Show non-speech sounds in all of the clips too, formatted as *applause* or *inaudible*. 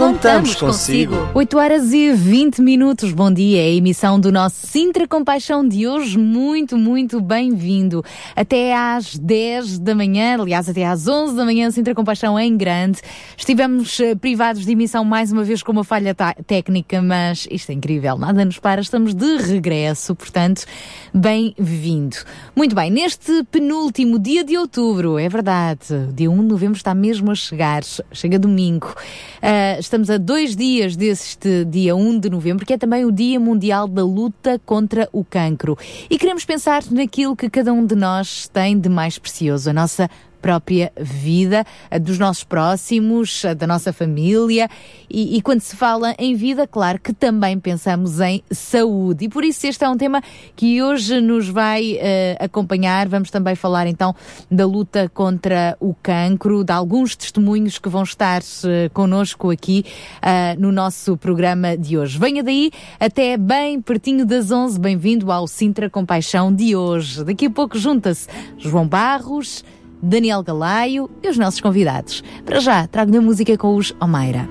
Contamos consigo. 8 horas e 20 minutos. Bom dia. É a emissão do nosso Sintra Compaixão de hoje. Muito, muito bem-vindo. Até às 10 da manhã, aliás, até às 11 da manhã, Sintra Compaixão em grande. Estivemos eh, privados de emissão mais uma vez com uma falha técnica, mas isto é incrível. Nada nos para. Estamos de regresso, portanto, bem-vindo. Muito bem, neste penúltimo dia de outubro, é verdade, dia 1 de novembro está mesmo a chegar, chega domingo. Uh, estamos a dois dias deste dia 1 de novembro, que é também o Dia Mundial da Luta contra o Cancro. E queremos pensar naquilo que cada um de nós tem de mais precioso, a nossa própria vida, dos nossos próximos, da nossa família. E, e, quando se fala em vida, claro que também pensamos em saúde. E por isso este é um tema que hoje nos vai uh, acompanhar. Vamos também falar então da luta contra o cancro, de alguns testemunhos que vão estar uh, connosco aqui uh, no nosso programa de hoje. Venha daí até bem pertinho das 11. Bem-vindo ao Sintra Compaixão de hoje. Daqui a pouco junta-se João Barros, Daniel Galaio e os nossos convidados. Para já, trago-lhe a música com os Omeira.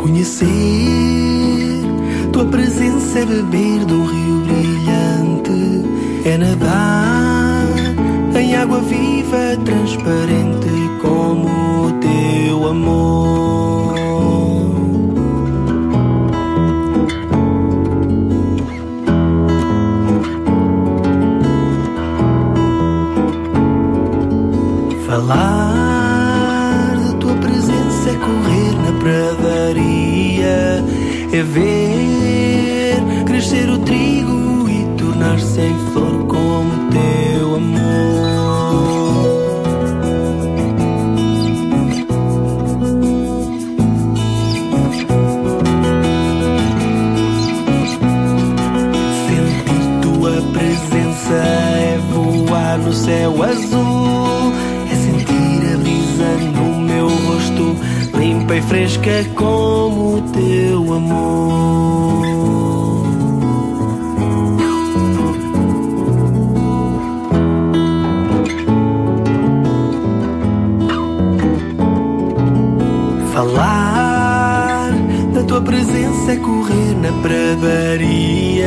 Conhecer tua presença é beber do rio brilhante, é nadar em água viva, transparente como o teu amor. Falar da tua presença é correr na pradaria, é ver crescer o trigo e tornar-se em flor como teu amor. Sentir tua presença é voar no céu azul e fresca como o teu amor. Falar da tua presença é correr na pradaria,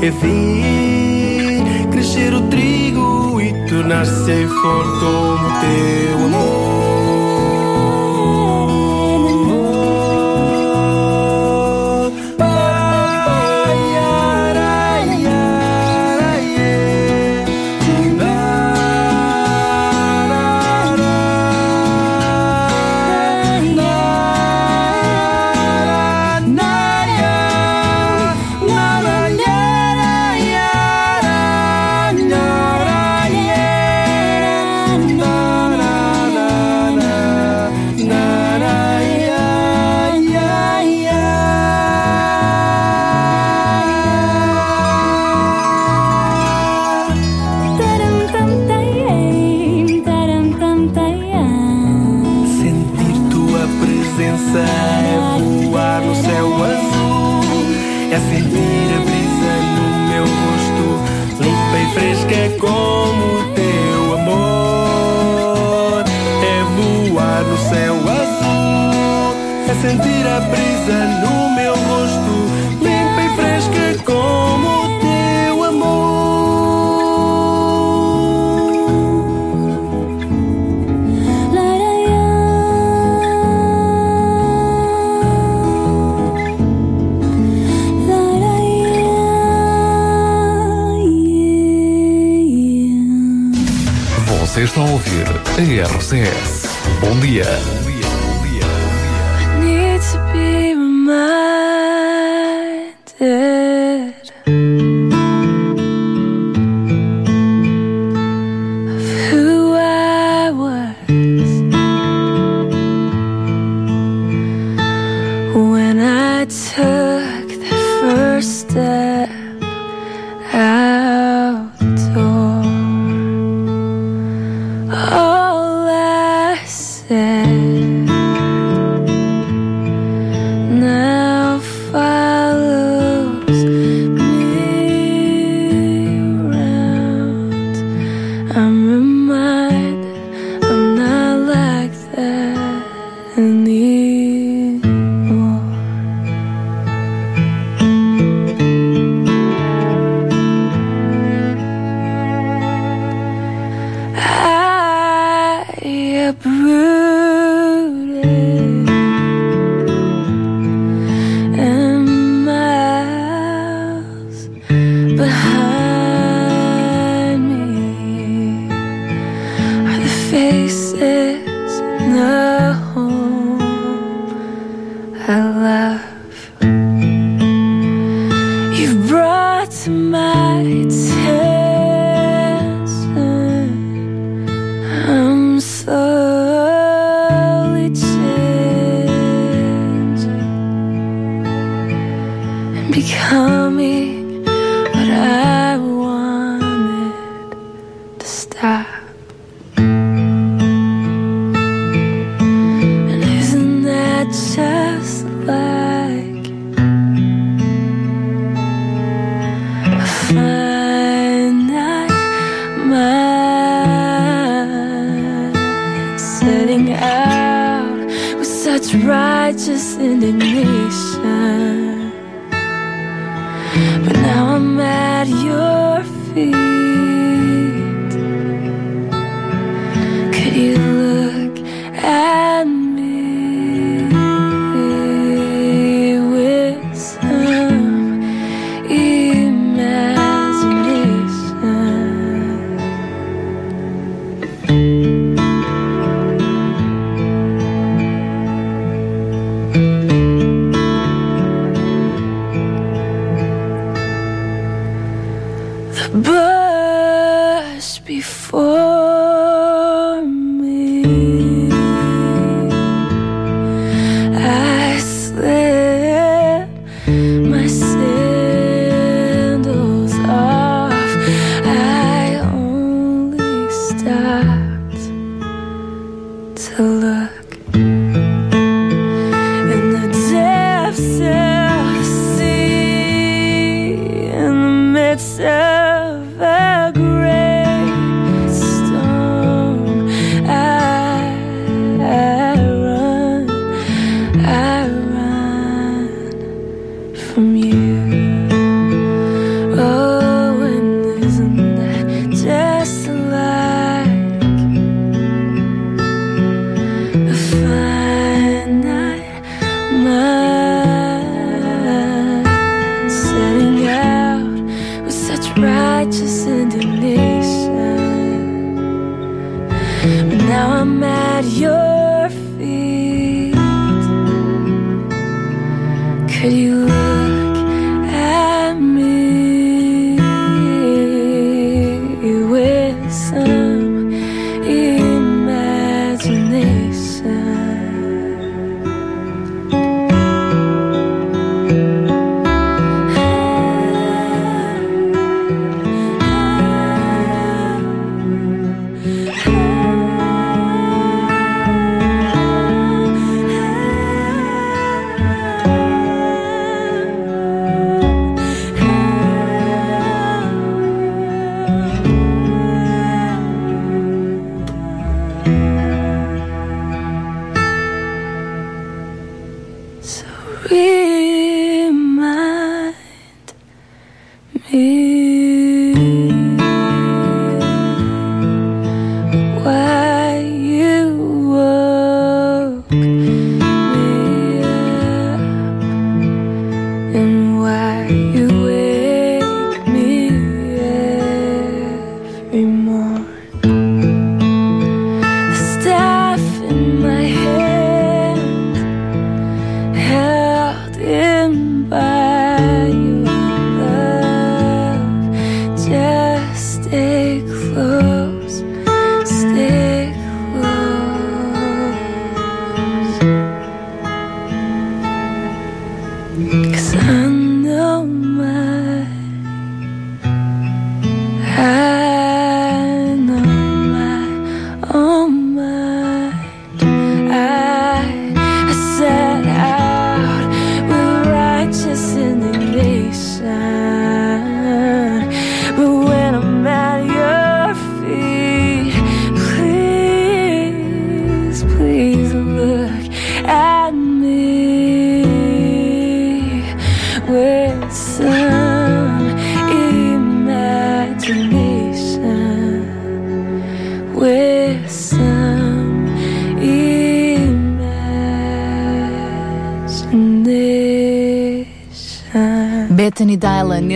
é ver crescer o trigo e tornar-se em flor como teu amor. A RCS. Bom dia. took the first step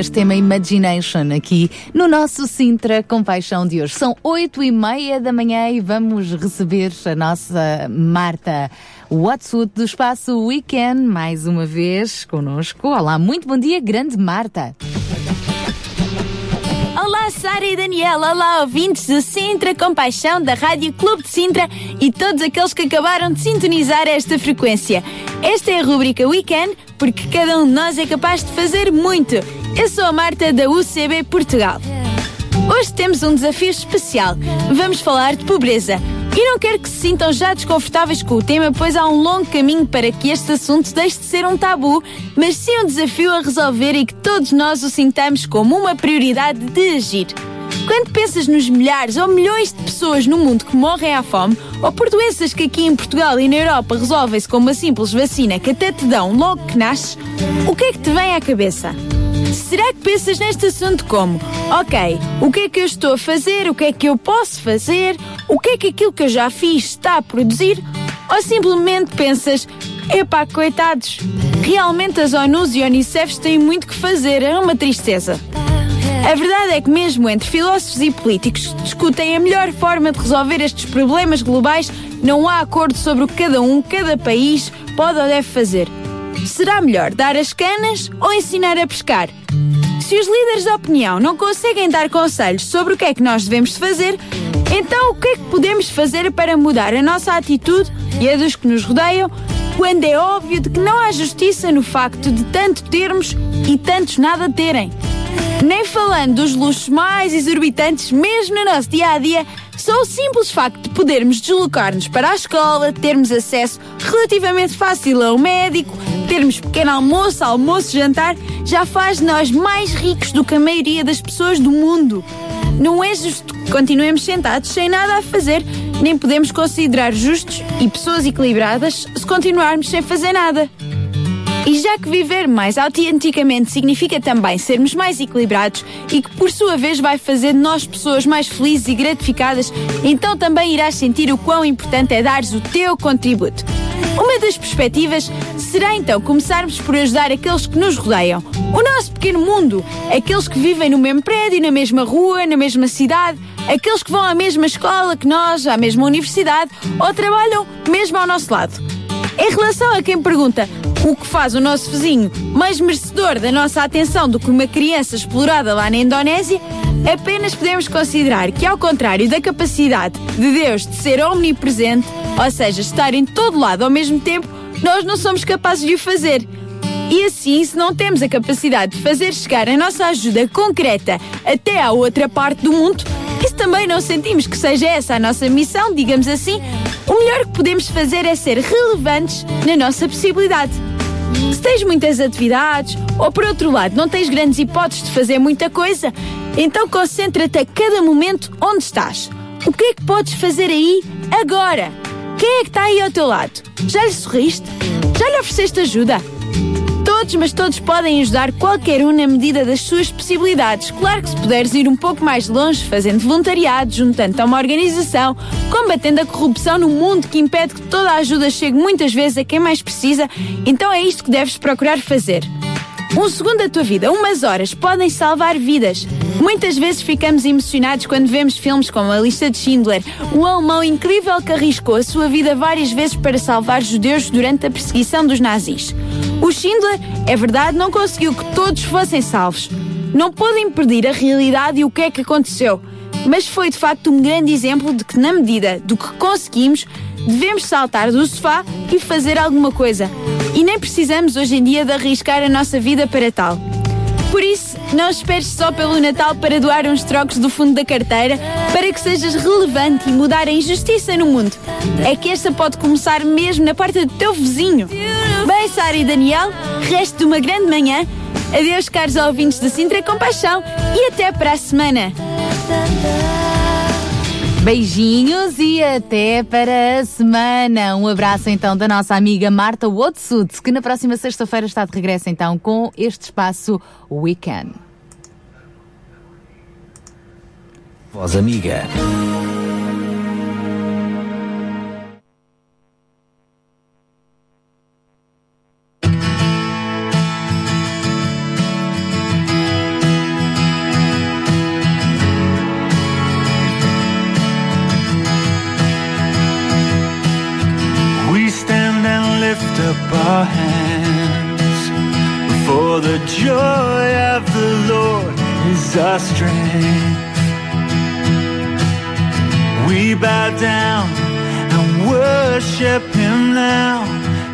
Neste tema Imagination, aqui no nosso Sintra Compaixão de hoje. São oito e meia da manhã e vamos receber a nossa Marta Watson do Espaço Weekend, mais uma vez conosco. Olá, muito bom dia, grande Marta. Olá, Sara e Daniela. Olá, ouvintes do Sintra Compaixão da Rádio Clube de Sintra e todos aqueles que acabaram de sintonizar esta frequência. Esta é a rubrica Weekend, porque cada um de nós é capaz de fazer muito. Eu sou a Marta da UCB Portugal. Hoje temos um desafio especial. Vamos falar de pobreza. E não quero que se sintam já desconfortáveis com o tema, pois há um longo caminho para que este assunto deixe de ser um tabu, mas sim um desafio a resolver e que todos nós o sintamos como uma prioridade de agir. Quando pensas nos milhares ou milhões de pessoas no mundo que morrem à fome, ou por doenças que aqui em Portugal e na Europa resolvem-se com uma simples vacina que até te dão logo que nasces, o que é que te vem à cabeça? Será que pensas neste assunto como, ok, o que é que eu estou a fazer, o que é que eu posso fazer, o que é que aquilo que eu já fiz está a produzir? Ou simplesmente pensas, epá, coitados, realmente as ONUs e Unicefs têm muito que fazer, é uma tristeza. A verdade é que, mesmo entre filósofos e políticos que discutem a melhor forma de resolver estes problemas globais, não há acordo sobre o que cada um, cada país pode ou deve fazer. Será melhor dar as canas ou ensinar a pescar? Se os líderes de opinião não conseguem dar conselhos sobre o que é que nós devemos fazer, então o que é que podemos fazer para mudar a nossa atitude e a dos que nos rodeiam, quando é óbvio de que não há justiça no facto de tanto termos e tantos nada terem? Nem falando dos luxos mais exorbitantes, mesmo no nosso dia a dia, só o simples facto de podermos deslocar-nos para a escola, termos acesso relativamente fácil a um médico, termos pequeno almoço, almoço, jantar, já faz de nós mais ricos do que a maioria das pessoas do mundo. Não é justo que continuemos sentados sem nada a fazer, nem podemos considerar justos e pessoas equilibradas se continuarmos sem fazer nada. E já que viver mais autenticamente significa também sermos mais equilibrados e que por sua vez vai fazer de nós pessoas mais felizes e gratificadas, então também irás sentir o quão importante é dares o teu contributo. Uma das perspectivas será então começarmos por ajudar aqueles que nos rodeiam. O nosso pequeno mundo, aqueles que vivem no mesmo prédio, na mesma rua, na mesma cidade, aqueles que vão à mesma escola que nós, à mesma universidade ou trabalham mesmo ao nosso lado. Em relação a quem pergunta o que faz o nosso vizinho mais merecedor da nossa atenção do que uma criança explorada lá na Indonésia, apenas podemos considerar que, ao contrário da capacidade de Deus de ser omnipresente, ou seja, estar em todo lado ao mesmo tempo, nós não somos capazes de o fazer. E assim, se não temos a capacidade de fazer chegar a nossa ajuda concreta até à outra parte do mundo, se também não sentimos que seja essa a nossa missão, digamos assim, o melhor que podemos fazer é ser relevantes na nossa possibilidade. Se tens muitas atividades, ou por outro lado, não tens grandes hipóteses de fazer muita coisa, então concentra-te a cada momento onde estás. O que é que podes fazer aí agora? Quem é que está aí ao teu lado? Já lhe sorriste? Já lhe ofereceste ajuda? Todos, mas todos podem ajudar qualquer um na medida das suas possibilidades. Claro que se puderes ir um pouco mais longe, fazendo voluntariado, juntando a uma organização, combatendo a corrupção no mundo que impede que toda a ajuda chegue muitas vezes a quem mais precisa, então é isto que deves procurar fazer. Um segundo da tua vida, umas horas, podem salvar vidas. Muitas vezes ficamos emocionados quando vemos filmes como A Lista de Schindler, o alemão incrível que arriscou a sua vida várias vezes para salvar judeus durante a perseguição dos nazis. O Schindler, é verdade, não conseguiu que todos fossem salvos. Não pôde impedir a realidade e o que é que aconteceu. Mas foi de facto um grande exemplo de que, na medida do que conseguimos, devemos saltar do sofá e fazer alguma coisa. E nem precisamos hoje em dia de arriscar a nossa vida para tal. Por isso, não esperes só pelo Natal para doar uns trocos do fundo da carteira para que sejas relevante e mudar a injustiça no mundo. É que esta pode começar mesmo na porta do teu vizinho. Bem, Sara e Daniel, resto de uma grande manhã. Adeus, caros ouvintes da Sintra Compaixão e até para a semana. Beijinhos e até para a semana. Um abraço então da nossa amiga Marta Wotsuts, que na próxima sexta-feira está de regresso então com este espaço Weekend. Voz amiga. Our hands For the joy of the Lord is our strength. We bow down and worship Him now.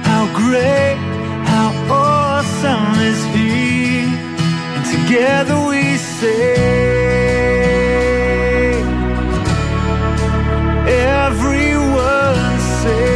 How great, how awesome is He. And together we say, everyone say,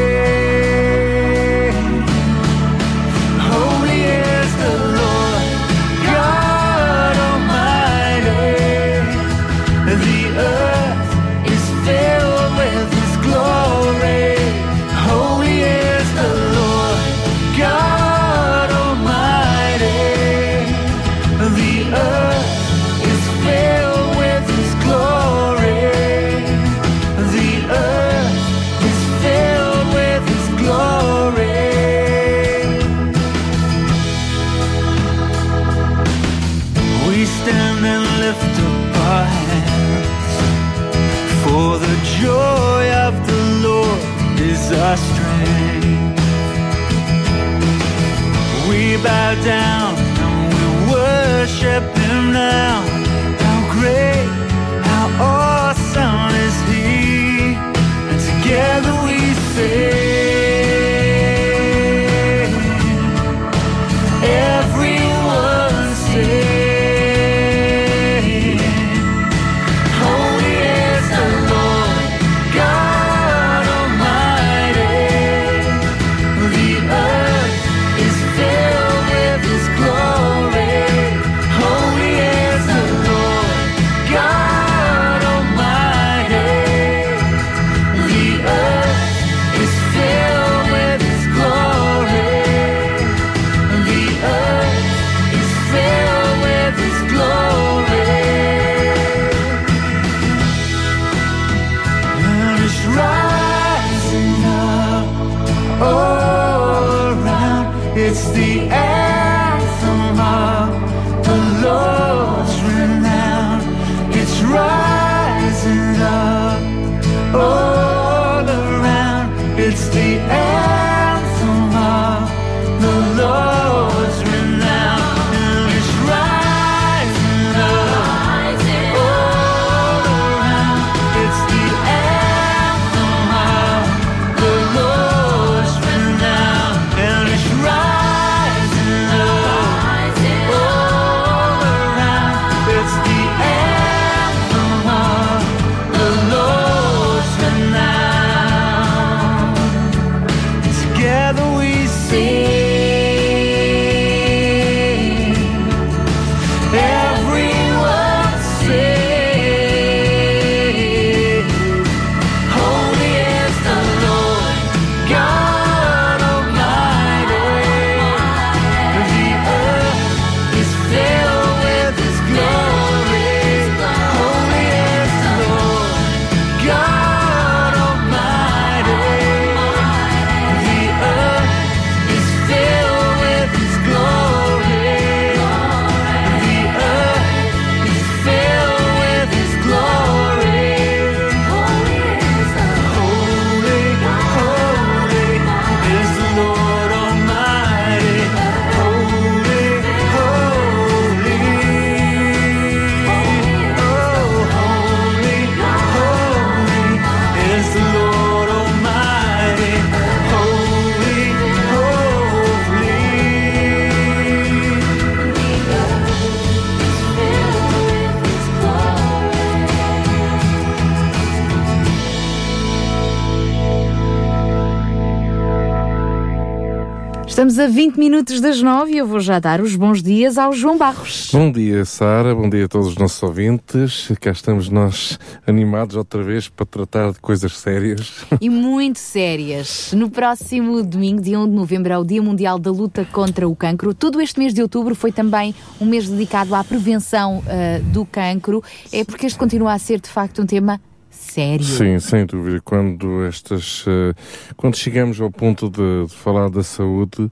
a 20 minutos das 9 e eu vou já dar os bons dias ao João Barros. Bom dia, Sara. Bom dia a todos os nossos ouvintes. Cá estamos nós animados outra vez para tratar de coisas sérias. E muito sérias. No próximo domingo, dia 1 de novembro, é o Dia Mundial da Luta contra o Cancro. Todo este mês de outubro foi também um mês dedicado à prevenção ah, do cancro. É porque este continua a ser, de facto, um tema sério. Sim, sem dúvida. Quando estas, eh, quando chegamos ao ponto de, de falar da saúde,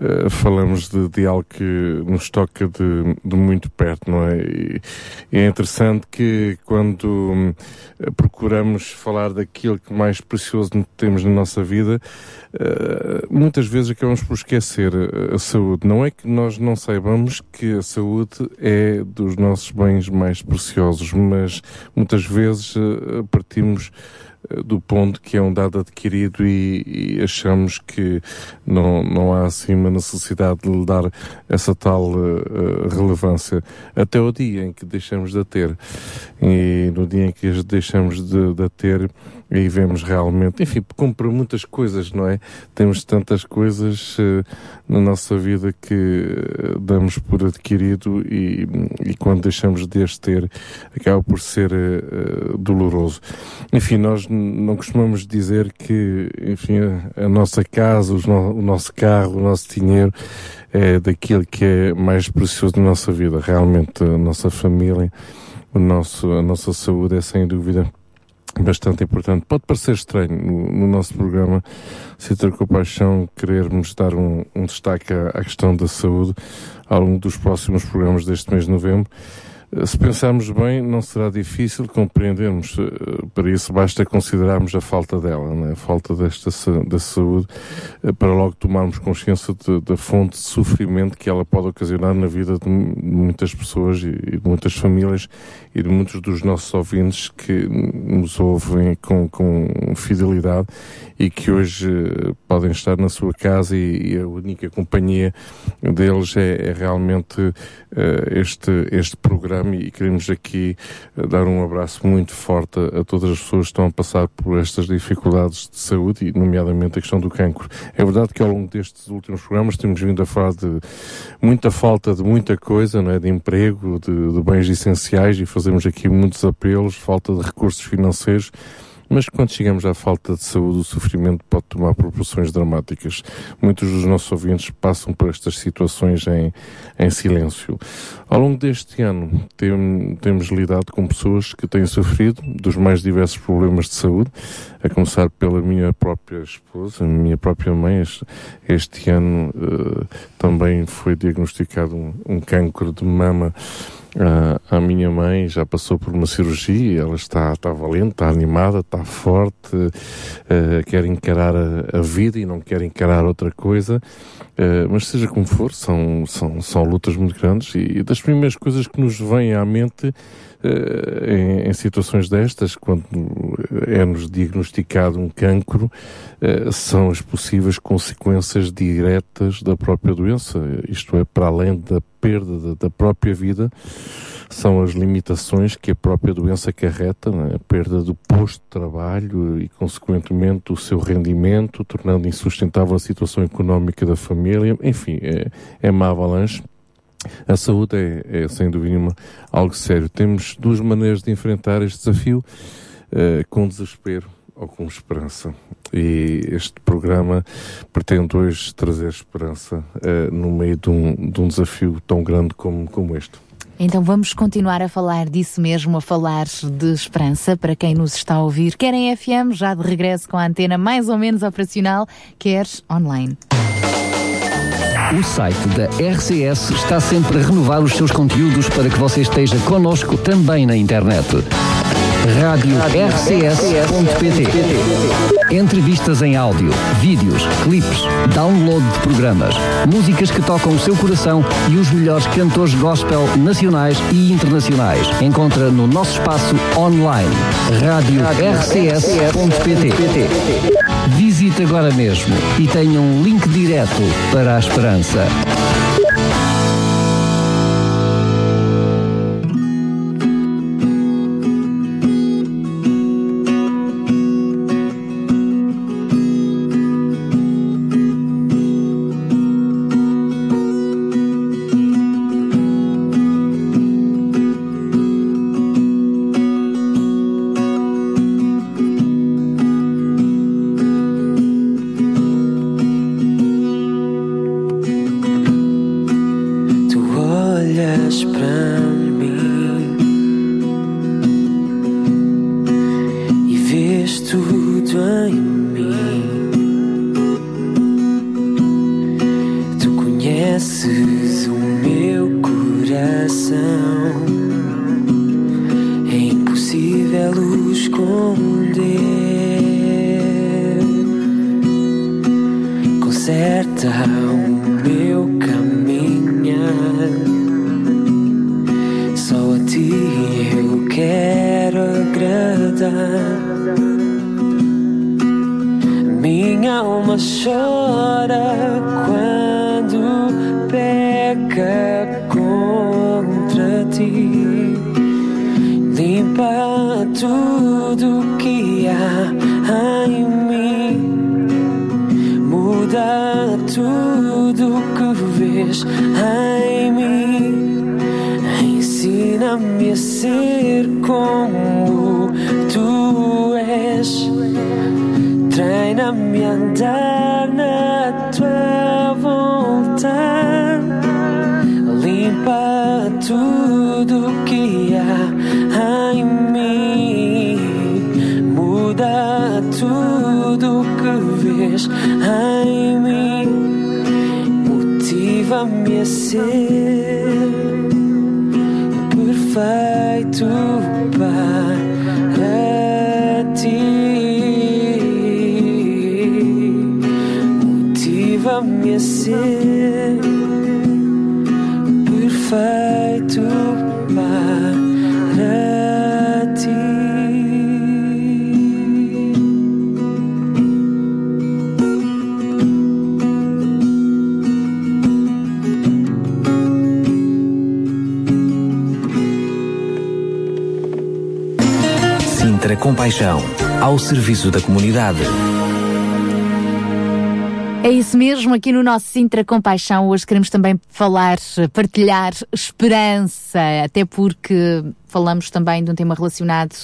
uh, falamos de, de, algo que nos toca de, de muito perto, não é? E, é interessante que quando um, procuramos falar daquilo que mais precioso temos na nossa vida, uh, muitas vezes acabamos por esquecer a saúde. Não é que nós não saibamos que a saúde é dos nossos bens mais preciosos, mas muitas vezes uh, partimos eh, do ponto que é um dado adquirido e, e, achamos que não, não há assim uma necessidade de lhe dar essa tal uh, relevância até o dia em que deixamos de a ter e no dia em que deixamos de, de a ter e vemos realmente, enfim, compra muitas coisas, não é? Temos tantas coisas uh, na nossa vida que damos por adquirido e, e quando deixamos de as ter acaba por ser doloroso. Enfim, nós não costumamos dizer que, enfim, a, nossa casa, no, o nosso carro, o nosso dinheiro é daquilo que é mais precioso na nossa vida. Realmente, a nossa família, o nosso, a nossa saúde é sem dúvida bastante importante. Pode parecer estranho no, no nosso programa Sintra com Paixão querermos dar um, um destaque à, à, questão da saúde ao longo dos próximos programas deste mês de novembro. Se pensarmos bem, não será difícil compreendermos. Eh, para isso, basta considerarmos a falta dela, né? a falta desta da saúde, eh, para logo tomarmos consciência da fonte de sofrimento que ela pode ocasionar na vida de muitas pessoas e de muitas famílias e de muitos dos nossos ouvintes que nos ouvem com, com fidelidade e que hoje podem estar na sua casa e, e a única companhia deles é, é realmente uh, este, este programa e queremos aqui uh, dar um abraço muito forte a, a, todas as pessoas que estão a passar por estas dificuldades de saúde e nomeadamente a questão do cancro. É verdade que ao longo destes últimos programas temos vindo a falar de muita falta de muita coisa, não é? de emprego, de, de bens essenciais e fazemos aqui muitos apelos, falta de recursos financeiros mas quando chegamos à falta de saúde, o sofrimento pode tomar proporções dramáticas. Muitos dos nossos ouvintes passam por estas situações em, em silêncio. Ao longo deste ano, tem, temos lidado com pessoas que têm sofrido dos mais diversos problemas de saúde, a começar pela minha própria esposa, a minha própria mãe. Este, este ano uh, também foi diagnosticado um, um cancro de mama Uh, a minha mãe já passou por uma cirurgia, ela está, está valente, está animada, está forte, uh, quer encarar a, a, vida e não quer encarar outra coisa. Uh, mas seja como for, são, são, são lutas muito grandes e das primeiras coisas que nos vêm à mente em, em, situações destas, quando é-nos diagnosticado um cancro, são as possíveis consequências diretas da própria doença, isto é, para além da perda da, própria vida, são as limitações que a própria doença acarreta, né? a perda do posto de trabalho e, consequentemente, o seu rendimento, tornando insustentável a situação económica da família. Enfim, é, é uma avalanche. A saúde é, é, sem dúvida nenhuma, algo sério. Temos duas maneiras de enfrentar este desafio, uh, com desespero ou com esperança. E este programa pretende hoje trazer esperança uh, no meio de um, de um desafio tão grande como, como este. Então vamos continuar a falar disso mesmo, a falar de esperança para quem nos está a ouvir, quer em FM, já de regresso com a antena mais ou menos operacional, quer online. O site da RCS está sempre a renovar os seus conteúdos para que você esteja connosco também na internet radiorcs.pt. Entrevistas em áudio, vídeos, clipes, download de programas, músicas que tocam o seu coração e os melhores cantores gospel nacionais e internacionais. Encontra no nosso espaço online radiorcs.pt. Visite agora mesmo e tenha um link direto para a esperança. Serviço da comunidade. É isso mesmo, aqui no nosso Sintra Compaixão, hoje queremos também falar, partilhar esperança, até porque falamos também de um tema relacionado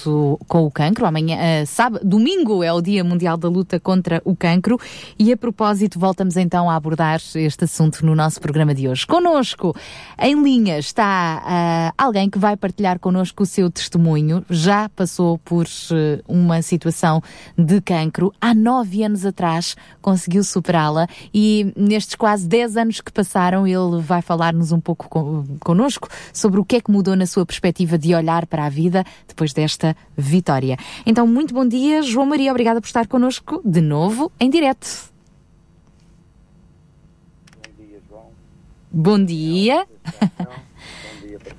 com o cancro. Amanhã, uh, sábado, domingo é o Dia Mundial da Luta contra o Cancro e a propósito voltamos então a abordar este assunto no nosso programa de hoje. Conosco, em linha, está uh, alguém que vai partilhar connosco o seu testemunho. Já passou por uh, uma situação de cancro há nove anos atrás, conseguiu superá-la e nestes quase dez anos que passaram, ele vai falar-nos um pouco con connosco sobre o que é que mudou na sua perspectiva de olhar para a vida depois desta vitória. Então, muito bom dia, João Maria, obrigada por estar connosco de novo em direto. Bom dia, João. Bom dia.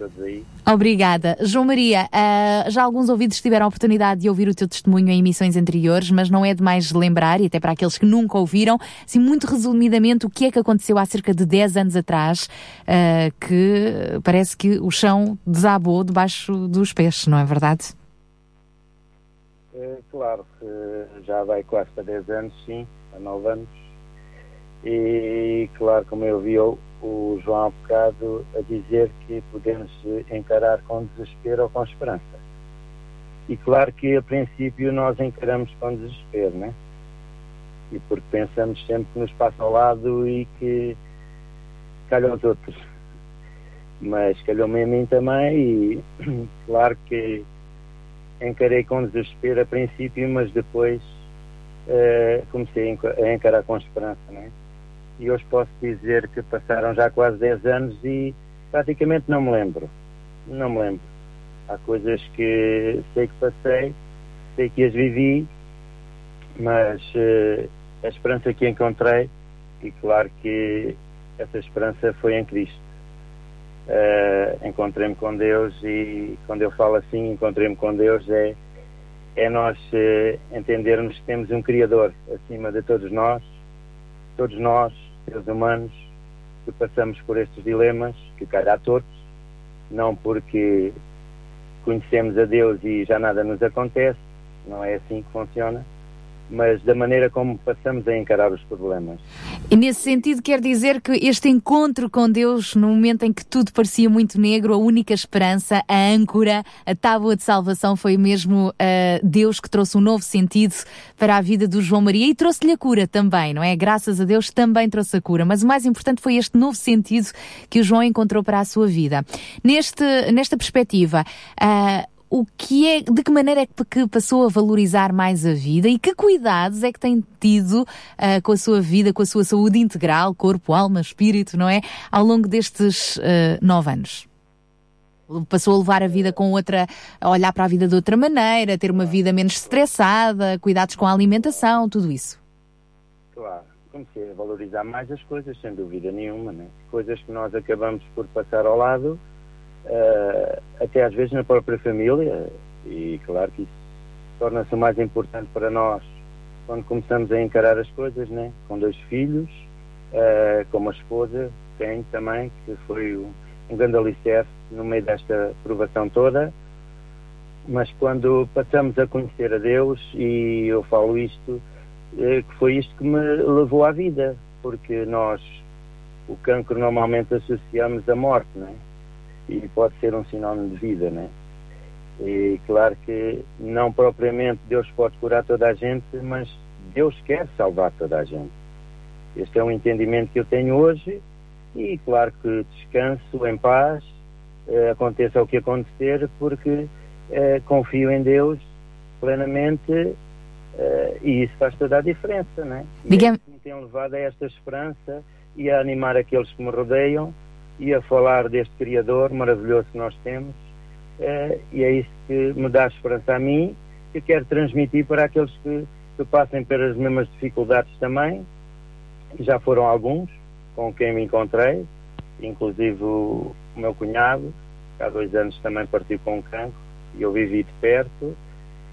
Todos aí. Obrigada. João Maria, uh, já alguns ouvidos tiveram a oportunidade de ouvir o teu testemunho em emissões anteriores, mas não é demais lembrar, e até para aqueles que nunca ouviram, assim, muito resumidamente, o que é que aconteceu há cerca de 10 anos atrás, uh, que parece que o chão desabou debaixo dos pés, não é verdade? É, claro, já vai quase para 10 anos, sim, há 9 anos. E, claro, como eu vi o, João há bocado a dizer que podemos encarar com desespero ou com esperança. E claro que a princípio nós encaramos com desespero, né? E porque pensamos sempre que nos passa ao lado e que calham os outros. Mas calhou-me a mim também e *clears throat* claro que encarei com desespero a princípio, mas depois uh, comecei a encarar com esperança, né? E hoje posso dizer que passaram já quase 10 anos e praticamente não me lembro. Não me lembro. Há coisas que sei que passei, sei que as vivi, mas uh, a esperança que encontrei, e claro que essa esperança foi em Cristo. Uh, encontrei-me com Deus e quando eu falo assim, encontrei-me com Deus, é, é nós uh, entendermos que temos um Criador acima de todos nós, todos nós seres humanos que passamos por estes dilemas, que calhar todos, não porque conhecemos a Deus e já nada nos acontece, não é assim que funciona, mas da maneira como passamos a encarar os problemas. E nesse sentido quer dizer que este encontro com Deus, no momento em que tudo parecia muito negro, a única esperança, a âncora, a tábua de salvação foi mesmo uh, Deus que trouxe um novo sentido para a vida do João Maria e trouxe-lhe a cura também, não é? Graças a Deus também trouxe a cura, mas o mais importante foi este novo sentido que o João encontrou para a sua vida. Neste, nesta perspectiva, uh, o que é, de que maneira é que passou a valorizar mais a vida e que cuidados é que tem tido uh, com a sua vida, com a sua saúde integral, corpo, alma, espírito, não é? Ao longo destes uh, nove anos. passou a levar a vida com outra, a olhar para a vida de outra maneira, ter uma vida menos estressada, cuidados com a alimentação, tudo isso. Claro, comecei a valorizar mais as coisas, sem dúvida nenhuma, né? Coisas que nós acabamos por passar ao lado, uh, até às vezes na própria família, e claro que isso torna-se mais importante para nós quando começamos a encarar as coisas, né? Com dois filhos, uh, com uma esposa, tem também, que foi um, um grande alicerce no meio desta provação toda, mas quando passamos a conhecer a Deus, e eu falo isto, eh, que foi isto que me levou à vida, porque nós o cancro normalmente associamos à morte, né? E pode ser um sinónimo de vida, né? E claro que não propriamente Deus pode curar toda a gente, mas Deus quer salvar toda a gente. Este é um entendimento que eu tenho hoje e claro que descanso em paz, eh, aconteça o que acontecer, porque eh, confio em Deus plenamente eh, e isso faz toda a diferença, né? Diga me tem levado a esta esperança e a animar aqueles que me rodeiam e a falar deste Criador maravilhoso que nós temos eh, e é isso que me dá esperança a mim que quero transmitir para aqueles que, que passem pelas mesmas dificuldades também, já foram alguns, com quem me encontrei, inclusive o, meu cunhado, que há dois anos também partiu com um cancro, e eu vivi de perto,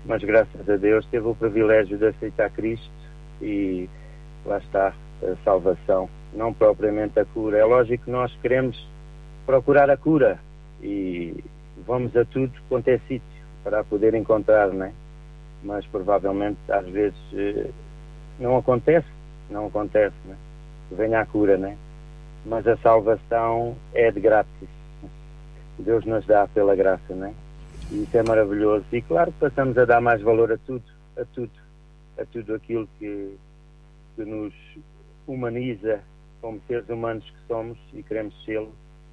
mas graças a Deus teve o privilégio de aceitar Cristo e lá está a salvação, não propriamente a cura. É lógico que nós queremos procurar a cura e vamos a tudo quanto é sítio para poder encontrar, né? Mas provavelmente às vezes eh, não acontece, não acontece, né? venha a cura, né? Mas a salvação é de grátis. Deus nos dá pela graça, né? E isso é maravilhoso. E claro que passamos a dar mais valor a tudo, a tudo, a tudo aquilo que, que nos humaniza como seres humanos que somos e queremos sê-lo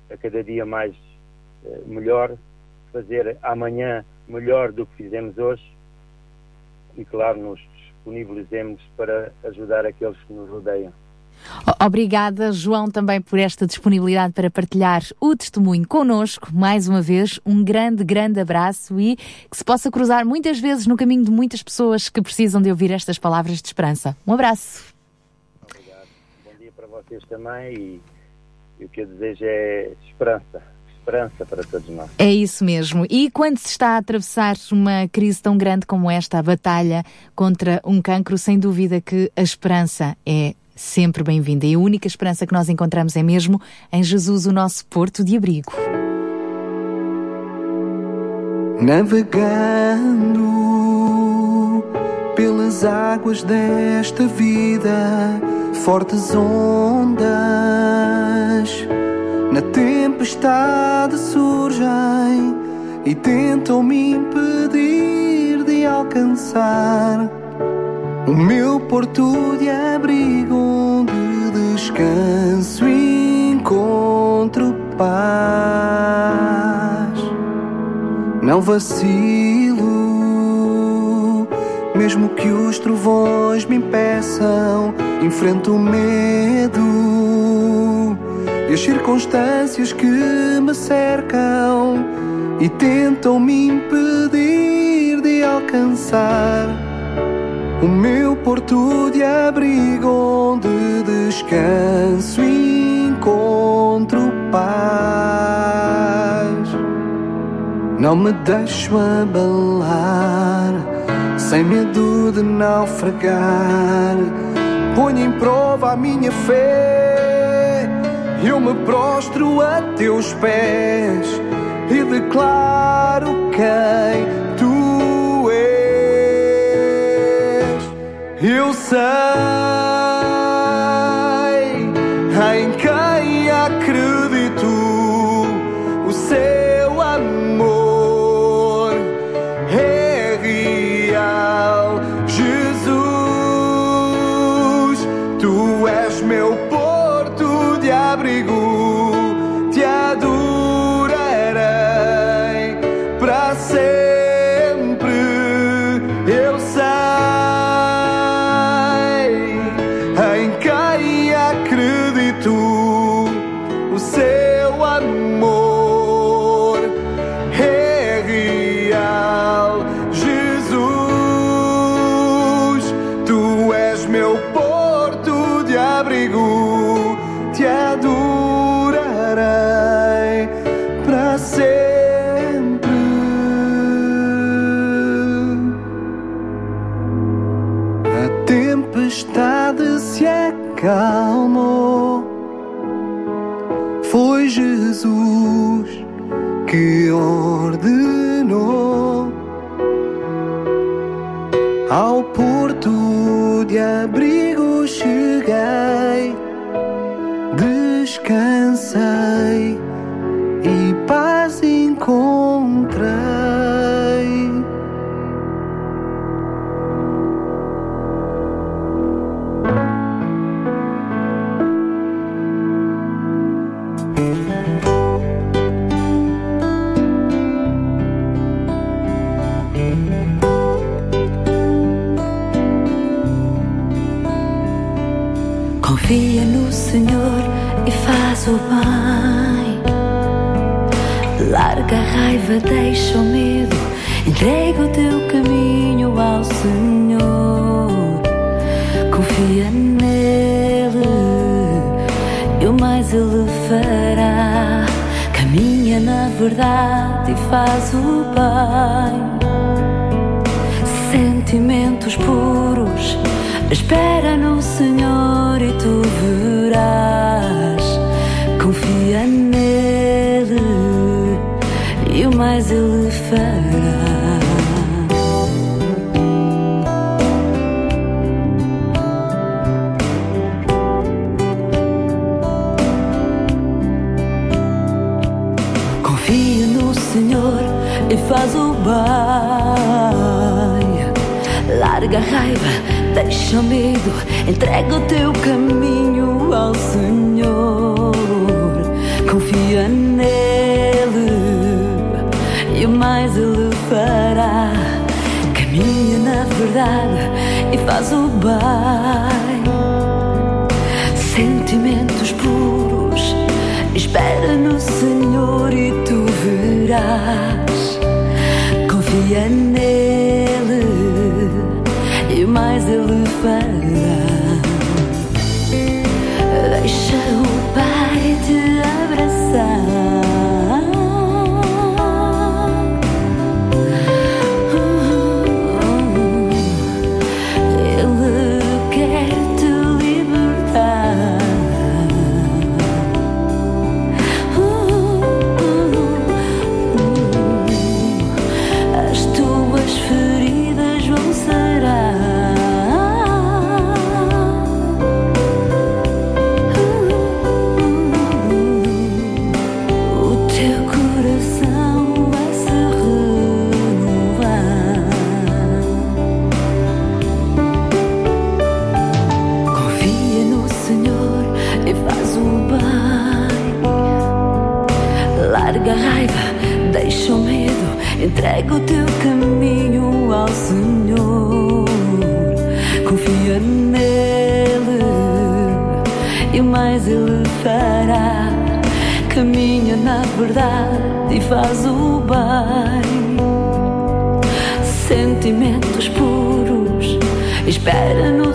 a cada dia mais eh, melhor, fazer amanhã melhor do que fizemos hoje e claro nos disponibilizemos para ajudar aqueles que nos rodeiam. Obrigada, João, também por esta disponibilidade para partilhar o testemunho connosco. Mais uma vez, um grande, grande abraço e que se possa cruzar muitas vezes no caminho de muitas pessoas que precisam de ouvir estas palavras de esperança. Um abraço. Obrigado. Bom dia para vocês também e, e o que eu desejo é esperança esperança para todos nós. É isso mesmo. E quando se está a atravessar uma crise tão grande como esta, a batalha contra um cancro, sem dúvida que a esperança é sempre bem-vinda. E a única esperança que nós encontramos é mesmo em Jesus, o nosso porto de abrigo. Navegando pelas águas desta vida, fortes ondas na tempestade surgem e tentam me impedir de alcançar o meu porto de abrigo onde descanso e encontro paz. Não vacilo, mesmo que os trovões me impeçam, enfrento o medo e as circunstâncias que me cercam e tentam me impedir de alcançar o meu porto de abrigo onde descanso e encontro paz. Não me deixo abalar, sem medo de naufragar. Ponho em prova a minha fé, eu me prostro a teus pés e declaro quem tu és. Eu sei meu porto verdade e faz o bem. Sentimentos puros, espera no Senhor. bem. Larga a raiva, deixa o medo, entrega o teu caminho ao Senhor. Confia nele e mais ele fará. Caminha na verdade e faz o bem. Sentimentos puros, espera no Senhor e tu verás confia é nele e mais ele fará. caminha na verdade e faz o bem. Sentimentos puros, espera no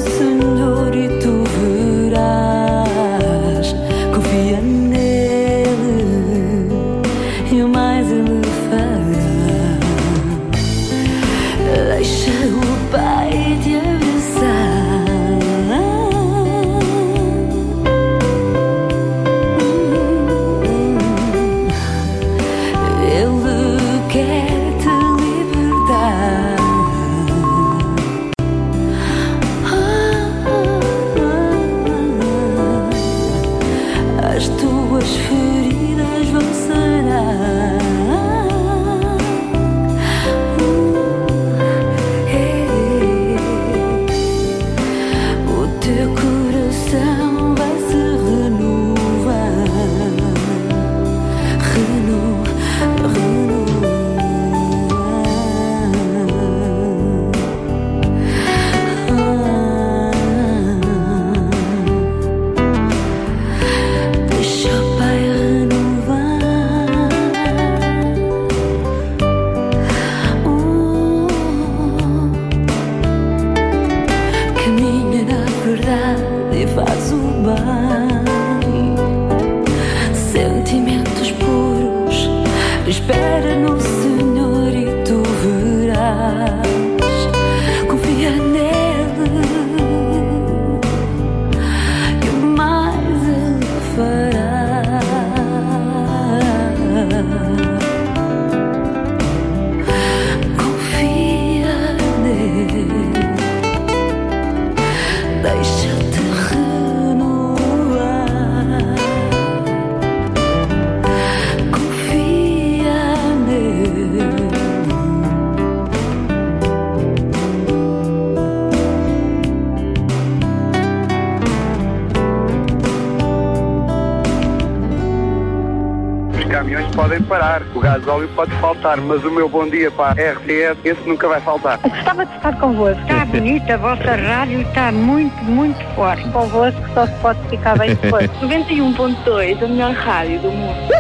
óleo pode faltar, mas o meu bom dia para a RTS, esse nunca vai faltar. Gostava de estar convosco. Está bonita, a vossa rádio está muito, muito forte. Convosco só se pode ficar bem depois. *laughs* 91.2, a melhor rádio do mundo.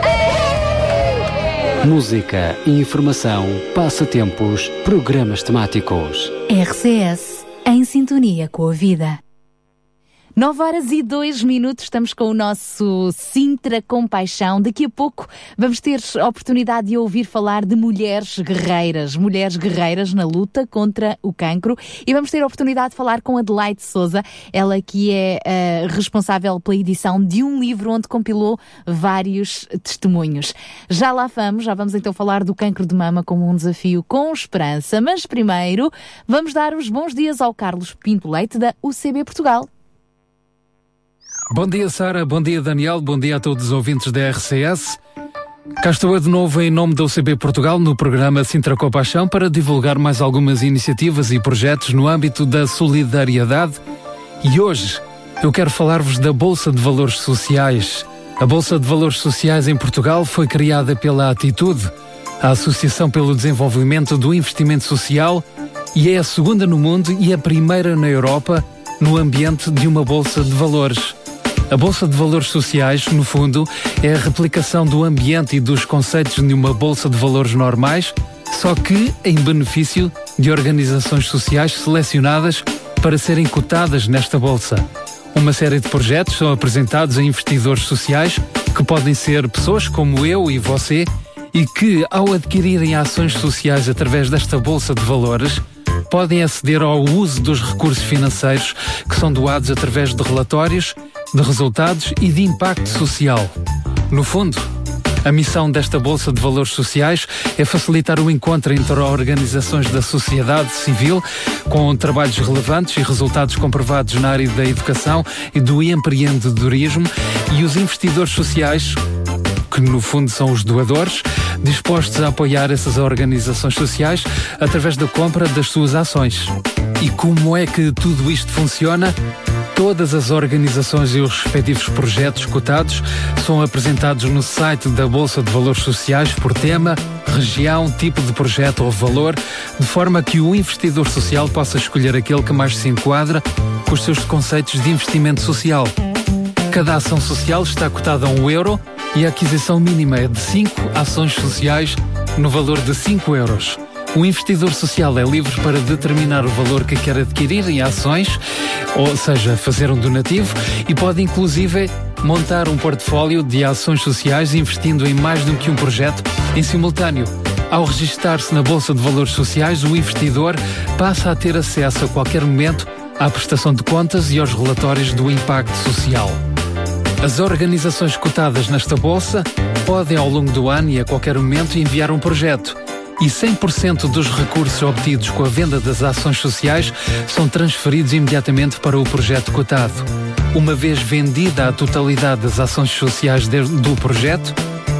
Música, informação, passatempos, programas temáticos. RCS, em sintonia com a vida. 9 horas e 2 minutos, estamos com o nosso Sintra Compaixão. Daqui a pouco vamos ter a oportunidade de ouvir falar de mulheres guerreiras, mulheres guerreiras na luta contra o cancro. E vamos ter a oportunidade de falar com Adelaide Souza, ela que é uh, responsável pela edição de um livro onde compilou vários testemunhos. Já lá vamos, já vamos então falar do cancro de mama como um desafio com esperança. Mas primeiro, vamos dar os bons dias ao Carlos Pinto Leite da UCB Portugal. Bom dia, Sara. Bom dia, Daniel. Bom dia a todos os ouvintes da RCS. Cá estou eu de novo em nome da UCB Portugal no programa Sintra Compaixão para divulgar mais algumas iniciativas e projetos no âmbito da solidariedade. E hoje eu quero falar-vos da Bolsa de Valores Sociais. A Bolsa de Valores Sociais em Portugal foi criada pela Atitude, a Associação pelo Desenvolvimento do Investimento Social, e é a segunda no mundo e a primeira na Europa no ambiente de uma Bolsa de Valores. A Bolsa de Valores Sociais, no fundo, é a replicação do ambiente e dos conceitos de uma Bolsa de Valores normais, só que em benefício de organizações sociais selecionadas para serem cotadas nesta Bolsa. Uma série de projetos são apresentados a investidores sociais, que podem ser pessoas como eu e você, e que, ao adquirirem ações sociais através desta Bolsa de Valores, podem aceder ao uso dos recursos financeiros que são doados através de relatórios, de resultados e de impacto social. No fundo, a missão desta Bolsa de Valores Sociais é facilitar o encontro entre organizações da sociedade civil com trabalhos relevantes e resultados comprovados na área da educação e do empreendedorismo e os investidores sociais que no fundo são os doadores, dispostos a apoiar essas organizações sociais através da compra das suas ações. E como é que tudo isto funciona? Todas as organizações e os respectivos projetos cotados são apresentados no site da Bolsa de Valores Sociais por tema, região, tipo de projeto ou valor, de forma que o investidor social possa escolher aquele que mais se enquadra com os seus conceitos de investimento social. Cada ação social está cotada a um euro e a aquisição mínima é de 5 ações sociais no valor de 5 euros. O investidor social é livre para determinar o valor que quer adquirir em ações, ou seja, fazer um donativo, e pode inclusive montar um portfólio de ações sociais investindo em mais do que um projeto em simultâneo. Ao registar-se na Bolsa de Valores Sociais, o investidor passa a ter acesso a qualquer momento à prestação de contas e aos relatórios do impacto social. As organizações cotadas nesta bolsa podem, ao longo do ano e a qualquer momento, enviar um projeto. E 100% dos recursos obtidos com a venda das ações sociais são transferidos imediatamente para o projeto cotado. Uma vez vendida a totalidade das ações sociais do projeto,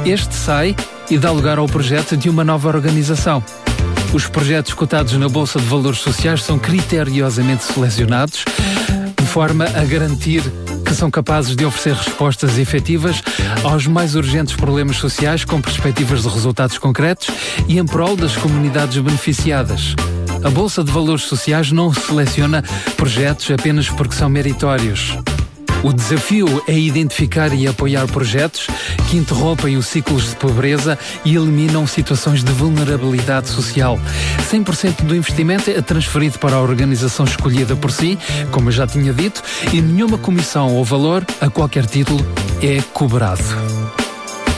este sai e dá lugar ao projeto de uma nova organização. Os projetos cotados na Bolsa de Valores Sociais são criteriosamente selecionados de forma a garantir que são capazes de oferecer respostas efetivas aos mais urgentes problemas sociais com perspectivas de resultados concretos e em prol das comunidades beneficiadas. A Bolsa de Valores Sociais não seleciona projetos apenas porque são meritórios. O desafio é identificar e apoiar projetos que interrompem os ciclos de pobreza e eliminam situações de vulnerabilidade social. 100% do investimento é transferido para a organização escolhida por si, como eu já tinha dito, e nenhuma comissão ou valor, a qualquer título, é cobrado.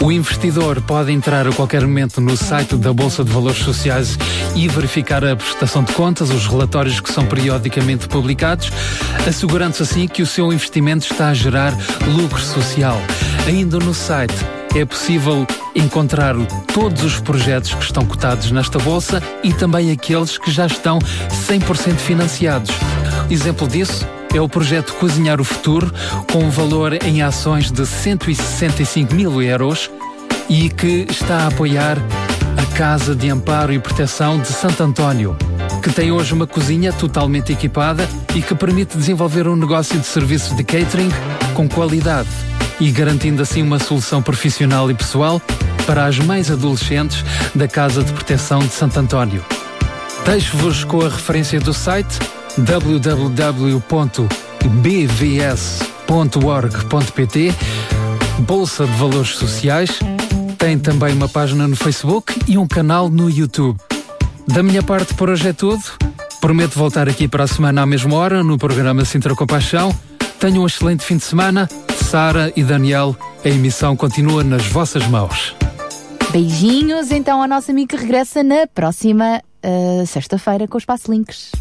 O investidor pode entrar a qualquer momento no site da Bolsa de Valores Sociais e verificar a prestação de contas, os relatórios que são periodicamente publicados, assegurando-se assim que o seu investimento está a gerar lucro social. Ainda no site é possível encontrar todos os projetos que estão cotados nesta bolsa e também aqueles que já estão 100% financiados. Exemplo disso é o projeto Cozinhar o Futuro, com um valor em ações de 165 mil euros e que está a apoiar a Casa de Amparo e Proteção de Santo António, que tem hoje uma cozinha totalmente equipada e que permite desenvolver um negócio de serviços de catering com qualidade e garantindo assim uma solução profissional e pessoal para as mães adolescentes da Casa de Proteção de Santo António. Deixo-vos com a referência do site www.bvs.org.pt Bolsa de Valores Sociais. Tem também uma página no Facebook e um canal no YouTube. Da minha parte por hoje é tudo. Prometo voltar aqui para a semana à mesma hora no programa Sintra Compaixão. Tenham um excelente fim de semana. Sara e Daniel, a emissão continua nas vossas mãos. Beijinhos, então a nossa amiga regressa na próxima uh, sexta-feira com o Espaço Links.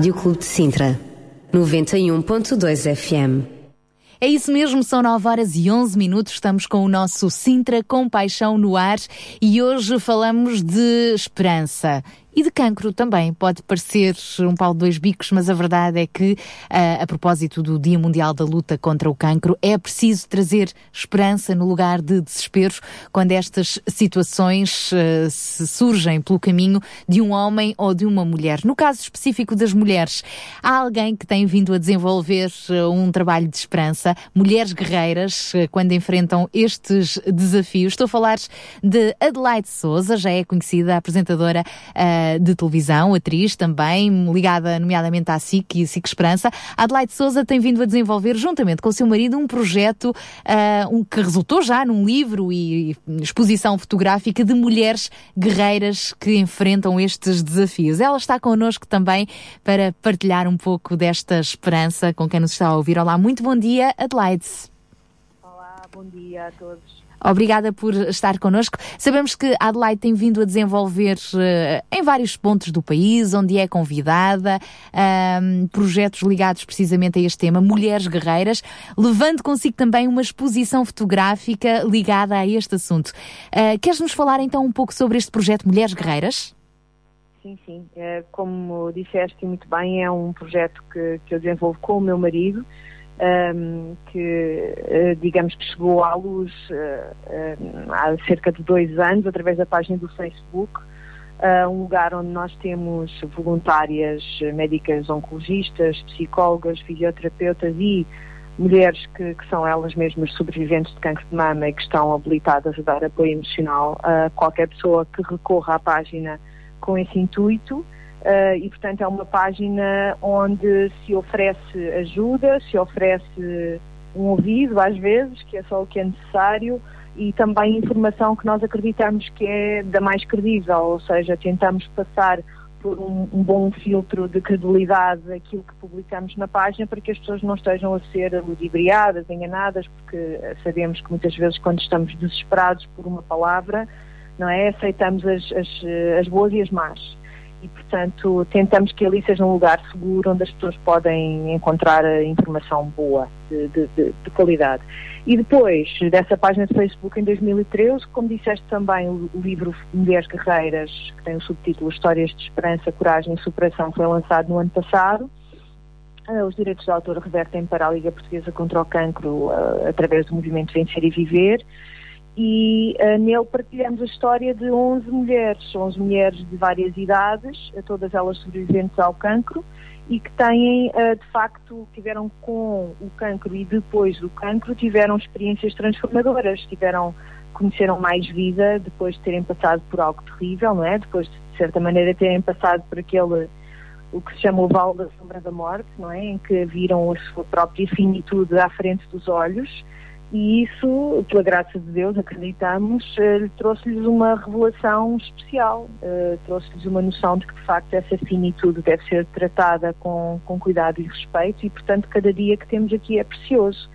Rádio Clube de Sintra, 91.2 FM. É isso mesmo, são 9 horas e 11 minutos. Estamos com o nosso Sintra com Paixão no ar e hoje falamos de esperança. E de cancro também. Pode parecer um pau de dois bicos, mas a verdade é que, uh, a propósito do Dia Mundial da Luta contra o Cancro, é preciso trazer esperança no lugar de desespero quando estas situações uh, se surgem pelo caminho de um homem ou de uma mulher. No caso específico das mulheres, há alguém que tem vindo a desenvolver uh, um trabalho de esperança, mulheres guerreiras, quando enfrentam estes desafios. Estou a falar de Adelaide Souza, já é conhecida apresentadora de televisão, atriz também, ligada nomeadamente à SIC e SIC Esperança. Adelaide Souza tem vindo a desenvolver, juntamente com o seu marido, um projeto uh, um, que resultou já num livro e, e exposição fotográfica de mulheres guerreiras que enfrentam estes desafios. Ela está connosco também para partilhar um pouco desta esperança com quem nos está a ouvir. Olá, muito bom dia, Adelaide. Olá, bom dia a todos. Obrigada por estar connosco. Sabemos que Adelaide tem vindo a desenvolver uh, em vários pontos do país, onde é convidada, projetos ligados precisamente a este tema, Mulheres Guerreiras, levando consigo também uma exposição fotográfica ligada a este assunto. Uh, Queres-nos falar então um pouco sobre este projeto Mulheres Guerreiras? Sim, sim. É, como disseste muito bem, é um projeto que, que eu desenvolvo com o meu marido um, que, uh, digamos que chegou à luz uh, há cerca de dois anos, através da página do Facebook, um lugar onde nós temos voluntárias médicas oncologistas, psicólogas, fisioterapeutas e mulheres que, que, são elas mesmas sobreviventes de câncer de mama e que estão habilitadas a dar apoio emocional a qualquer pessoa que recorra à página com esse intuito. Uh, e, portanto, é uma página onde se oferece ajuda, se oferece um ouvido, às vezes, que é só o que é necessário, e também informação que nós acreditamos que é da mais credível, ou seja, tentamos passar por um, um, bom filtro de credibilidade aquilo que publicamos na página para que as pessoas não estejam a ser ludibriadas, enganadas, porque sabemos que muitas vezes quando estamos desesperados por uma palavra, não é? Aceitamos as, as, as boas e as más e, portanto, tentamos que ali seja um lugar seguro onde as pessoas podem encontrar informação boa, de, de, de, de qualidade. E depois dessa página de Facebook, em 2013, como disseste também, o, livro Mulheres Guerreiras, que tem o subtítulo Histórias de Esperança, Coragem e Superação, foi lançado no ano passado. Uh, os direitos de autor revertem para a Liga Portuguesa contra o Cancro uh, através do movimento Vencer e Viver e uh, nele partilhamos a história de 11 mulheres, 11 mulheres de várias idades, todas elas sobreviventes ao cancro e que têm, uh, de facto, tiveram com o cancro e depois do cancro, tiveram experiências transformadoras, tiveram, conheceram mais vida depois de terem passado por algo terrível, não é? Depois de, de certa maneira, terem passado por aquele, o que se chama o vale da sombra da morte, não é? Em que viram a sua própria finitude à frente dos olhos e isso, pela graça de Deus, acreditamos, uh, trouxe-lhes uma revelação especial, uh, trouxe-lhes uma noção de que, de facto, essa finitude deve ser tratada com, com cuidado e respeito e, portanto, cada dia que temos aqui é precioso.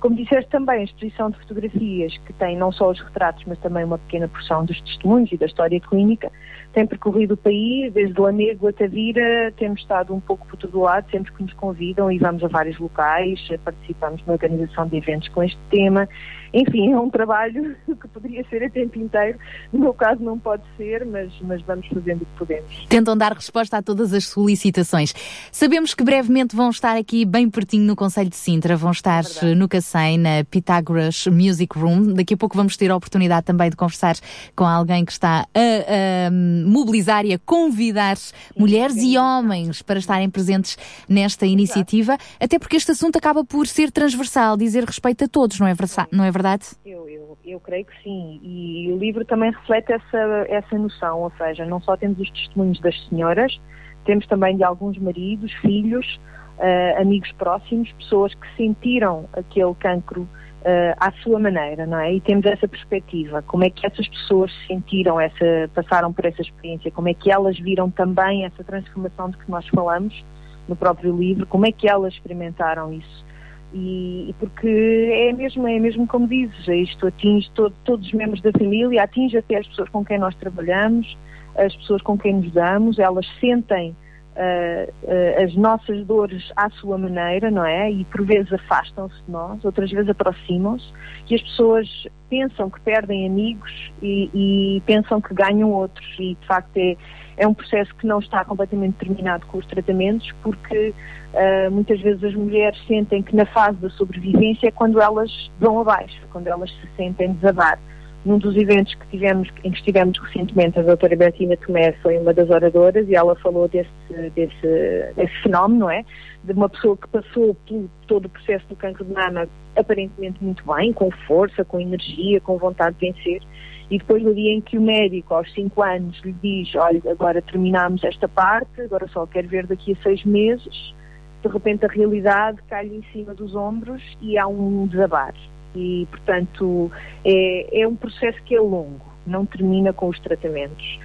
Como disseste também, a exposição de fotografias, que tem não só os retratos, mas também uma pequena porção dos testemunhos e da história clínica, tem percorrido o país, desde Lamego até Vira, temos estado um pouco por todo lado, sempre que nos convidam e vamos a vários locais, participamos na organização de eventos com este tema. Enfim, é um trabalho *laughs* que poderia ser a tempo inteiro, no meu caso não pode ser, mas, mas vamos fazendo o que podemos. Tentam dar resposta a todas as solicitações. Sabemos que brevemente vão estar aqui bem pertinho no Conselho de Sintra, vão estar é no Cacém, na Pythagoras Music Room. Daqui a pouco vamos ter a oportunidade também de conversar com alguém que está a, a mobilizar e a convidar mulheres e homens para estarem presentes nesta iniciativa, até porque este assunto acaba por ser transversal, dizer respeito a todos, não é, não é verdade? Eu, eu, eu creio que sim, e o livro também reflete essa, essa noção, ou seja, não só temos os testemunhos das senhoras, temos também de alguns maridos, filhos, uh, amigos próximos, pessoas que sentiram aquele cancro uh, à sua maneira, não é? E temos essa perspectiva, como é que essas pessoas sentiram essa, passaram por essa experiência, como é que elas viram também essa transformação de que nós falamos no próprio livro, como é que elas experimentaram isso. E, e porque é mesmo, é mesmo como dizes, isto atinge todo, todos os membros da família, atinge até as pessoas com quem nós trabalhamos, as pessoas com quem nos damos, elas sentem uh, uh, as nossas dores à sua maneira, não é? E por vezes afastam-se de nós, outras vezes aproximam-se, e as pessoas pensam que perdem amigos e, e, pensam que ganham outros, e de facto é, é um processo que não está completamente terminado com os tratamentos, porque uh, muitas vezes as mulheres sentem que na fase da sobrevivência é quando elas vão abaixo, quando elas se sentem desabar num dos eventos que tivemos, em que estivemos recentemente, a doutora Bertina Tomé foi uma das oradoras e ela falou desse, desse, desse fenómeno, não é? De uma pessoa que passou por todo o processo do cancro de mama aparentemente muito bem, com força, com energia, com vontade de vencer, e depois no dia em que o médico, aos 5 anos, lhe diz, olha, agora terminamos esta parte, agora só quero ver daqui a seis meses, de repente a realidade cai-lhe em cima dos ombros e há um desabar e, portanto, é, é um processo que é longo, não termina com os tratamentos.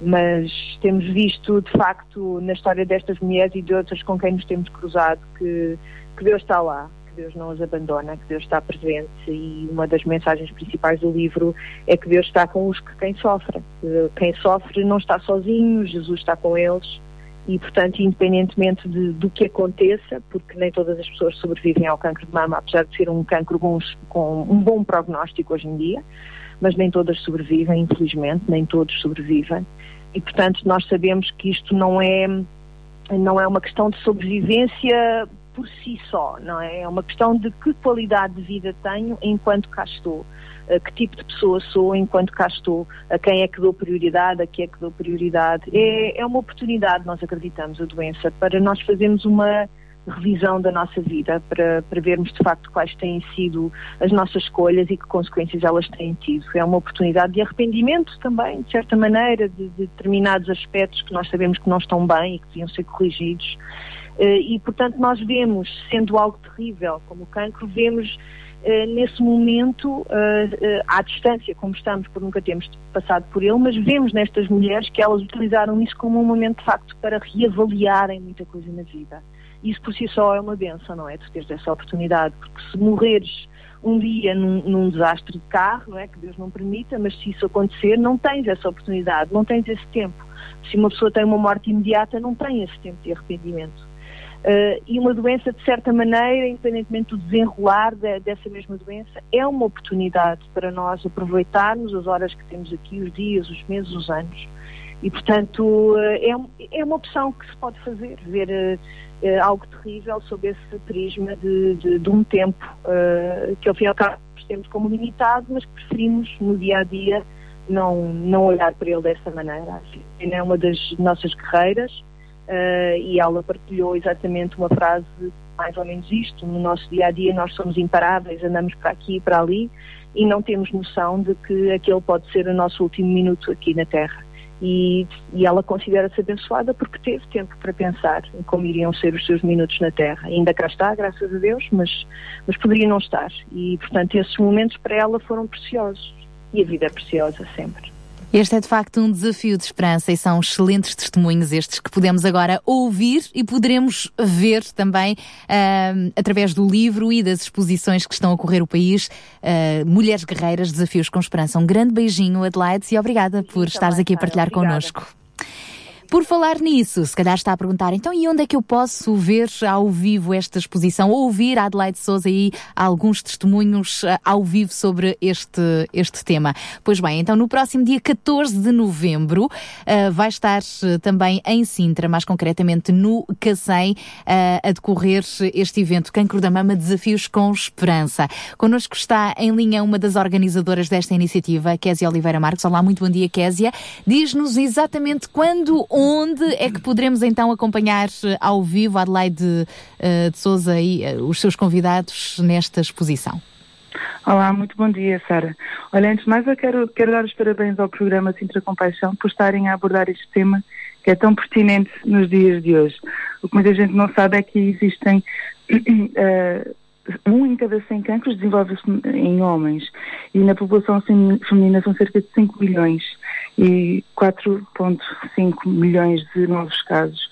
Mas temos visto, de facto, na história destas mulheres e de outras com quem nos temos cruzado, que, que Deus está lá, que Deus não as abandona, que Deus está presente e uma das mensagens principais do livro é que Deus está com os que quem sofre. Quem sofre não está sozinho, Jesus está com eles e, portanto, independentemente de, do que aconteça, porque nem todas as pessoas sobrevivem ao cancro de mama, apesar de ser um cancro com um bom prognóstico hoje em dia, mas nem todas sobrevivem, infelizmente, nem todos sobrevivem. E, portanto, nós sabemos que isto não é, não é uma questão de sobrevivência por si só, não é? É uma questão de que qualidade de vida tenho enquanto cá estou que tipo de pessoa sou enquanto cá estou, a quem é que dou prioridade, a quem é que dou prioridade. É, é uma oportunidade, nós acreditamos, a doença, para nós fazermos uma revisão da nossa vida, para, para vermos de facto quais têm sido as nossas escolhas e que consequências elas têm tido. É uma oportunidade de arrependimento também, de certa maneira, de, de determinados aspectos que nós sabemos que não estão bem e que deviam ser corrigidos. Eh, e, portanto, nós vemos, sendo algo terrível como o cancro, vemos eh, nesse momento, uh, à distância, como estamos, por nunca termos passado por ele, mas vemos nestas mulheres que elas utilizaram isso como um momento de facto para reavaliarem muita coisa na vida. Isso por si só é uma benção, não é? Tu teres essa oportunidade, porque se morreres um dia num, num, desastre de carro, não é? Que Deus não permita, mas se isso acontecer, não tens essa oportunidade, não tens esse tempo. Se uma pessoa tem uma morte imediata, não tem esse tempo de arrependimento. Uh, e uma doença, de certa maneira, independentemente do desenrolar de, dessa mesma doença, é uma oportunidade para nós aproveitarmos as horas que temos aqui, os dias, os meses, os anos. E, portanto, uh, é, é uma opção que se pode fazer, ver uh, algo terrível sob esse prisma de, de, de um tempo que, ao fim e ao cabo, temos como limitado, mas que preferimos, no dia a dia, não, não olhar para ele dessa maneira. É uma das nossas guerreiras uh, e ela partilhou exatamente uma frase mais ou menos isto, no nosso dia a dia nós somos imparáveis, andamos para aqui e para ali e não temos noção de que aquele pode ser o nosso último minuto aqui na Terra. E, e ela considera-se abençoada porque teve tempo para pensar em como iriam ser os seus minutos na Terra. Ainda cá está, graças a Deus, mas, mas poderia não estar. E, portanto, esses momentos para ela foram preciosos. E a vida é preciosa sempre. Este é de facto um desafio de esperança e são excelentes testemunhos estes que podemos agora ouvir e poderemos ver também uh, através do livro e das exposições que estão a ocorrer o país. Uh, Mulheres Guerreiras, Desafios com Esperança. Um grande beijinho, Adelaide, e obrigada por estares aqui a partilhar obrigada. connosco. Por falar nisso, se calhar está a perguntar, então e onde é que eu posso ver ao vivo esta exposição? Ou ouvir a Adelaide Souza aí alguns testemunhos uh, ao vivo sobre este, este tema? Pois bem, então no próximo dia 14 de novembro uh, vai estar uh, também em Sintra, mais concretamente no Cacém, a decorrer este evento Cancro da Mama Desafios com Esperança. Connosco está em linha uma das organizadoras desta iniciativa, Késia Oliveira Marques. Olá, muito bom dia, Késia. Diz-nos exatamente quando, onde é que poderemos então acompanhar eh, ao vivo Adelaide uh, de Souza e uh, os seus convidados nesta exposição? Olá, muito bom dia, Sara. Olha, antes de mais eu quero, quero dar os parabéns ao programa Sintra Compaixão por estarem a abordar este tema que é tão pertinente nos dias de hoje. O que muita gente não sabe é que existem uh, *clears throat* um em cada 100 cancros desenvolve-se em homens e na população feminina são cerca de 5 milhões e 4,5 milhões de novos casos.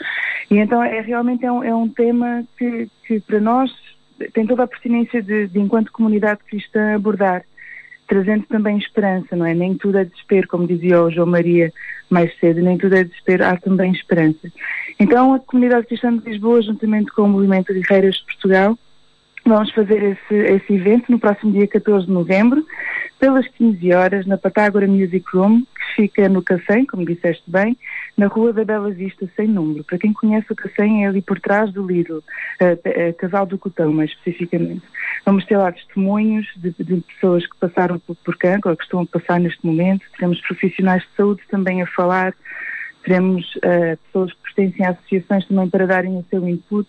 E então é realmente é um, é um tema que, que para nós tem toda a pertinência de, de, enquanto comunidade cristã, abordar, trazendo também esperança, não é? Nem tudo é desespero, como dizia o João Maria mais cedo, nem tudo é desespero, há também esperança. Então, a Comunidade Cristã de Lisboa, juntamente com o Movimento Guerreiras de Portugal, vamos fazer esse, esse evento no próximo dia 14 de novembro, pelas 15 horas, na Patágora Music Room, que fica no Cacém, como disseste bem, na Rua da Bela Vista, sem número. Para quem conhece o Cacém, é ali por trás do Lidl, Casal do Cotão, mais especificamente. Vamos ter lá testemunhos de, de pessoas que passaram por, por cancro, ou que estão a passar neste momento. Teremos profissionais de saúde também a falar. Teremos uh, pessoas que pertencem a associações também para darem o seu input.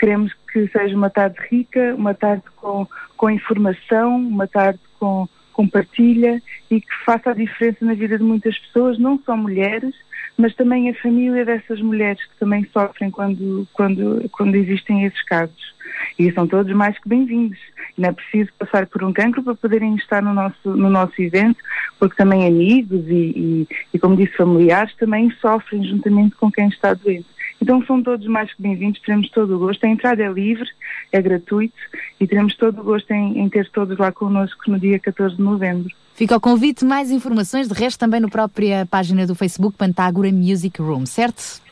Queremos que seja uma tarde rica, uma tarde com, com informação, uma tarde com, com partilha e que faça a diferença na vida de muitas pessoas, não só mulheres, mas também a família dessas mulheres que também sofrem quando, quando, quando existem esses casos. E são todos mais que bem-vindos. Não é preciso passar por um cancro para poderem estar no nosso, no nosso evento, porque também amigos e, e, e, como disse, familiares também sofrem juntamente com quem está doente. Então são todos mais que bem-vindos, teremos todo o gosto. A entrada é livre, é gratuito e teremos todo o gosto em, em ter todos lá connosco no dia 14 de novembro. Fica o convite, mais informações, de resto também na própria página do Facebook Pantagora Music Room, certo?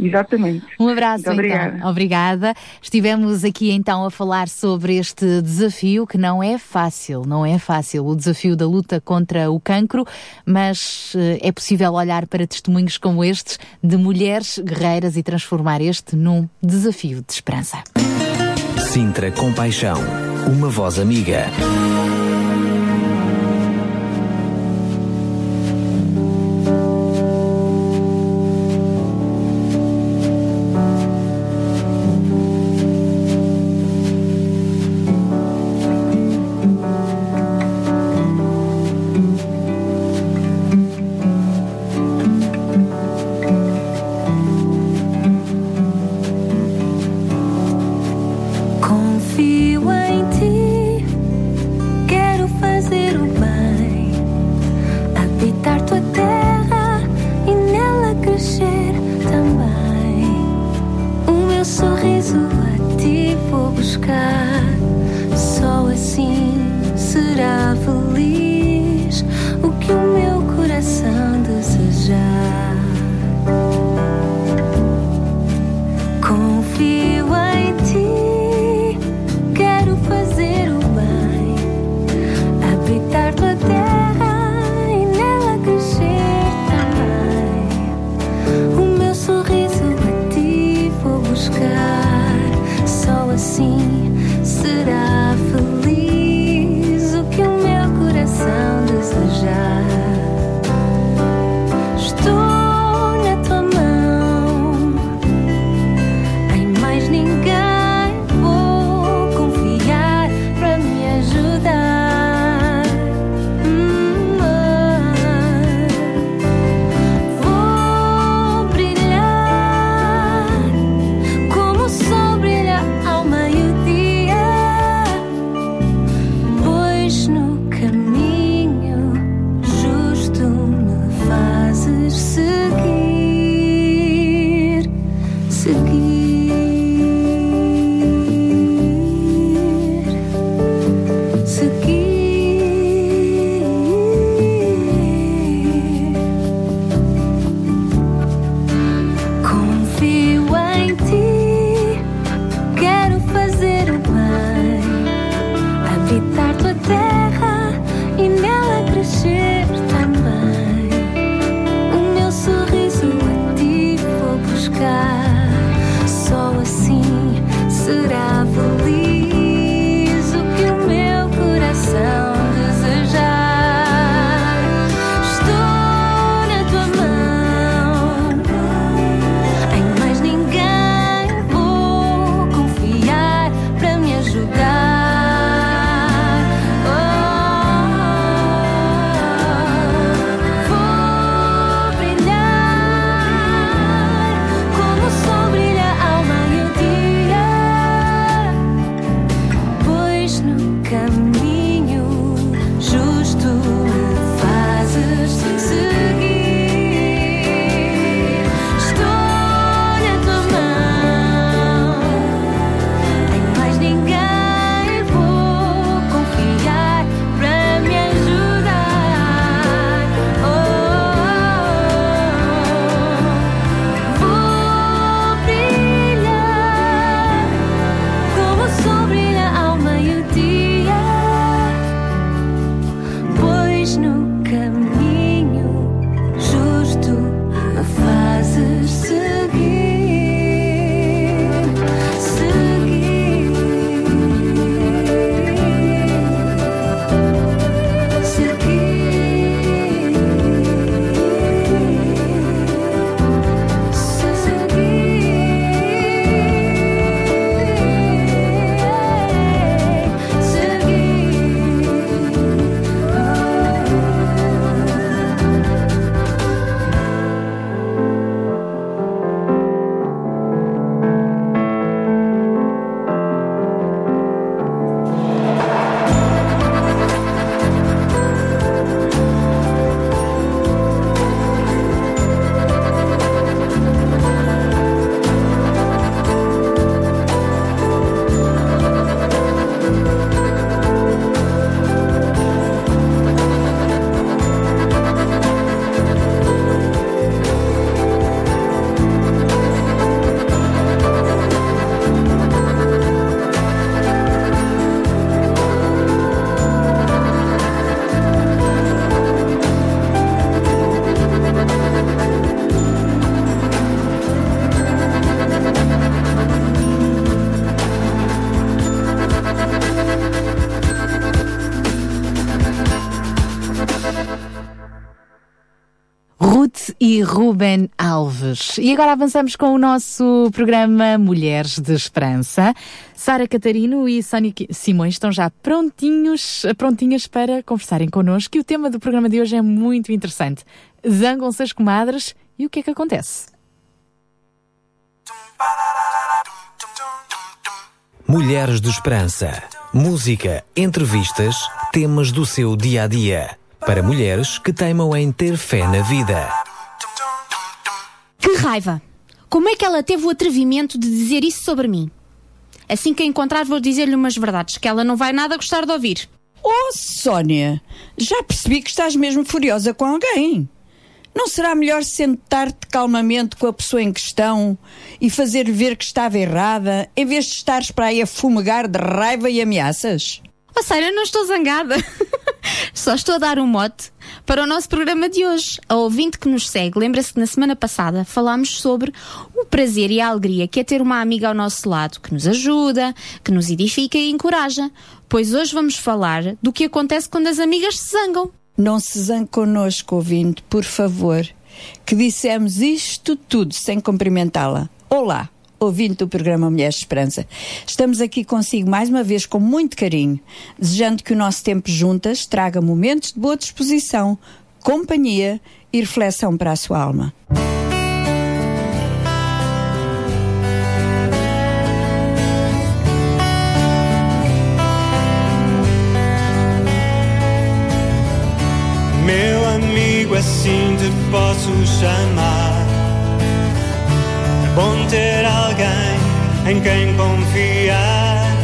Exatamente. Um abraço, Muito obrigada. então. Obrigada. Estivemos aqui então a falar sobre este desafio que não é fácil, não é fácil, o desafio da luta contra o cancro, mas eh, é possível olhar para testemunhos como estes de mulheres guerreiras e transformar este num desafio de esperança. Sintra Compaixão, uma voz amiga. E Ruben Alves. E agora avançamos com o nosso programa Mulheres de Esperança. Sara Catarino e Sónia Simões estão já prontinhos, prontinhas para conversarem connosco e o tema do programa de hoje é muito interessante. Zangam-se as comadres e o que é que acontece? Mulheres de Esperança. Música, entrevistas, temas do seu dia a dia. Para mulheres que teimam em ter fé na vida. Que raiva! Como é que ela teve o atrevimento de dizer isso sobre mim? Assim que a encontrar, vou dizer-lhe umas verdades que ela não vai nada gostar de ouvir. Oh, Sónia, já percebi que estás mesmo furiosa com alguém. Não será melhor sentar-te calmamente com a pessoa em questão e fazer ver que estava errada, em vez de estares para aí a fumegar de raiva e ameaças? Oh, Sara, não estou zangada. *laughs* Só estou a dar um mote para o nosso programa de hoje. A ouvinte que nos segue, lembra-se que na semana passada falámos sobre o prazer e a alegria que é ter uma amiga ao nosso lado, que nos ajuda, que nos edifica e encoraja. Pois hoje vamos falar do que acontece quando as amigas se zangam. Não se zangue connosco, ouvinte, por favor, que dissemos isto tudo sem cumprimentá-la. Olá! Ouvinte do programa Mulheres de Esperança. Estamos aqui consigo mais uma vez com muito carinho, desejando que o nosso tempo juntas traga momentos de boa disposição, companhia e reflexão para a sua alma. Meu amigo, assim te posso chamar. É bom ter alguém em quem confiar.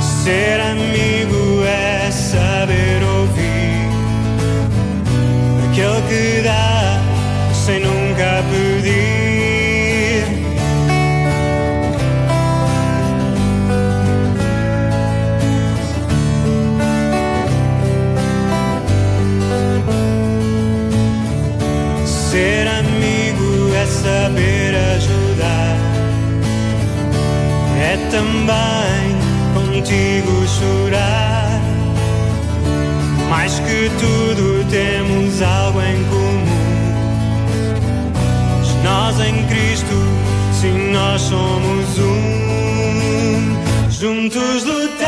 Ser amigo também contigo chorar. Mais que tudo temos algo em comum. Nós em Cristo, sim, nós somos um. Juntos lutamos,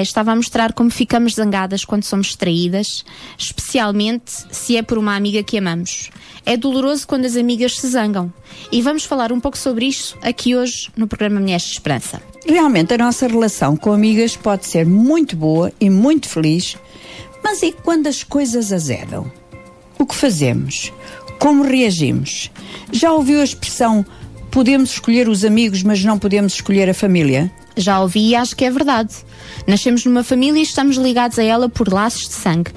estava a mostrar como ficamos zangadas quando somos traídas, especialmente se é por uma amiga que amamos. É doloroso quando as amigas se zangam. E vamos falar um pouco sobre isso aqui hoje no programa Mulheres de Esperança. Realmente a nossa relação com amigas pode ser muito boa e muito feliz, mas e quando as coisas azedam? O que fazemos? Como reagimos? Já ouviu a expressão podemos escolher os amigos, mas não podemos escolher a família? Já ouvi e acho que é verdade. Nascemos numa família e estamos ligados a ela por laços de sangue.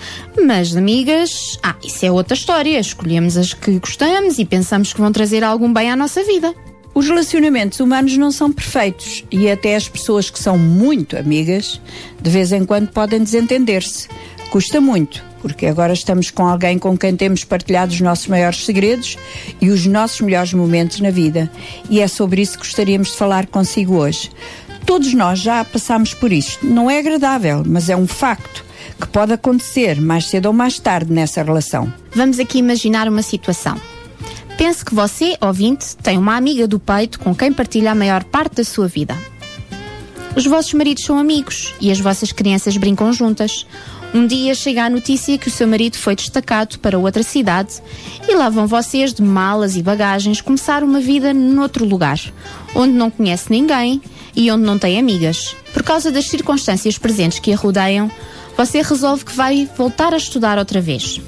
Mas amigas, ah, isso é outra história. Escolhemos as que gostamos e pensamos que vão trazer algum bem à nossa vida. Os relacionamentos humanos não são perfeitos e até as pessoas que são muito amigas, de vez em quando podem desentender-se. Custa muito, porque agora estamos com alguém com quem temos partilhado os nossos maiores segredos e os nossos melhores momentos na vida. E é sobre isso que gostaríamos de falar consigo hoje. Todos nós já passamos por isto. Não é agradável, mas é um facto que pode acontecer mais cedo ou mais tarde nessa relação. Vamos aqui imaginar uma situação. Pense que você, ouvinte, tem uma amiga do peito com quem partilha a maior parte da sua vida. Os vossos maridos são amigos e as vossas crianças brincam juntas. Um dia chega a notícia que o seu marido foi destacado para outra cidade e lá vão vocês de malas e bagagens começar uma vida noutro lugar, onde não conhece ninguém e onde não tem amigas. Por causa das circunstâncias presentes que a rodeiam, você resolve que vai voltar a estudar outra vez.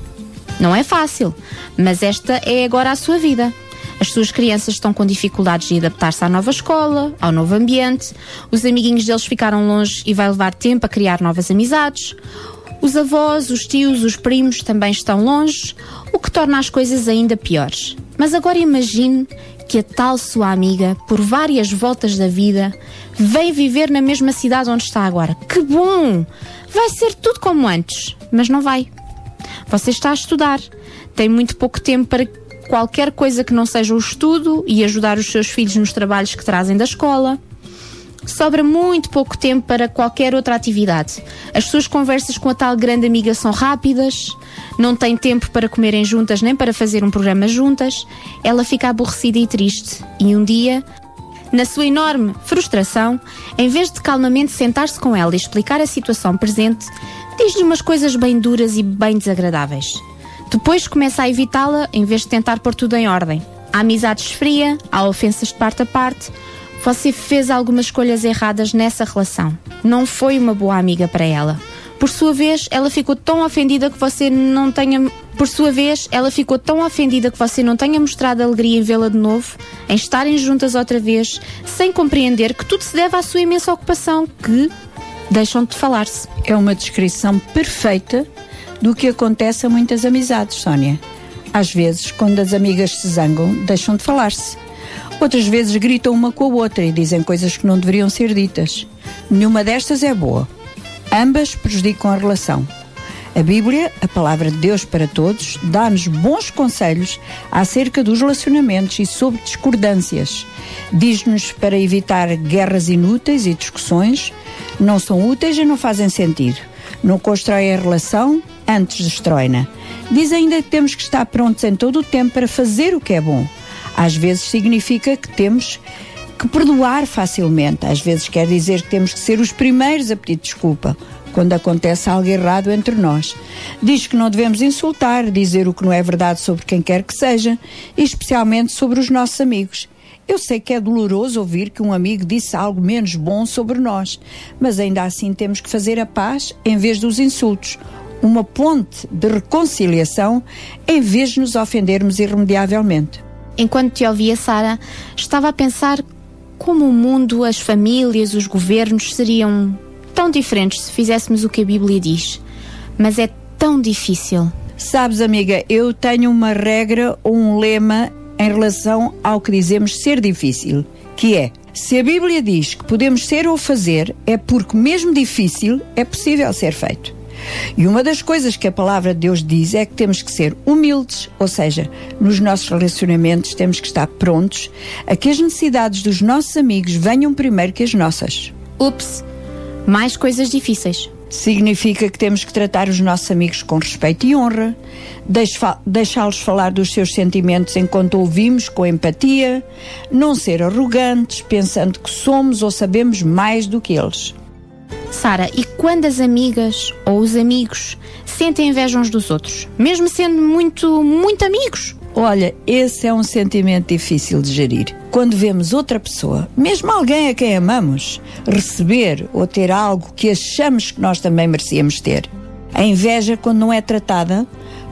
Não é fácil, mas esta é agora a sua vida. As suas crianças estão com dificuldades de adaptar-se à nova escola, ao novo ambiente, os amiguinhos deles ficaram longe e vai levar tempo a criar novas amizades. Os avós, os tios, os primos também estão longe, o que torna as coisas ainda piores. Mas agora imagine que a tal sua amiga, por várias voltas da vida, vem viver na mesma cidade onde está agora. Que bom! Vai ser tudo como antes, mas não vai. Você está a estudar, tem muito pouco tempo para qualquer coisa que não seja o estudo e ajudar os seus filhos nos trabalhos que trazem da escola sobra muito pouco tempo para qualquer outra atividade. As suas conversas com a tal grande amiga são rápidas, não tem tempo para comerem juntas nem para fazer um programa juntas. Ela fica aborrecida e triste. E um dia, na sua enorme frustração, em vez de calmamente sentar-se com ela e explicar a situação presente, diz-lhe umas coisas bem duras e bem desagradáveis. Depois começa a evitá-la em vez de tentar pôr tudo em ordem. A amizade esfria, há ofensas de parte a parte, você fez algumas escolhas erradas nessa relação. Não foi uma boa amiga para ela. Por sua vez, ela ficou tão ofendida que você não tenha. Por sua vez, ela ficou tão ofendida que você não tenha mostrado alegria em vê-la de novo, em estarem juntas outra vez, sem compreender que tudo se deve à sua imensa ocupação, que deixam de falar-se. É uma descrição perfeita do que acontece a muitas amizades, Sónia. Às vezes, quando as amigas se zangam, deixam de falar-se. Outras vezes gritam uma com a outra e dizem coisas que não deveriam ser ditas. Nenhuma destas é boa. Ambas prejudicam a relação. A Bíblia, a palavra de Deus para todos, dá-nos bons conselhos acerca dos relacionamentos e sobre discordâncias. Diz-nos para evitar guerras inúteis e discussões, não são úteis e não fazem sentido. Não constroem a relação, antes destrói-na. Diz ainda que temos que estar prontos em todo o tempo para fazer o que é bom às vezes significa que temos que perdoar facilmente. Às vezes quer dizer que temos que ser os primeiros a pedir desculpa quando acontece algo errado entre nós. Diz que não devemos insultar, dizer o que não é verdade sobre quem quer que seja, e especialmente sobre os nossos amigos. Eu sei que é doloroso ouvir que um amigo disse algo menos bom sobre nós, mas ainda assim temos que fazer a paz em vez dos insultos. Uma ponte de reconciliação em vez de nos ofendermos irremediavelmente. Enquanto te ouvia, Sara, estava a pensar como o mundo, as famílias, os governos seriam tão diferentes se fizéssemos o que a Bíblia diz. Mas é tão difícil. Sabes, amiga, eu tenho uma regra ou um lema em relação ao que dizemos ser difícil, que é: se a Bíblia diz que podemos ser ou fazer, é porque, mesmo difícil, é possível ser feito. E uma das coisas que a palavra de Deus diz é que temos que ser humildes, ou seja, nos nossos relacionamentos temos que estar prontos a que as necessidades dos nossos amigos venham primeiro que as nossas. Ups, mais coisas difíceis. Significa que temos que tratar os nossos amigos com respeito e honra, deixá-los falar dos seus sentimentos enquanto ouvimos com empatia, não ser arrogantes, pensando que somos ou sabemos mais do que eles. Sara, e quando as amigas ou os amigos sentem inveja uns dos outros, mesmo sendo muito, muito amigos? Olha, esse é um sentimento difícil de gerir. Quando vemos outra pessoa, mesmo alguém a quem amamos, receber ou ter algo que achamos que nós também merecíamos ter. A inveja, quando não é tratada,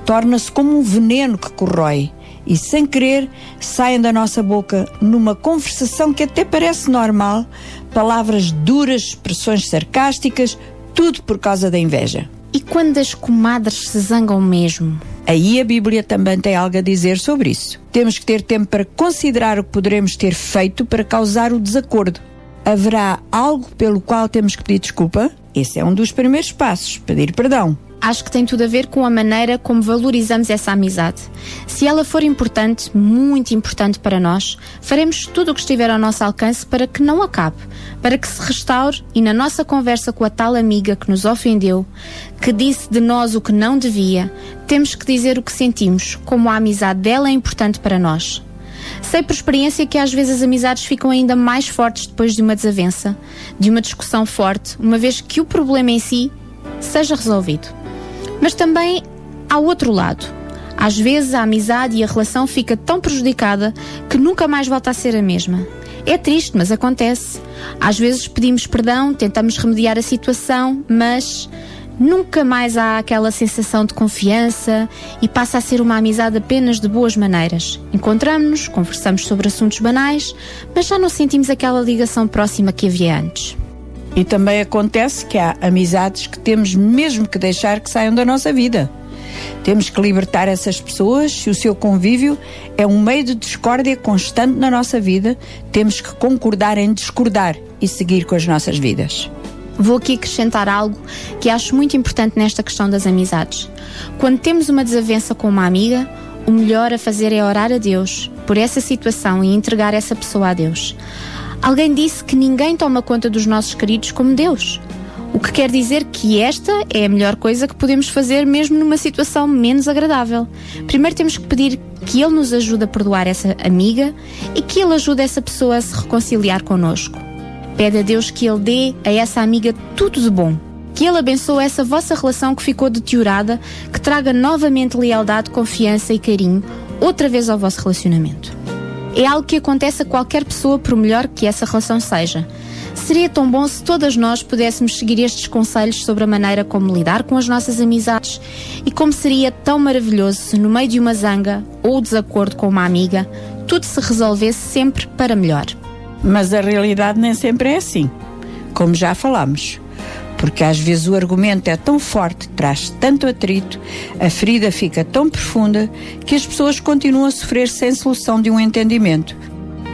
torna-se como um veneno que corrói e, sem querer, saem da nossa boca numa conversação que até parece normal, palavras duras, expressões sarcásticas, tudo por causa da inveja. E quando as comadres se zangam mesmo? Aí a Bíblia também tem algo a dizer sobre isso. Temos que ter tempo para considerar o que poderemos ter feito para causar o desacordo. Haverá algo pelo qual temos que pedir desculpa? Esse é um dos primeiros passos, pedir perdão acho que tem tudo a ver com a maneira como valorizamos essa amizade. Se ela for importante, muito importante para nós, faremos tudo o que estiver ao nosso alcance para que não acabe, para que se restaure e na nossa conversa com a tal amiga que nos ofendeu, que disse de nós o que não devia, temos que dizer o que sentimos, como a amizade dela é importante para nós. Sei por experiência que às vezes as amizades ficam ainda mais fortes depois de uma desavença, de uma discussão forte, uma vez que o problema em si seja resolvido. Mas também há outro lado. Às vezes a amizade e a relação fica tão prejudicada que nunca mais volta a ser a mesma. É triste, mas acontece. Às vezes pedimos perdão, tentamos remediar a situação, mas nunca mais há aquela sensação de confiança e passa a ser uma amizade apenas de boas maneiras. Encontramos-nos, conversamos sobre assuntos banais, mas já não sentimos aquela ligação próxima que havia antes. E também acontece que há amizades que temos mesmo que deixar que saiam da nossa vida. Temos que libertar essas pessoas se o seu convívio é um meio de discórdia constante na nossa vida. Temos que concordar em discordar e seguir com as nossas vidas. Vou aqui acrescentar algo que acho muito importante nesta questão das amizades. Quando temos uma desavença com uma amiga, o melhor a fazer é orar a Deus por essa situação e entregar essa pessoa a Deus. Alguém disse que ninguém toma conta dos nossos queridos como Deus. O que quer dizer que esta é a melhor coisa que podemos fazer mesmo numa situação menos agradável. Primeiro temos que pedir que Ele nos ajude a perdoar essa amiga e que Ele ajude essa pessoa a se reconciliar connosco. Pede a Deus que Ele dê a essa amiga tudo de bom. Que Ele abençoe essa vossa relação que ficou deteriorada, que traga novamente lealdade, confiança e carinho outra vez ao vosso relacionamento. É algo que acontece a qualquer pessoa, por melhor que essa relação seja. Seria tão bom se todas nós pudéssemos seguir estes conselhos sobre a maneira como lidar com as nossas amizades e como seria tão maravilhoso se, no meio de uma zanga ou desacordo com uma amiga, tudo se resolvesse sempre para melhor. Mas a realidade nem sempre é assim. Como já falamos porque às vezes o argumento é tão forte, traz tanto atrito, a ferida fica tão profunda que as pessoas continuam a sofrer sem solução de um entendimento.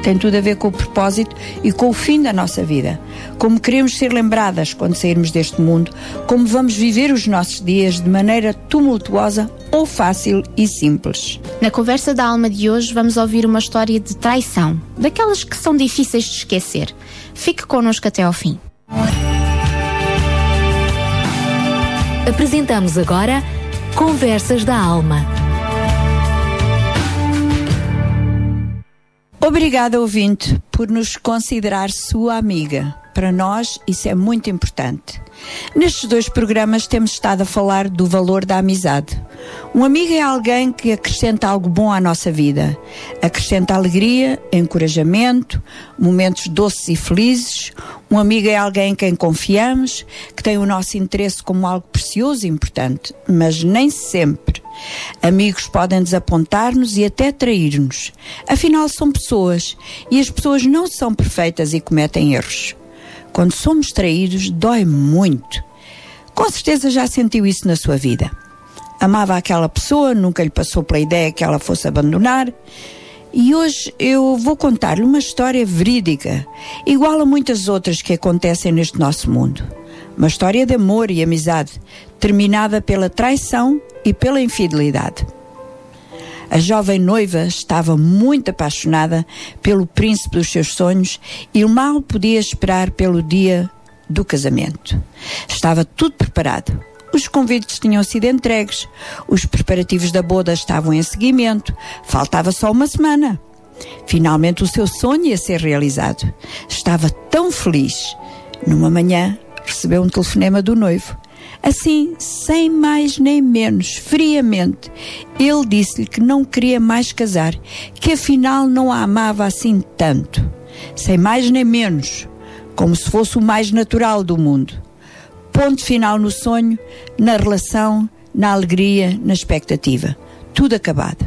Tem tudo a ver com o propósito e com o fim da nossa vida. Como queremos ser lembradas quando sairmos deste mundo, como vamos viver os nossos dias de maneira tumultuosa ou fácil e simples. Na conversa da alma de hoje vamos ouvir uma história de traição, daquelas que são difíceis de esquecer. Fique connosco até ao fim. Apresentamos agora Conversas da Alma. Obrigada, ouvinte, por nos considerar sua amiga. Para nós, isso é muito importante. Nestes dois programas temos estado a falar do valor da amizade. Um amigo é alguém que acrescenta algo bom à nossa vida. Acrescenta alegria, encorajamento, momentos doces e felizes. Um amigo é alguém em quem confiamos, que tem o nosso interesse como algo precioso e importante, mas nem sempre. Amigos podem desapontar-nos e até trair-nos. Afinal, são pessoas e as pessoas não são perfeitas e cometem erros. Quando somos traídos, dói muito. Com certeza já sentiu isso na sua vida. Amava aquela pessoa, nunca lhe passou pela ideia que ela fosse abandonar. E hoje eu vou contar-lhe uma história verídica, igual a muitas outras que acontecem neste nosso mundo. Uma história de amor e amizade, terminada pela traição e pela infidelidade. A jovem noiva estava muito apaixonada pelo príncipe dos seus sonhos e mal podia esperar pelo dia do casamento. Estava tudo preparado. Os convites tinham sido entregues, os preparativos da boda estavam em seguimento, faltava só uma semana. Finalmente o seu sonho ia ser realizado. Estava tão feliz. Numa manhã, recebeu um telefonema do noivo. Assim, sem mais nem menos, friamente, ele disse-lhe que não queria mais casar, que afinal não a amava assim tanto. Sem mais nem menos, como se fosse o mais natural do mundo. Ponto final no sonho, na relação, na alegria, na expectativa. Tudo acabado.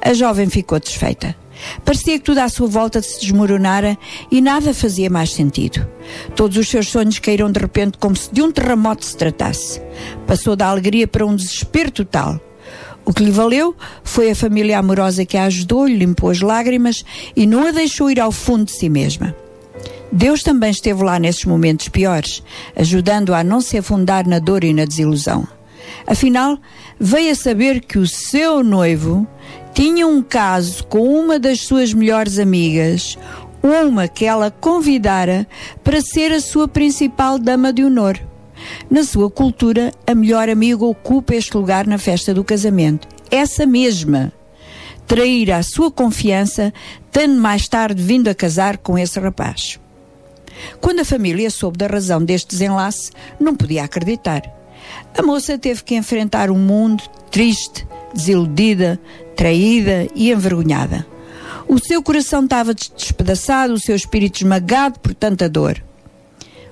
A jovem ficou desfeita. Parecia que tudo à sua volta se desmoronara e nada fazia mais sentido. Todos os seus sonhos caíram de repente como se de um terremoto se tratasse. Passou da alegria para um desespero total. O que lhe valeu foi a família amorosa que a ajudou, lhe limpou as lágrimas e não a deixou ir ao fundo de si mesma. Deus também esteve lá nesses momentos piores, ajudando-a a não se afundar na dor e na desilusão. Afinal, veio a saber que o seu noivo tinha um caso com uma das suas melhores amigas, uma que ela convidara para ser a sua principal dama de honor. Na sua cultura, a melhor amiga ocupa este lugar na festa do casamento. Essa mesma. Trair a sua confiança, tendo mais tarde vindo a casar com esse rapaz. Quando a família soube da razão deste desenlace, não podia acreditar. A moça teve que enfrentar um mundo triste, desiludida, traída e envergonhada. O seu coração estava despedaçado, o seu espírito esmagado por tanta dor.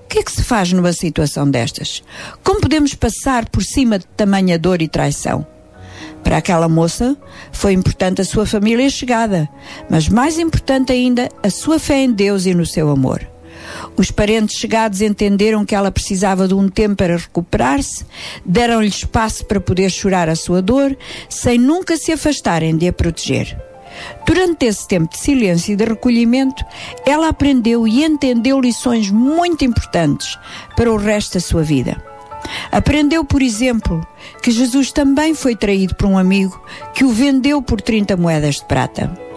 O que é que se faz numa situação destas? Como podemos passar por cima de tamanha dor e traição? Para aquela moça, foi importante a sua família chegada, mas mais importante ainda, a sua fé em Deus e no seu amor. Os parentes chegados entenderam que ela precisava de um tempo para recuperar-se, deram-lhe espaço para poder chorar a sua dor, sem nunca se afastarem de a proteger. Durante esse tempo de silêncio e de recolhimento, ela aprendeu e entendeu lições muito importantes para o resto da sua vida. Aprendeu, por exemplo, que Jesus também foi traído por um amigo que o vendeu por 30 moedas de prata.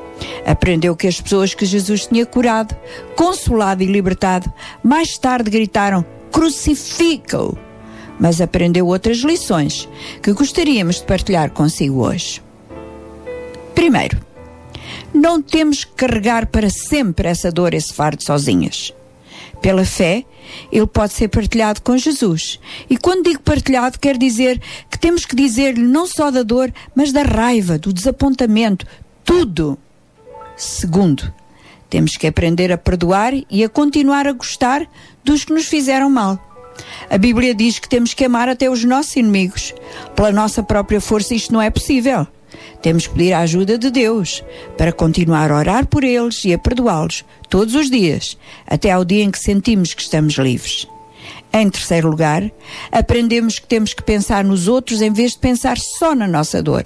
Aprendeu que as pessoas que Jesus tinha curado, consolado e libertado, mais tarde gritaram: Crucifica-o! Mas aprendeu outras lições que gostaríamos de partilhar consigo hoje. Primeiro, não temos que carregar para sempre essa dor, esse fardo sozinhas. Pela fé, ele pode ser partilhado com Jesus. E quando digo partilhado, quer dizer que temos que dizer-lhe não só da dor, mas da raiva, do desapontamento, tudo. Segundo, temos que aprender a perdoar e a continuar a gostar dos que nos fizeram mal. A Bíblia diz que temos que amar até os nossos inimigos. Pela nossa própria força, isto não é possível. Temos que pedir a ajuda de Deus para continuar a orar por eles e a perdoá-los todos os dias, até ao dia em que sentimos que estamos livres. Em terceiro lugar, aprendemos que temos que pensar nos outros em vez de pensar só na nossa dor.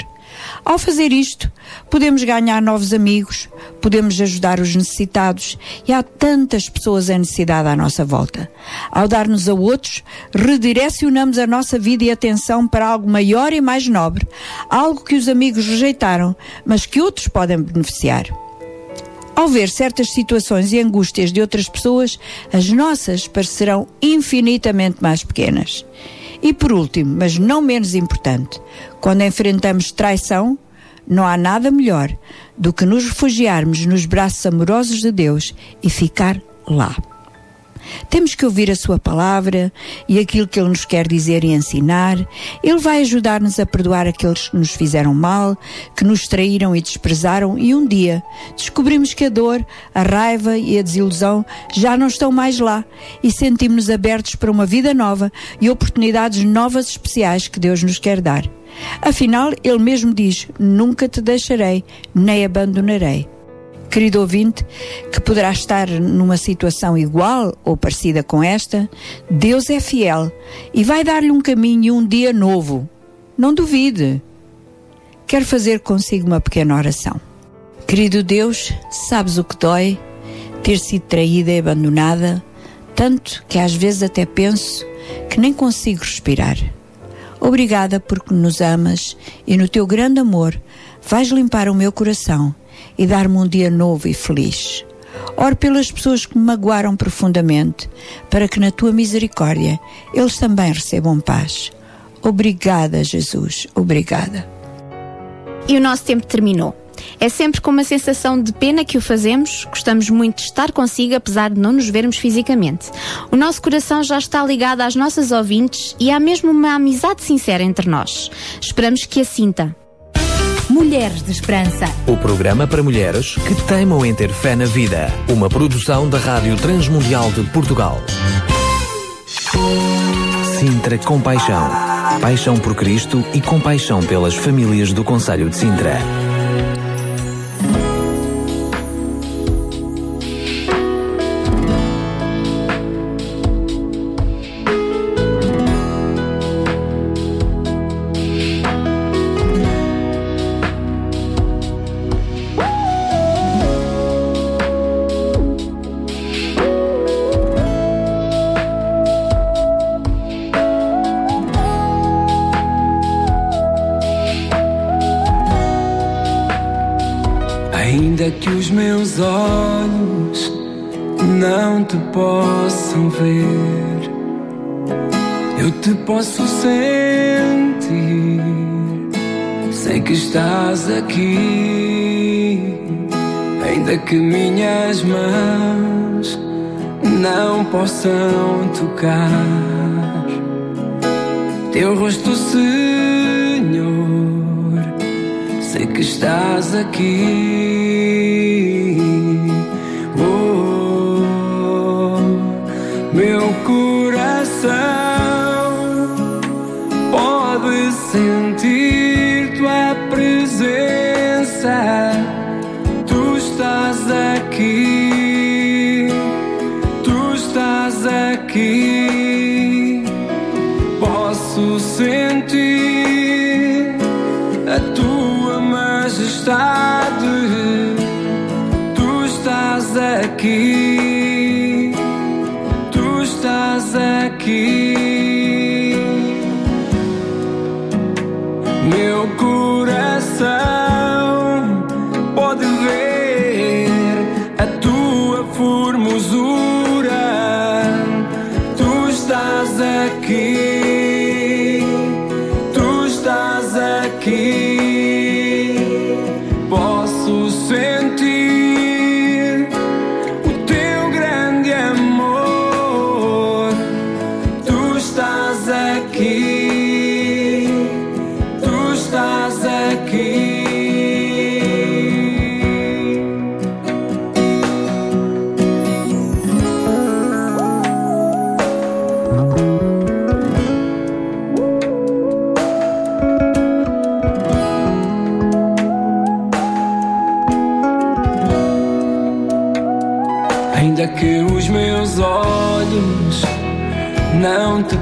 Ao fazer isto, podemos ganhar novos amigos, podemos ajudar os necessitados e há tantas pessoas em necessidade à nossa volta. Ao dar-nos a outros, redirecionamos a nossa vida e atenção para algo maior e mais nobre, algo que os amigos rejeitaram, mas que outros podem beneficiar. Ao ver certas situações e angústias de outras pessoas, as nossas parecerão infinitamente mais pequenas. E por último, mas não menos importante, quando enfrentamos traição, não há nada melhor do que nos refugiarmos nos braços amorosos de Deus e ficar lá. Temos que ouvir a Sua palavra e aquilo que Ele nos quer dizer e ensinar. Ele vai ajudar-nos a perdoar aqueles que nos fizeram mal, que nos traíram e desprezaram, e um dia descobrimos que a dor, a raiva e a desilusão já não estão mais lá e sentimos-nos abertos para uma vida nova e oportunidades novas especiais que Deus nos quer dar. Afinal, Ele mesmo diz: Nunca te deixarei, nem abandonarei querido ouvinte, que poderá estar numa situação igual ou parecida com esta, Deus é fiel e vai dar-lhe um caminho e um dia novo. Não duvide. Quero fazer consigo uma pequena oração. Querido Deus, sabes o que dói ter sido traída e abandonada, tanto que às vezes até penso que nem consigo respirar. Obrigada porque nos amas e no teu grande amor vais limpar o meu coração e dar-me um dia novo e feliz. Oro pelas pessoas que me magoaram profundamente, para que na tua misericórdia eles também recebam paz. Obrigada, Jesus. Obrigada. E o nosso tempo terminou. É sempre com uma sensação de pena que o fazemos, gostamos muito de estar consigo, apesar de não nos vermos fisicamente. O nosso coração já está ligado às nossas ouvintes e há mesmo uma amizade sincera entre nós. Esperamos que a sinta. Mulheres de Esperança. O programa para mulheres que teimam em ter fé na vida. Uma produção da Rádio Transmundial de Portugal. Sintra Compaixão. Paixão por Cristo e compaixão pelas famílias do Conselho de Sintra. Meus olhos não te possam ver, eu te posso sentir. Sei que estás aqui, ainda que minhas mãos não possam tocar teu rosto, Senhor. Sei que estás aqui.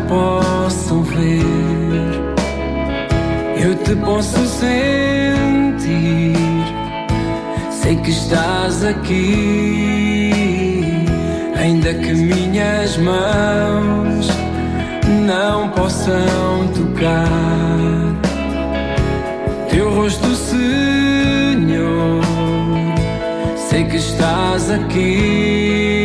Possam ver, eu te posso sentir. Sei que estás aqui, ainda que minhas mãos não possam tocar teu rosto, Senhor. Sei que estás aqui.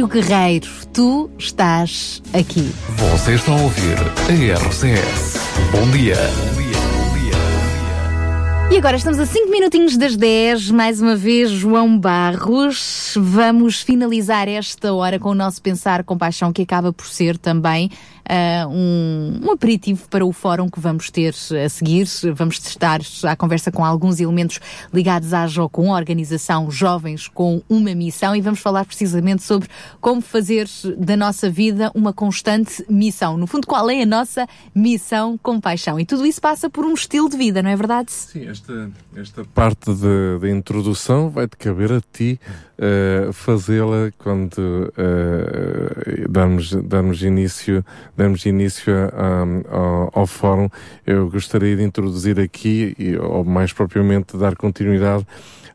Sérgio Guerreiro. Tu estás aqui. Você está a ouvir a RCS. Bom dia. E agora estamos a 5 minutinhos das 10, mais uma vez João Barros. Vamos finalizar esta hora com o nosso Pensar com Paixão, que acaba por ser também uh, um, um aperitivo para o fórum que vamos ter a seguir. Vamos testar a conversa com alguns elementos ligados à JO, com a organização Jovens com uma Missão e vamos falar precisamente sobre como fazer da nossa vida uma constante missão. No fundo, qual é a nossa missão com paixão? E tudo isso passa por um estilo de vida, não é verdade? Sim, esta, esta parte da introdução vai-te caber a ti uh, fazê-la quando uh, damos, damos início, damos início a, a, ao, ao fórum. Eu gostaria de introduzir aqui, ou mais propriamente dar continuidade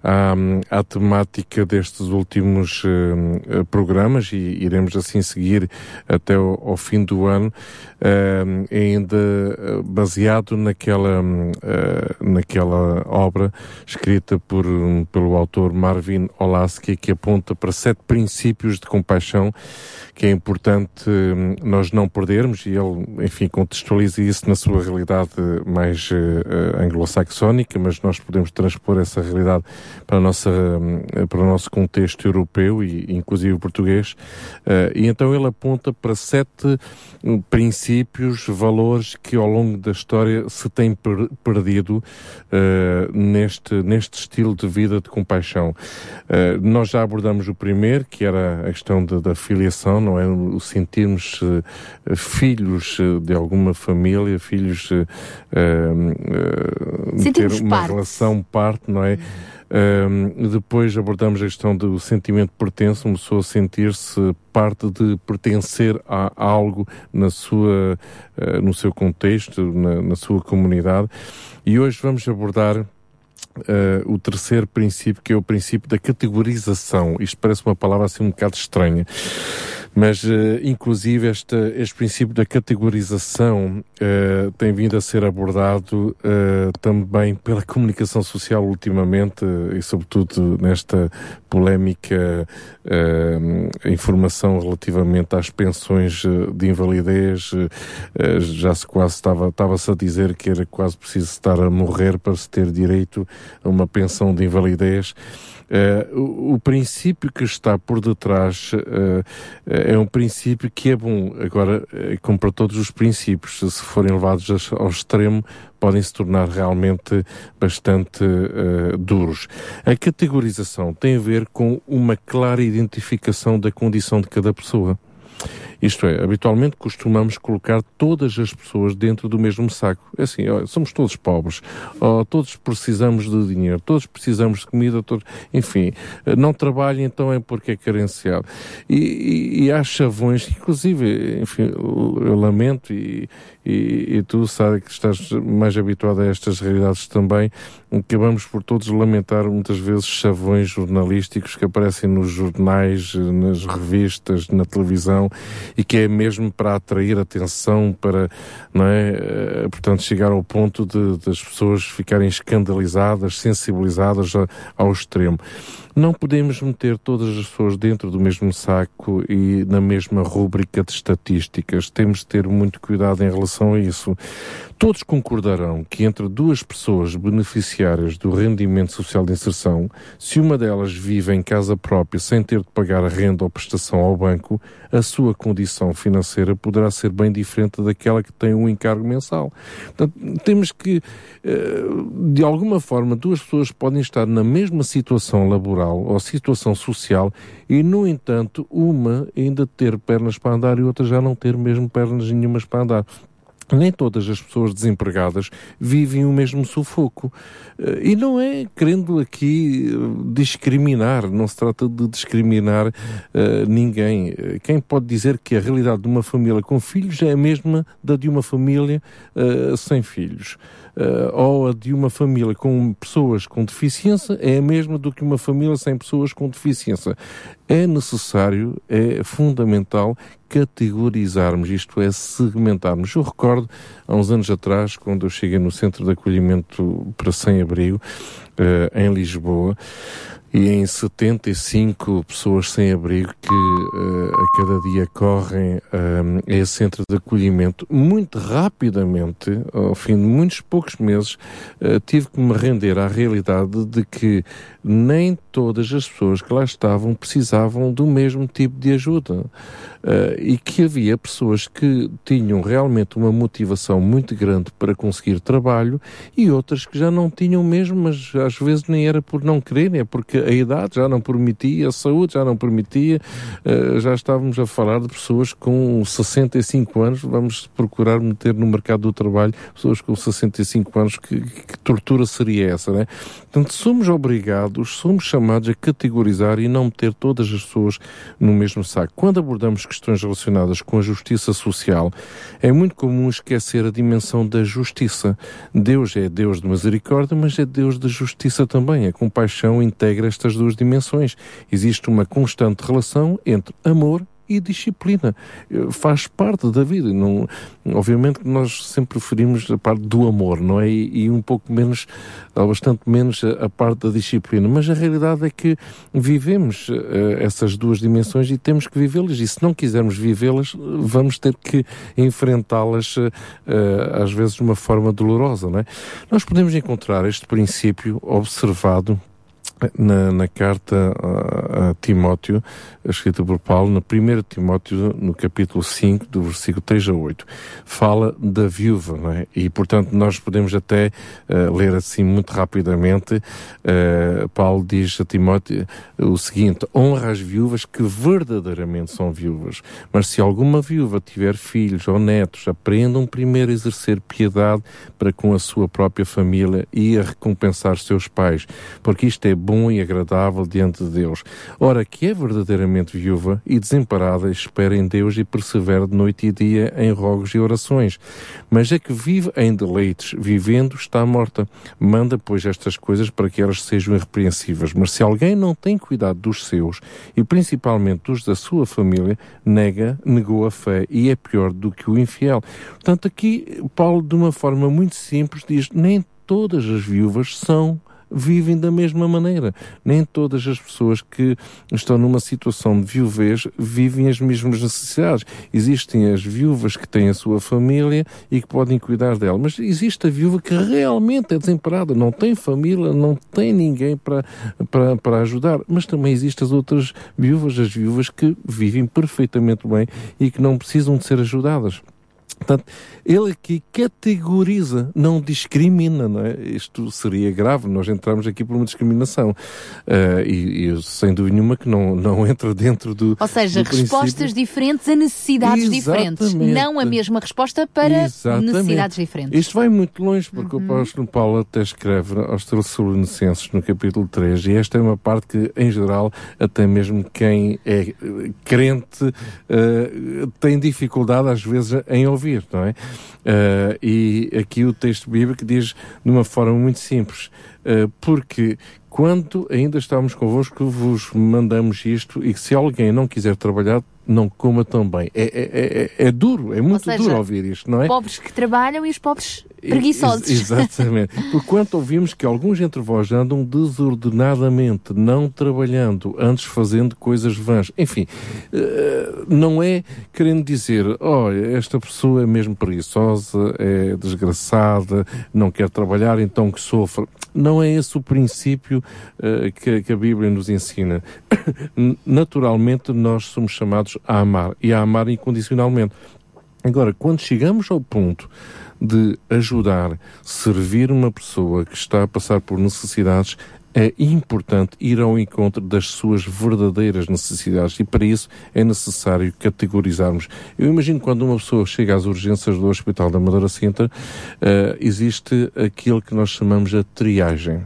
à, à temática destes últimos uh, programas e iremos assim seguir até o, ao fim do ano, uh, ainda baseado naquela, uh, naquela obra escrita por, um, pelo autor Marvin Olasky, que aponta para sete princípios de compaixão que é importante hum, nós não perdermos, e ele, enfim, contextualiza isso na sua realidade mais uh, anglo-saxónica, mas nós podemos transpor essa realidade para, nossa, um, para o nosso contexto europeu e inclusive português. Uh, e então ele aponta para sete um, princípios, valores que ao longo da história se têm per perdido uh, neste, neste estilo de vida de compaixão. nós já abordamos o primeiro, que era a questão de, da filiação, não é? O sentirmos uh, filhos uh, de alguma família, filhos uh, de ter uma parte. relação parte, não é? Depois abordamos a questão do sentimento de pertença, uma pessoa sentir-se parte de pertencer a algo na sua, no seu contexto, na, na sua comunidade. E hoje vamos abordar Uh, o terceiro princípio, que é o princípio da categorização. Isto parece uma palavra assim um bocado estranha. Mas, uh, inclusive, este, este princípio da categorização uh, tem vindo a ser abordado uh, também pela comunicação social ultimamente e, sobretudo, nesta polémica informação relativamente às pensões de invalidez. já se quase estava, estava-se a dizer que era quase preciso estar a morrer para se ter direito a uma pensão de invalidez. Uh, o, o, princípio que está por detrás uh, é um princípio que é bom. Agora, como para todos os princípios, se forem levados ao extremo, podem se tornar realmente bastante uh, duros. A categorização tem a ver com uma clara identificação da condição de cada pessoa. Isto é, habitualmente costumamos colocar todas as pessoas dentro do mesmo saco. É assim, somos todos pobres, todos precisamos de dinheiro, todos precisamos de comida, todos, enfim, não trabalha então é porque é carenciado. E, e, e há chavões, inclusive, enfim, eu lamento e, e, e tu, Sara, que estás mais habituada a estas realidades também, acabamos por todos lamentar muitas vezes chavões jornalísticos que aparecem nos jornais, nas revistas, na televisão e que é mesmo para atrair atenção, para, não é, eh, portanto, chegar ao ponto de, das pessoas ficarem escandalizadas, sensibilizadas ao extremo. Não podemos meter todas as pessoas dentro do mesmo saco e na mesma rúbrica de estatísticas. Temos de ter muito cuidado em relação a isso. Todos concordarão que entre duas pessoas beneficiárias do rendimento social de inserção, se uma delas vive em casa própria sem ter de pagar a renda ou prestação ao banco, a sua condição financeira poderá ser bem diferente daquela que tem um encargo mensal. Portanto, temos que, eh, de alguma forma, duas pessoas podem estar na mesma situação laboral ou situação social e, no entanto, uma ainda ter pernas para andar e outra já não ter mesmo pernas nenhumas para andar nem todas as pessoas desempregadas vivem o mesmo sufoco. Eh, e não é querendo aqui eh, discriminar, não se trata de discriminar uh, ninguém. Quem pode dizer que a realidade de uma família com filhos é a mesma da de uma família uh, sem filhos? Uh, ou a de uma família com pessoas com deficiência é a mesma do que uma família sem pessoas com deficiência. É necessário, é fundamental categorizarmos, isto é, segmentarmos. Eu recordo, há uns anos atrás, quando eu cheguei no Centro de Acolhimento para Sem-Abrigo, uh, em Lisboa, e em 75 pessoas sem abrigo que uh, a cada dia correm uh, a esse centro de acolhimento. Muito rapidamente, ao fim de muitos poucos meses, uh, tive que me render à realidade de que nem todas as pessoas que lá estavam precisavam do mesmo tipo de ajuda. Uh, e que havia pessoas que tinham realmente uma motivação muito grande para conseguir trabalho e outras que já não tinham mesmo, mas às vezes nem era por não quererem, é porque a idade já não permitia, a saúde já não permitia. Uh, já estávamos a falar de pessoas com 65 anos, vamos procurar meter no mercado do trabalho pessoas com 65 anos, que, que tortura seria essa, né? Portanto, somos obrigados, somos chamados a categorizar e não meter todas as pessoas no mesmo saco. Quando abordamos questões relacionadas com a justiça social, é muito comum esquecer a dimensão da justiça. Deus é Deus de misericórdia, mas é Deus de justiça também. A compaixão integra estas duas dimensões. Existe uma constante relação entre amor e disciplina. Eh, faz parte da vida. Não, obviamente que nós sempre preferimos a parte do amor, não é? E, e um pouco menos, bastante menos, a, a, parte da disciplina. Mas a realidade é que vivemos uh, essas duas dimensões e temos que vivê-las. E se não quisermos vivê-las, vamos ter que enfrentá-las, uh, às vezes, de uma forma dolorosa, não é? Nós podemos encontrar este princípio observado na, na carta a, a, Timóteo, escrita por Paulo, na 1 Timóteo, no capítulo 5, do versículo 3 a 8, fala da viúva, não é? E, portanto, nós podemos até uh, ler assim muito rapidamente. Uh, Paulo diz a Timóteo o seguinte: honra as viúvas que verdadeiramente são viúvas. Mas se alguma viúva tiver filhos ou netos, aprendam primeiro a exercer piedade para com a sua própria família e a recompensar seus pais, porque isto é bom e agradável diante de Deus. Ora, que é verdadeiramente viúva e desemparada, espera em Deus e persevera de noite e dia em rogos e orações. Mas é que vive em deleites, vivendo está morta. Manda, pois, estas coisas para que elas sejam irrepreensíveis. Mas se alguém não tem cuidado dos seus, e principalmente dos da sua família, nega, negou a fé e é pior do que o infiel. Portanto, aqui Paulo, de uma forma muito simples, diz: nem todas as viúvas são vivem da mesma maneira. Nem todas as pessoas que estão numa situação de viuvez vivem as mesmas necessidades. Existem as viúvas que têm a sua família e que podem cuidar dela, mas existe a viúva que realmente é desemparada, não tem família, não tem ninguém para, para, para ajudar. Mas também existem as outras viúvas, as viúvas que vivem perfeitamente bem e que não precisam de ser ajudadas. Portanto, ele aqui categoriza, não discrimina, não é? Isto seria grave, nós entramos aqui por uma discriminação. Uh, e, e, sem dúvida nenhuma que não, não entra dentro do. Ou seja, do respostas princípio. diferentes a necessidades Exatamente. diferentes. Não a mesma resposta para Exatamente. necessidades diferentes. Isto vai muito longe, porque uhum. o apóstolo Paulo até escreve aos Tessalonicenses no capítulo 3, e esta é uma parte que, em geral, até mesmo quem é crente uh, tem dificuldade às vezes em ouvir não é? Uh, e aqui o texto bíblico diz de uma forma muito simples, uh, porque quando ainda estamos convosco vos mandamos isto e que se alguém não quiser trabalhar, não coma tão bem. É, é, é, é duro, é muito seja, duro ouvir isto, não é? Pobres que trabalham e os pobres preguiçosos. Ex exatamente. *laughs* Porquanto ouvimos que alguns entre vós andam desordenadamente, não trabalhando, antes fazendo coisas vãs. Enfim, não é querendo dizer, olha, esta pessoa é mesmo preguiçosa, é desgraçada, não quer trabalhar, então que sofra. Não é esse o princípio uh, que, que a Bíblia nos ensina. *coughs* Naturalmente, nós somos chamados a amar e a amar incondicionalmente. Agora, quando chegamos ao ponto de ajudar, servir uma pessoa que está a passar por necessidades, é importante ir ao encontro das suas verdadeiras necessidades e para isso é necessário categorizarmos. Eu imagino quando uma pessoa chega às urgências do Hospital da Madeira Center, uh, existe aquilo que nós chamamos a triagem.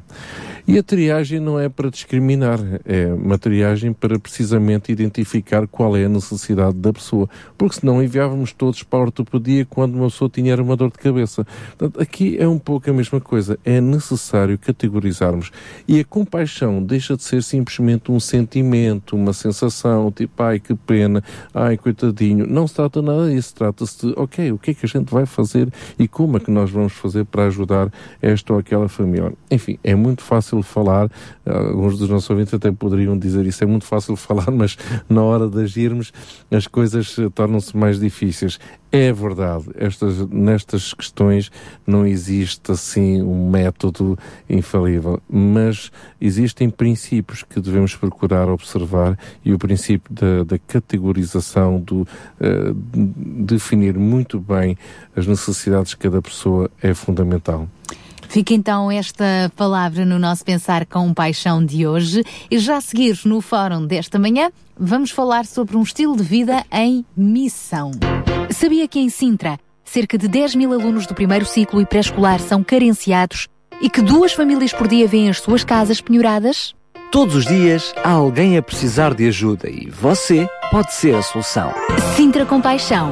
E a triagem não é para discriminar, é uma triagem para precisamente identificar qual é a necessidade da pessoa, porque senão enviávamos todos para a ortopedia quando uma pessoa tinha uma dor de cabeça. Portanto, aqui é um pouco a mesma coisa, é necessário categorizarmos. E a compaixão deixa de ser simplesmente um sentimento, uma sensação, tipo, ai que pena, ai coitadinho. Não se trata nada disso, trata-se de, ok, o que é que a gente vai fazer e como é que nós vamos fazer para ajudar esta ou aquela família. Enfim, é muito fácil fácil falar, alguns dos nossos ouvintes até poderiam dizer isso, é muito fácil *laughs* falar, mas na hora de agirmos as coisas eh, tornam-se mais difíceis. É verdade, estas, nestas questões não existe assim um método infalível, mas existem princípios que devemos procurar observar e o princípio da, da categorização, do uh, definir muito bem as necessidades de cada pessoa é fundamental. Fica então esta palavra no nosso Pensar com Paixão de hoje e já a seguir no fórum desta manhã vamos falar sobre um estilo de vida em missão. Sabia que em Sintra cerca de 10 mil alunos do primeiro ciclo e pré-escolar são carenciados e que duas famílias por dia vêm as suas casas penhoradas? Todos os dias há alguém a precisar de ajuda e você pode ser a solução. Sintra Compaixão,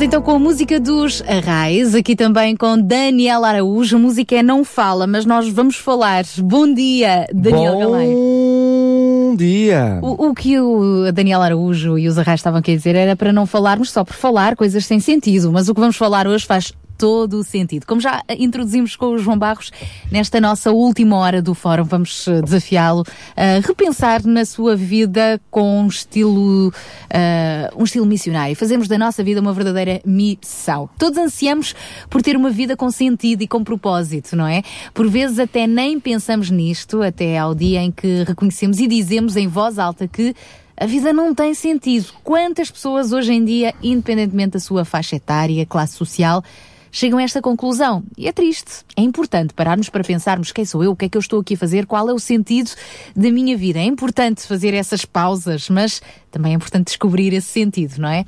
Estamos então com a música dos Arrais, aqui também com Daniel Araújo. A música é Não Fala, mas nós vamos falar. Bom dia, Daniel Galay. Bom dia! O, o que o Daniel Araújo e os Arrais estavam aqui a dizer era para não falarmos só por falar coisas sem sentido, mas o que vamos falar hoje faz todo o sentido. Como já introduzimos com o João Barros, nesta nossa última hora do fórum, vamos eh, desafiá-lo a repensar na sua vida com um estilo, eh, um estilo missionário. Fazemos da nossa vida uma verdadeira missão. Todos ansiamos por ter uma vida com sentido e com propósito, não é? Por vezes até nem pensamos nisto, até ao dia em que reconhecemos e dizemos em voz alta que a vida não tem sentido. Quantas pessoas hoje em dia, independentemente da sua faixa etária, classe social, chegam a esta conclusão. E é triste. É importante pararmos para pensarmos quem sou eu, o que é que eu estou aqui a fazer, qual é o sentido da minha vida. É importante fazer essas pausas, mas também é importante descobrir esse sentido, não é?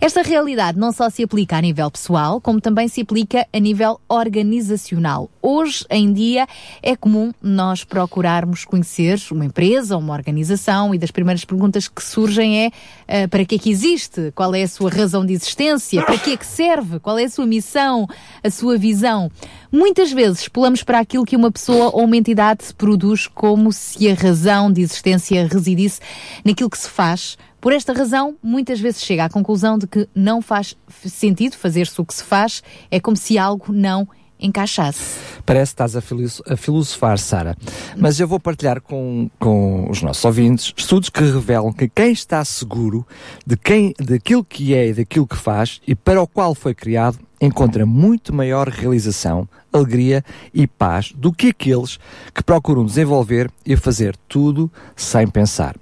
Esta realidade não só se aplica a nível pessoal, como também se aplica a nível organizacional. Hoje em dia é comum nós procurarmos conhecer uma empresa, uma organização e das primeiras perguntas que surgem é uh, para que é que existe? Qual é a sua razão de existência? Para que é que serve? Qual é a sua missão? A sua visão? Muitas vezes pulamos para aquilo que uma pessoa ou uma entidade produz como se a razão de existência residisse naquilo que se faz. Por esta razão, muitas vezes chega à conclusão de que não faz sentido fazer-se o que se faz, é como se algo não encaixasse. Parece que estás a, filos a filosofar, Sara. Mas eu vou partilhar com, com os nossos ouvintes estudos que revelam que quem está seguro de quem, daquilo que é e daquilo que faz e para o qual foi criado encontra muito maior realização, alegria e paz do que aqueles que procuram desenvolver e fazer tudo sem pensar.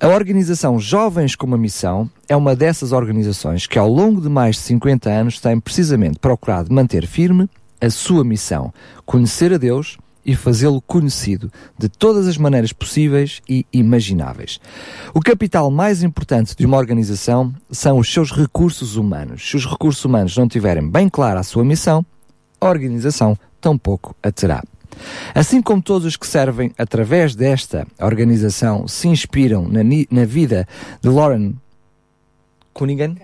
A organização Jovens com uma Missão é uma dessas organizações que, ao longo de mais de 50 anos, tem precisamente procurado manter firme a sua missão: conhecer a Deus e fazê-lo conhecido de todas as maneiras possíveis e imagináveis. O capital mais importante de uma organização são os seus recursos humanos. Se os recursos humanos não tiverem bem clara a sua missão, a organização tampouco a terá. Assim como todos os que servem através desta organização se inspiram na, na vida de Lauren Cunningham,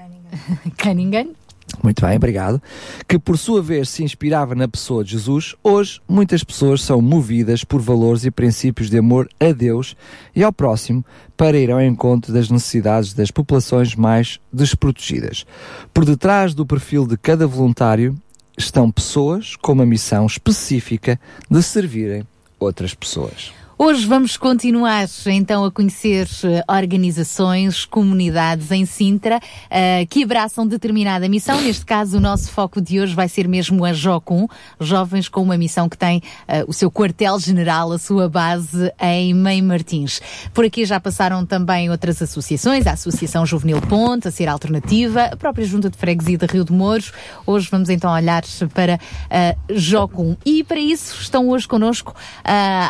Cunningham. *laughs* Muito bem, obrigado. Que por sua vez se inspirava na pessoa de Jesus, hoje muitas pessoas são movidas por valores e princípios de amor a Deus e ao próximo para ir ao encontro das necessidades das populações mais desprotegidas. Por detrás do perfil de cada voluntário estão pessoas com uma missão específica de servirem outras pessoas. Hoje vamos continuar então a conhecer eh, organizações, comunidades em Sintra uh, que abraçam determinada missão. Neste caso, o nosso foco de hoje vai ser mesmo a JOCUM, jovens com uma missão que tem uh, o seu quartel-general, a sua base em Mãe Martins. Por aqui já passaram também outras associações, a Associação Juvenil Ponte, a Ser Alternativa, a própria Junta de Freguesia de Rio de Mouros. Hoje vamos então olhar para uh, JOCUM. E para isso estão hoje connosco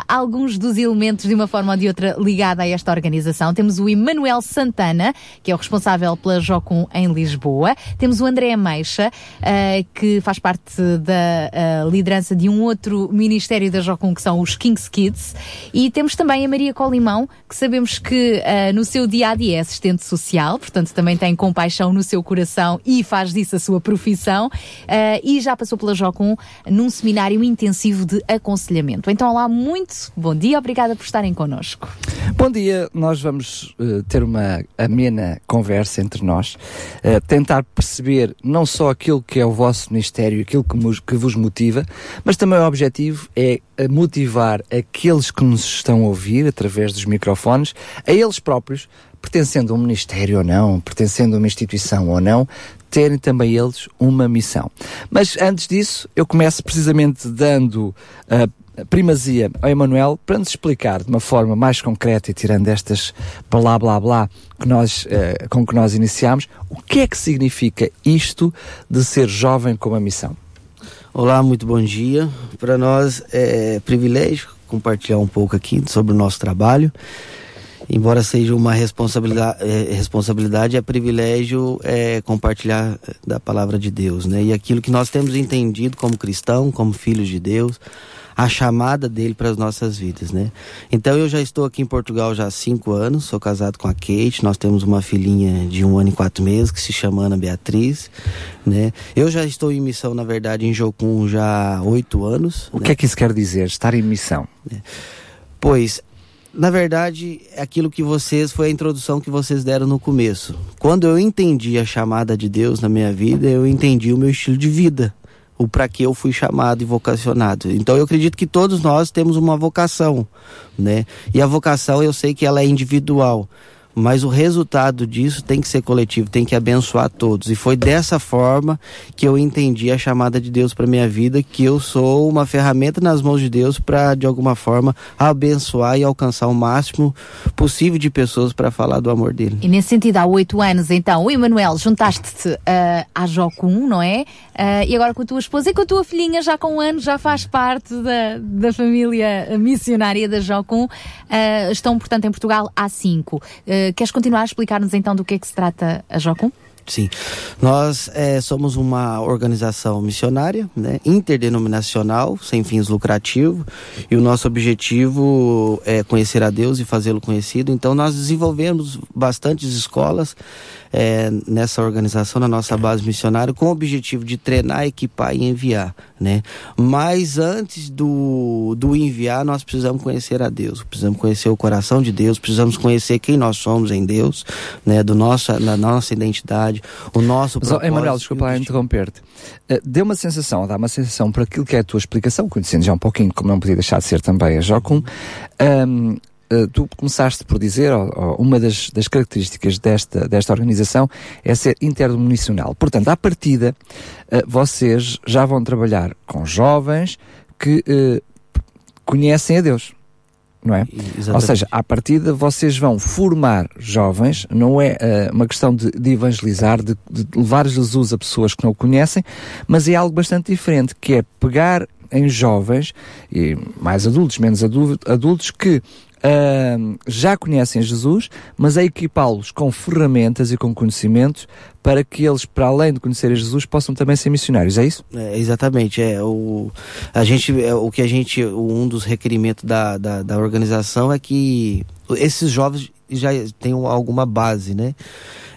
alguns dos elementos de uma forma ou de outra ligada a esta organização. Temos o Emanuel Santana, que é o responsável pela Jocum em Lisboa. Temos o André Meixa, uh, que faz parte da uh, liderança de um outro ministério da Jocum, que são os Kings Kids. E temos também a Maria Colimão, que sabemos que uh, no seu dia a dia é assistente social, portanto também tem compaixão no seu coração e faz disso a sua profissão. e já passou pela Jocum num seminário intensivo de aconselhamento. Então, olá, muito bom dia, obrigada obrigada por estarem connosco. Bom dia, nós vamos uh, ter uma amena conversa entre nós, uh, tentar perceber não só aquilo que é o vosso ministério, aquilo que, que vos motiva, mas também o objetivo é eh, motivar aqueles que nos estão a ouvir através dos microfones, a eles próprios, pertencendo a um ministério ou não, pertencendo a uma instituição ou não, terem também eles uma missão. Mas antes disso, eu começo precisamente dando uh, primazia ao Emanuel para nos explicar de uma forma mais concreta e tirando estas blá blá blá que nós, uh, com que nós iniciamos, o que é que significa isto de ser jovem com uma missão? Olá, muito bom dia. Para nós é privilégio compartilhar um pouco aqui sobre o nosso trabalho. Embora seja uma responsabilidade, é, responsabilidade é privilégio é, compartilhar da palavra de Deus, né? E aquilo que nós temos entendido como cristão, como filhos de Deus, a chamada dele para as nossas vidas, né? Então eu já estou aqui em Portugal já há cinco anos, sou casado com a Kate, nós temos uma filhinha de um ano e quatro meses que se chama Ana Beatriz, né? Eu já estou em missão, na verdade, em Jocum já há oito anos. O né? que é que isso quer dizer, estar em missão? É. Pois, na verdade, aquilo que vocês foi a introdução que vocês deram no começo. Quando eu entendi a chamada de Deus na minha vida, eu entendi o meu estilo de vida o para que eu fui chamado e vocacionado. Então eu acredito que todos nós temos uma vocação, né? E a vocação eu sei que ela é individual, mas o resultado disso tem que ser coletivo, tem que abençoar todos. E foi dessa forma que eu entendi a chamada de Deus para minha vida, que eu sou uma ferramenta nas mãos de Deus para de alguma forma abençoar e alcançar o máximo possível de pessoas para falar do amor dele. E nesse sentido, há oito anos, então, Emanuel, juntaste-te uh, à Jocum, não é? Uh, e agora com a tua esposa e com a tua filhinha, já com um ano, já faz parte da, da família missionária da Jocum. Uh, estão, portanto, em Portugal há cinco. Uh, queres continuar a explicar-nos então do que é que se trata a Jocum? Sim, nós é, somos uma organização missionária, né, interdenominacional, sem fins lucrativos, e o nosso objetivo é conhecer a Deus e fazê-lo conhecido. Então, nós desenvolvemos bastantes escolas é, nessa organização, na nossa base missionária, com o objetivo de treinar, equipar e enviar. Né? Mas antes do, do enviar, nós precisamos conhecer a Deus, precisamos conhecer o coração de Deus, precisamos conhecer quem nós somos em Deus, né? Do nossa, na nossa identidade, o nosso Mas, propósito. Emanuel, desculpa interromper-te. Uh, deu uma sensação, dá uma sensação para aquilo que é a tua explicação, conhecendo já um pouquinho, como não podia deixar de ser também a Jocum, um, Uh, tu começaste por dizer, oh, oh, uma das, das, características desta, desta organização é ser interdenominacional. Portanto, à partida, uh, vocês já vão trabalhar com jovens que uh, conhecem a Deus. Não é? Exatamente. Ou seja, à partida vocês vão formar jovens, não é uma questão de, de evangelizar, de, de levar Jesus a pessoas que não o conhecem, mas é algo bastante diferente, que é pegar em jovens, e mais adultos, menos adultos, que uh, já conhecem Jesus, mas a equipá-los com ferramentas e com conhecimentos para que eles, para além de conhecerem Jesus, possam também ser missionários, é isso? É, exatamente, é o a gente, é, o que a gente, um dos requerimentos da, da, da organização é que esses jovens já tenham alguma base, né?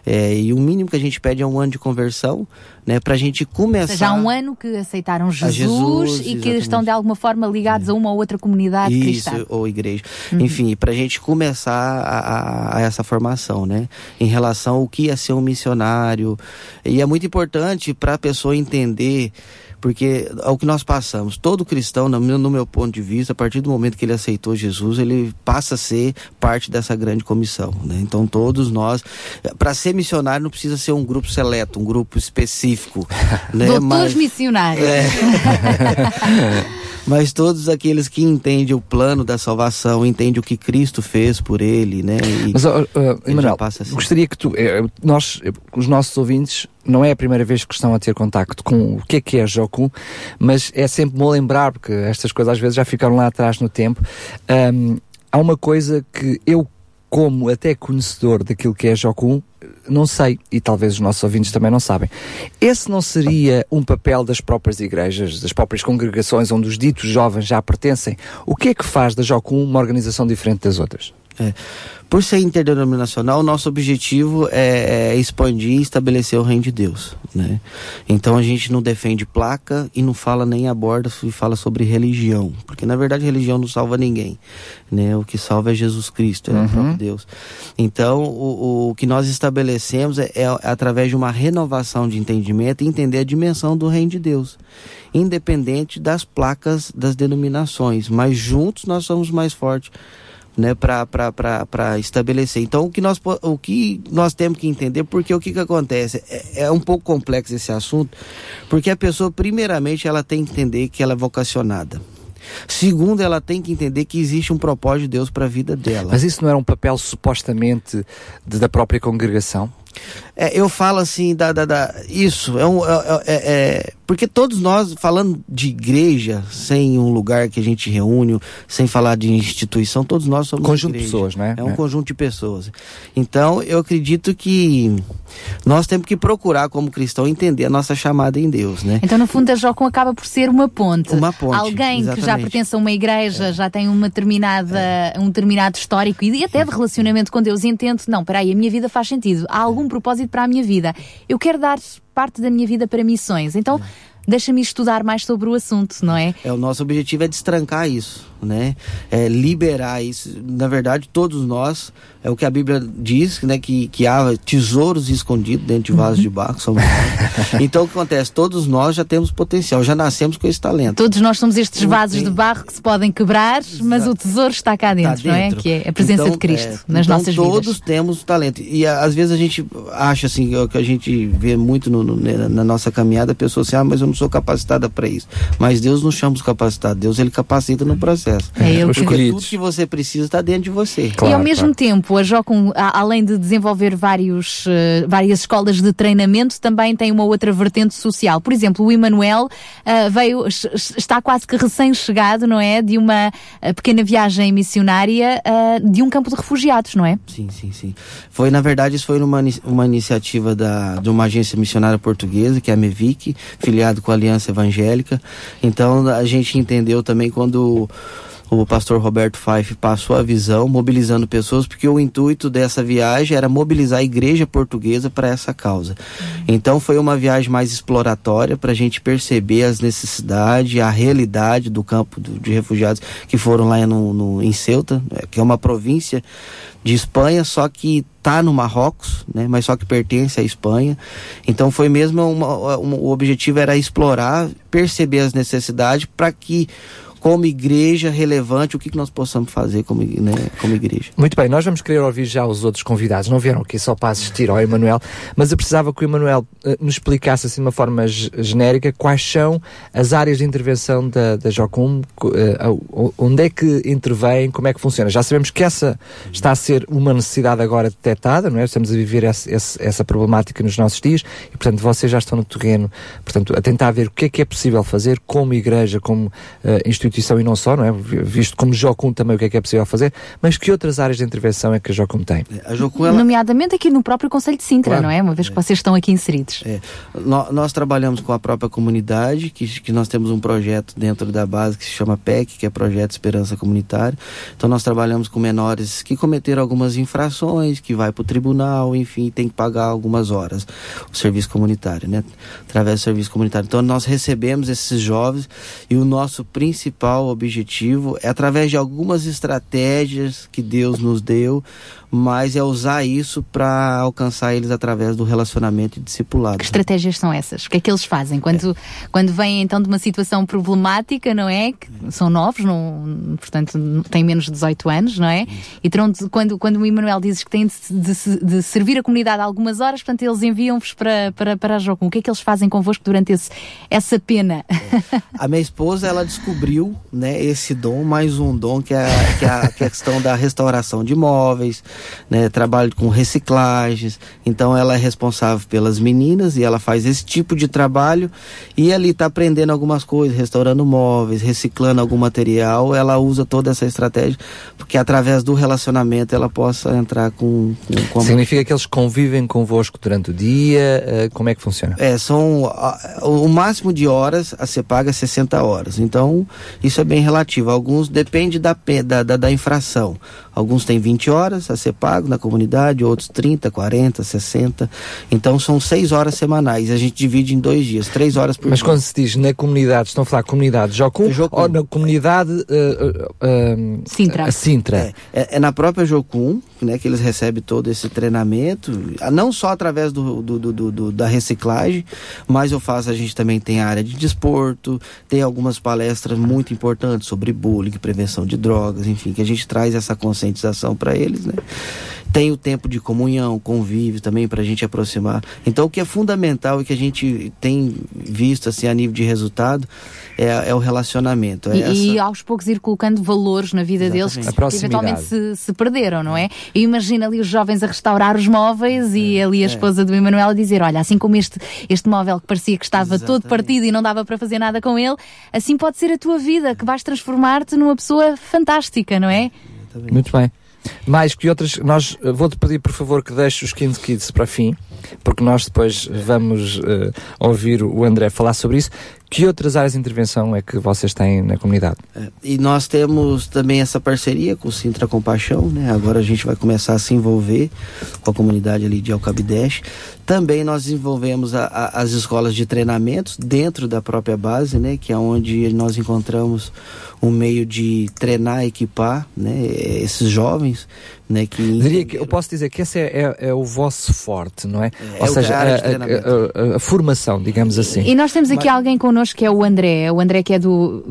É, e o mínimo que a gente pede é um ano de conversão, né, para a gente começar. Já há um ano que aceitaram Jesus, Jesus e exatamente. que estão de alguma forma ligados é. a uma ou outra comunidade Isso, cristã. ou igreja. Uhum. Enfim, para a gente começar a, a, essa formação, né, em relação ao que é ser um missionário. E é muito importante para a pessoa entender porque é o que nós passamos. Todo cristão, no meu, no meu, ponto de vista, a partir do momento que ele aceitou Jesus, ele passa a ser parte dessa grande comissão. Né? Então, todos nós, para ser missionário, não precisa ser um grupo seleto, um grupo específico. *laughs* né? Doutores Mas, missionários. É. *laughs* mas todos aqueles que entendem o plano da salvação, entendem o que Cristo fez por ele, né? E Mas, uh, uh, Emanuel, assim. gostaria que tu, eh, nós, os nossos ouvintes, não é a primeira vez que estão a ter contacto com o que é que é Joku, mas é sempre bom lembrar, porque estas coisas às vezes já ficaram lá atrás no tempo. Um, há uma coisa que eu, como até conhecedor daquilo que é Joku, não sei, e talvez os nossos ouvintes também não sabem. Esse não seria um papel das próprias igrejas, das próprias congregações onde os ditos jovens já pertencem? O que é que faz da Jocum uma organização diferente das outras? É. Por ser interdenominacional, nosso objetivo é, é, expandir e estabelecer o reino de Deus. Né? Então a gente não defende placa e não fala nem aborda e fala sobre religião. Porque na verdade religião não salva ninguém. Né? O que salva é Jesus Cristo, é uhum. o próprio Deus. Então o, o que nós estabelecemos é, é através de uma renovação de entendimento e entender a dimensão do reino de Deus. Independente das placas das denominações. Mas juntos nós somos mais fortes né, para estabelecer. Então, o que, nós, o que nós temos que entender, porque o que, que acontece? É, é um pouco complexo esse assunto, porque a pessoa, primeiramente, ela tem que entender que ela é vocacionada. Segundo, ela tem que entender que existe um propósito de Deus para a vida dela. Mas isso não era um papel supostamente de, da própria congregação? É, eu falo assim, da, da, da isso, é, um, é, é, é, porque todos nós, falando de igreja, sem um lugar que a gente reúne, sem falar de instituição, todos nós somos Conjunto igreja. de pessoas, né? É um é. conjunto de pessoas. Então, eu acredito que nós temos que procurar, como cristão, entender a nossa chamada em Deus, né? Então, no fundo, a Jocum acaba por ser uma ponte. Uma ponte, Alguém exatamente. que já pertence a uma igreja, já tem uma determinada, um determinado histórico e até de relacionamento com Deus e entende, não, peraí, a minha vida faz sentido, há algum propósito propósito para a minha vida. Eu quero dar parte da minha vida para missões. Então, deixa-me estudar mais sobre o assunto, não é? É, o nosso objetivo é destrancar isso, né? É, liberar isso. Na verdade, todos nós, é o que a Bíblia diz, né? Que, que há tesouros escondidos dentro de vasos de barro. Então, o que acontece? Todos nós já temos potencial, já nascemos com esse talento. Todos nós somos estes vasos de barro que se podem quebrar, mas o tesouro está cá dentro, Tá não é? dentro. Que é a presença Então, de Cristo é, nas então nossas todos vidas. temos talento. E a- às vezes a gente acha assim, o que a gente vê muito no- no- na na nossa caminhada, a pessoa assim, ah, mas eu não sou capacitada para isso. Mas Deus não chama os capacitados, Deus ele capacita no processo. É ele que- Porque tudo que você precisa está dentro de você. e ao mesmo tempo, a Jocum, além de desenvolver vários, eh, várias escolas de treinamento, também tem uma outra vertente social. Por exemplo, o Emanuel ah, veio, es- es- está quase que recém-chegado, não é? De uma ah, pequena viagem missionária de um campo de refugiados, não é? Sim, sim, sim. Foi, na verdade, isso foi uma, ini- uma iniciativa da, de uma agência missionária portuguesa, que é a MEVIC, filiado com a Aliança Evangélica. Então, a gente entendeu também quando o pastor Roberto Fife passou a visão, mobilizando pessoas, porque o intuito dessa viagem era mobilizar a igreja portuguesa para essa causa. Então foi uma viagem mais exploratória para a gente perceber as necessidades, a realidade do campo de refugiados que foram lá no, no- em Ceuta, né, que é uma província de Espanha, só que tá no Marrocos, né, mas só que pertence à Espanha. Então foi mesmo uma- uma- o objetivo era explorar, perceber as necessidades para que como igreja relevante, o que, que nós possamos fazer como, né, como igreja. Muito bem, nós vamos querer ouvir já os outros convidados. Não vieram aqui só para assistir ao Emanuel, mas eu precisava que o Emanuel eh, nos explicasse assim de uma forma ge- genérica quais são as áreas de intervenção da, da Jocum, eh, onde é que intervém, como é que funciona. Já sabemos que essa está a ser uma necessidade agora detectada, não é? Estamos a viver esse- esse- essa problemática nos nossos dias e, portanto, vocês já estão no terreno, portanto, a tentar ver o que é que é possível fazer como igreja, como eh, instituição e não só, não é? Visto como Jocum também o que é que é possível fazer, mas que outras áreas de intervenção é que a Jocum tem? A Jocum, ela, Nomeadamente aqui no próprio Conselho de Sintra, Claro. não é? Uma vez que vocês estão aqui inseridos. É, nó- nós trabalhamos com a própria comunidade, que, que nós temos um projeto dentro da base que se chama PEC, que é Projeto Esperança Comunitária. Então nós trabalhamos com menores que cometeram algumas infrações, que vai para o tribunal, enfim, tem que pagar algumas horas o serviço comunitário, né? Através do serviço comunitário. Então nós recebemos esses jovens e o nosso principal objetivo é através de algumas estratégias que Deus nos deu, mas é usar isso para alcançar eles através do relacionamento e discipulado. Que estratégias são essas? O que é que eles fazem? Quando, quando vêm então de uma situação problemática, não é? Que são novos, não, portanto têm menos de 18 anos, não é? E terão de- quando, quando o Emanuel diz que têm de, de de servir a comunidade algumas horas, portanto eles enviam-vos para, para, para a Jocum. O que é que eles fazem convosco durante esse, essa pena? A minha esposa, ela descobriu, né, esse dom, mais um dom que é, a- que é a questão da restauração de imóveis, né, trabalho com reciclagens. Então ela é responsável pelas meninas e ela faz esse tipo de trabalho e ali está aprendendo algumas coisas, restaurando móveis, reciclando algum material. Ela usa toda essa estratégia porque através do relacionamento ela possa entrar com, com, com a Significa que eles convivem convosco durante o dia? eh, como é que funciona? É, são a- o máximo de horas a ser paga é 60 horas. Então, isso é bem relativo. Alguns depende da, da, da, da infração. Alguns têm 20 horas a ser pago na comunidade, outros 30, 40, 60. Então são 6 horas semanais. A gente divide em dois dias, 3 horas por Mas dia. quando se diz na comunidade, estão a falar comunidade Jocum, ou na comunidade eh, eh, eh, Sintra. Sintra? É, é, é na própria Jocum, né, que eles recebem todo esse treinamento, não só através do, do- do- do- do- da reciclagem, mas eu faço, a gente também tem a área de desporto, tem algumas palestras muito importantes sobre bullying, prevenção de drogas, enfim, que a gente traz essa conscientização para eles, né? Tem o tempo de comunhão, convívio também para a gente aproximar. Então, o que é fundamental e que a gente tem visto assim a nível de resultado é, é o relacionamento. É E, e essa- aos poucos ir colocando valores na vida deles que, eventualmente se, se perderam, não é? E imagina ali os jovens a restaurar os móveis e ali a é. esposa do Emanuel a dizer: Olha, assim como este, este móvel que parecia que estava todo partido e não dava para fazer nada com ele, assim pode ser a tua vida, que vais transformar-te numa pessoa fantástica, não é? Muito bem. Mais que outras, nós eh, vou-te pedir, por favor, que deixes os Kind Kids para fim, porque nós depois vamos eh, ouvir o André falar sobre isso. Que outras áreas de intervenção é que vocês têm na comunidade? É, e nós temos também essa parceria com o Sintra Compaixão, né? Agora a gente vai começar a se envolver com a comunidade ali de Alcabideche. Também nós desenvolvemos a, a, as escolas de treinamentos dentro da própria base, né? Que é onde nós encontramos um meio de treinar, equipar, né? Esses jovens, né? Que Diria que eu posso dizer que esse é, é, é o vosso forte, não é? É Ou o seja, a, a- a- a formação, digamos assim. E nós temos aqui alguém connosco que é o André. O André que é do.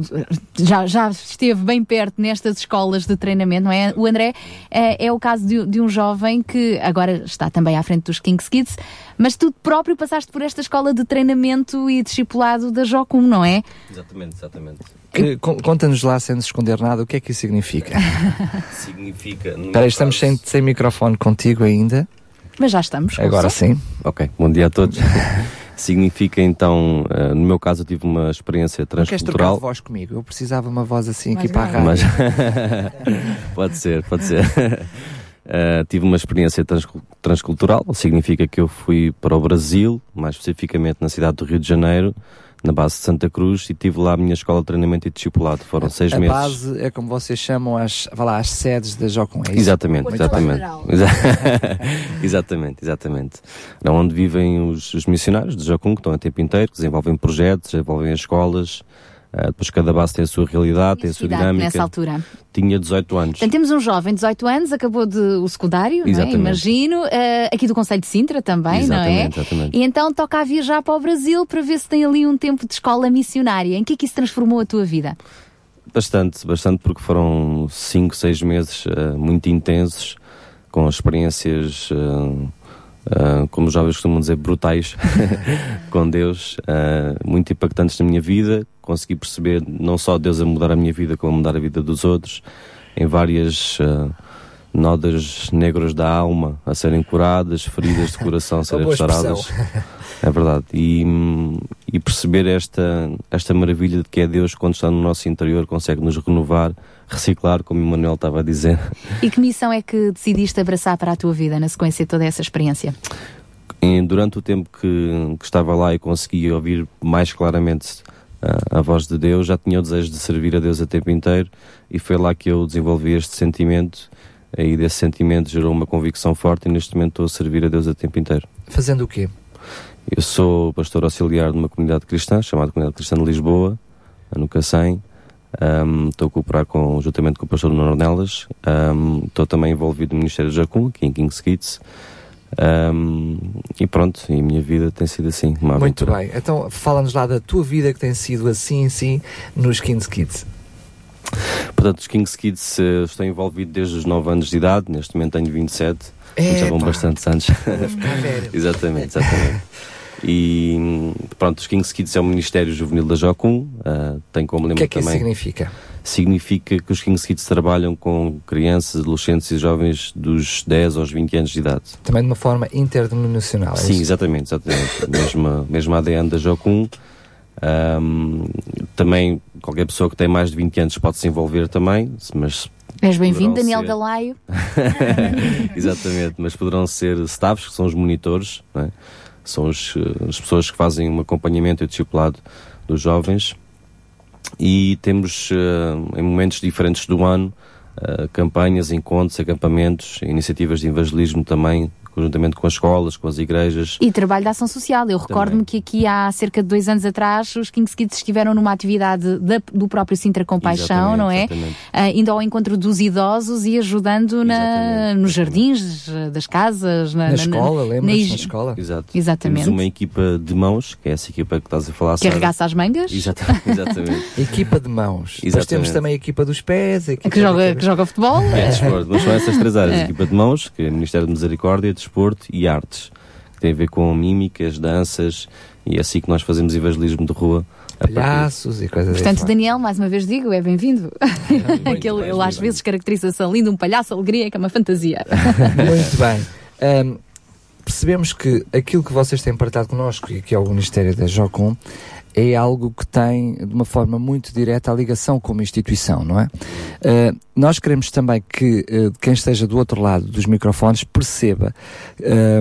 Já, já esteve bem perto nestas escolas de treinamento, não é? O André é, é o caso de, de um jovem que agora está também à frente dos Kings Kids, mas tu próprio passaste por esta escola de treinamento e discipulado da Jocum, não é? Exatamente, exatamente. Conta-nos lá, sem nos esconder nada, o que é que isso significa? *laughs* Significa. Espera estamos caso- sem, sem microfone contigo ainda. Mas já estamos. Agora sim. Ok, bom dia a todos. *laughs* Significa então, eh, no meu caso, eu tive uma experiência Não queres trocar transcultural. de voz comigo? Eu precisava uma voz assim Mais aqui para a rádio. Mas *laughs* pode ser, pode ser. Uh, *laughs* tive uma experiência transcul- transcultural, significa que eu fui para o Brasil, mais especificamente na cidade do Rio de Janeiro, na base de Santa Cruz, e tive lá a minha escola de treinamento e discipulado. Foram seis a meses. base é como vocês chamam as, vá lá, as sedes da Jocum, é isso? Exatamente, exatamente. Exa- *laughs* exatamente, exatamente. É onde vivem os, os missionários de Jocum, que estão a tempo inteiro, que desenvolvem projetos, desenvolvem as escolas. Ah, depois cada base tem a sua realidade, tem a sua dinâmica. nessa altura? Tinha 18 anos. Temos um jovem de 18 anos, acabou de, o secundário, é? Exatamente. imagino, eh, aqui do Conselho de Sintra também, não é? Exatamente, exatamente. E então toca a viajar para o Brasil para ver se tem ali um tempo de escola missionária. Em que é que isso transformou a tua vida? Bastante, bastante, porque foram 5, 6 meses ah, muito intensos, com experiências, ah, como os jovens costumam dizer, brutais, *laughs* com Deus, ah, muito impactantes na minha vida. Consegui perceber não só Deus a mudar a minha vida, como a mudar a vida dos outros, em várias ah, nodas negras da alma a serem curadas, feridas de coração a *laughs* serem restauradas. É verdade. E, e perceber esta, esta maravilha de que é Deus quando está no nosso interior, consegue nos renovar, reciclar, como o Manuel estava a dizer. E que missão é que decidiste abraçar para a tua vida na sequência de toda essa experiência? E durante o tempo que, que estava lá e consegui ouvir mais claramente a voz de Deus, já tinha o desejo de servir a Deus a tempo inteiro e foi lá que eu desenvolvi este sentimento e desse sentimento gerou uma convicção forte e neste momento estou a servir a Deus a tempo inteiro. Fazendo o quê? Eu sou pastor auxiliar de uma comunidade cristã, chamada Comunidade Cristã de Lisboa, no Cacém. Ahm, Estou a cooperar com, juntamente com o pastor Nuno Ornelas. Ahm, Estou também envolvido no Ministério de Jacum, aqui em King's Kids. Ahm, e pronto, e a minha vida tem sido assim, uma Muito aventura. bem. Então, fala-nos lá da tua vida que tem sido assim, sim, nos Kings Kids. Portanto, os King's Kids eh, estou envolvido desde os 9 anos de idade, neste momento tenho 27, portanto, já vão Epá. bastantes anos. ficar velho. *laughs* exatamente, exatamente. E hum, pronto, os King's Kids é o Ministério Juvenil da Jocum, ah, tem como O lema que é que isso também. significa? Significa que os King's Kids trabalham com crianças, adolescentes e jovens dos 10 aos 20 anos de idade. Também de uma forma interdenominacional, é Sim, isso? exatamente, exatamente. *laughs* mesmo, mesmo ADN da Jocum. Ahm, também qualquer pessoa que tem mais de 20 anos pode se envolver também, mas És bem-vindo, Daniel ser- Galaio. *laughs* Exatamente, mas poderão ser staffs, que são os monitores, não é? são os, eh, as pessoas que fazem um acompanhamento e discipulado dos jovens. E temos, eh, em momentos diferentes do ano, eh, campanhas, encontros, acampamentos, iniciativas de evangelismo também, conjuntamente com as escolas, com as igrejas. E trabalho de ação social. Eu recordo-me que aqui há cerca de dois anos atrás os Kings Kids estiveram numa atividade da- do próprio Sintra Compaixão, Exatamente, não é? exatamente. Ah, indo ao encontro dos idosos e ajudando na, nos jardins das casas, na, Na escola, lembras-te, ig- na escola? Exato. Exatamente. Temos uma equipa de mãos, que é essa equipa que estás a falar, Que arregaça as mangas. Exatamente. *laughs* exatamente. Equipa de mãos. Depois Exatamente. temos também a equipa dos pés, a equipa Que joga, que joga futebol. É, desporto, mas são essas três áreas: É. equipa de mãos, que é o Ministério de Misericórdia, Desporto e Artes, que tem a ver com mímicas, danças, e é assim que nós fazemos evangelismo de rua. Palhaços e coisas Portanto, Daniel, mais uma vez digo, é bem-vindo. *laughs* Aquele, ele às vezes caracteriza-se lindo, um palhaço, alegria, que é uma fantasia. *laughs* Muito bem. Ahm, percebemos que aquilo que vocês têm partilhado connosco, e que é o Ministério da Jocum, é algo que tem, de uma forma muito direta, a ligação com uma instituição, não é? Uh, nós queremos também que uh, quem esteja do outro lado dos microfones perceba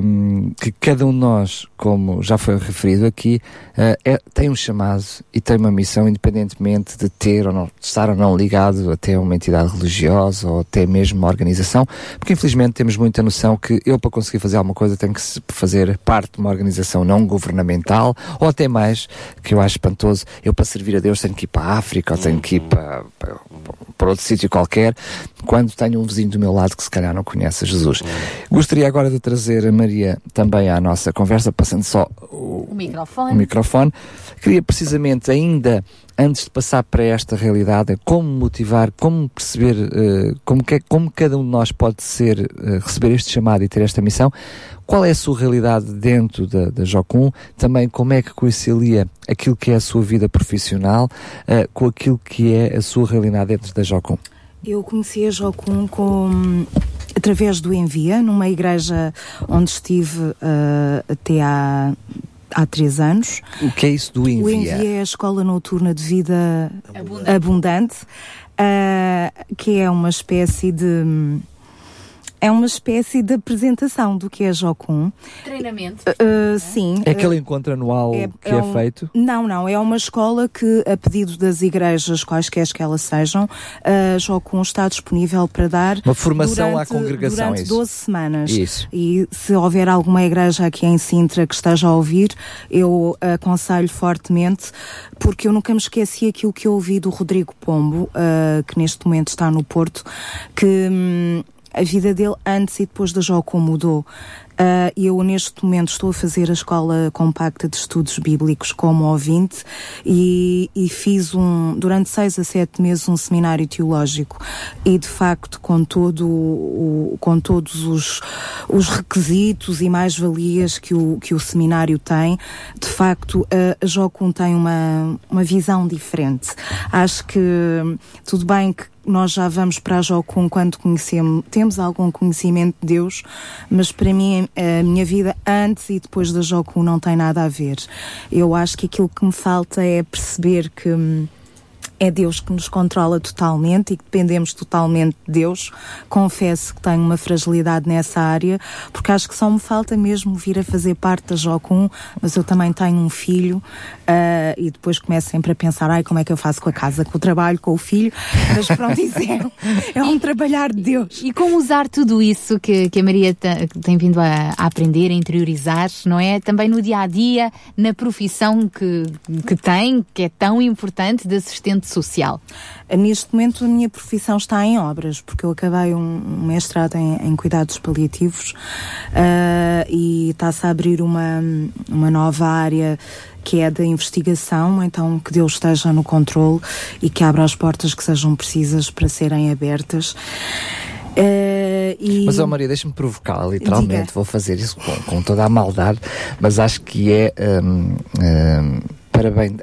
um, que cada um de nós, como já foi referido aqui, uh, é, tem um chamado e tem uma missão, independentemente de ter ou não, de estar ou não ligado até uma entidade religiosa ou até mesmo uma organização, porque infelizmente temos muita noção que eu, para conseguir fazer alguma coisa, tenho que fazer parte de uma organização não governamental ou até mais, que eu acho espantoso, eu para servir a Deus tenho que ir para a África ou tenho que ir para, para, para outro sítio qualquer, quando tenho um vizinho do meu lado que se calhar não conhece Jesus. Gostaria agora de trazer a Maria também à nossa conversa, passando só o, O microfone. o microfone. Queria precisamente ainda antes de passar para esta realidade, como motivar, como perceber, eh, como, que, como cada um de nós pode ser, eh, receber este chamado e ter esta missão, qual é a sua realidade dentro da, da Jocum, também como é que concilia aquilo que é a sua vida profissional eh, com aquilo que é a sua realidade dentro da Jocum. Eu conheci a Jocum com, através do Envia, numa igreja onde estive até há, há três anos. O que é isso do O envia? Envia é a Escola Noturna de Vida Abundante, ah, que é uma espécie de. É uma espécie de apresentação do que é Jocum. Treinamento. Ah, sim. É aquele encontro anual que é, um- feito? Não, não. É uma escola que, a pedido das igrejas, quaisquer que elas sejam, a Jocum está disponível para dar. Uma formação à durante, congregação, Durante é isso? 12 semanas. Isso. E se houver alguma igreja aqui em Sintra que esteja a ouvir, eu aconselho fortemente, porque eu nunca me esqueci aquilo que eu ouvi do Rodrigo Pombo, ah, que neste momento está no Porto, que hum, a vida dele antes e depois da Jocum mudou. Ah, eu neste momento estou a fazer a escola compacta de estudos bíblicos como ouvinte e, e fiz um durante seis a sete meses um seminário teológico. E de facto com todo o, com todos os, os requisitos e mais valias que o que o seminário tem de facto a, Jocum tem uma uma visão diferente. Acho que tudo bem que nós já vamos para a Jocum quando conhecemos, temos algum conhecimento de Deus, mas para mim a minha vida antes e depois da Jocum não tem nada a ver. Eu acho que aquilo que me falta é perceber que hum, é Deus que nos controla totalmente e que dependemos totalmente de Deus. Confesso que tenho uma fragilidade nessa área, porque acho que só me falta mesmo vir a fazer parte da Jocum, mas eu também tenho um filho ah, e depois começo sempre a pensar, ai, como é que eu faço com a casa, com o trabalho, com o filho, mas pronto, isso é, é um trabalhar de Deus. E como usar tudo isso que, que a Maria te- tem vindo a, a aprender, a interiorizar, não é? Também no dia a dia, na profissão que, que tem, que é tão importante de assistente social. Neste momento a minha profissão está em obras, porque eu acabei um, um mestrado em, em cuidados paliativos ah, e está-se a abrir uma, uma nova área que é da investigação, então que Deus esteja no controle e que abra as portas que sejam precisas para serem abertas. Ah, e... Mas, ó Maria, deixa-me provocar, literalmente, Diga. vou fazer isso com, com toda a maldade, mas acho que é. hum, hum, para bem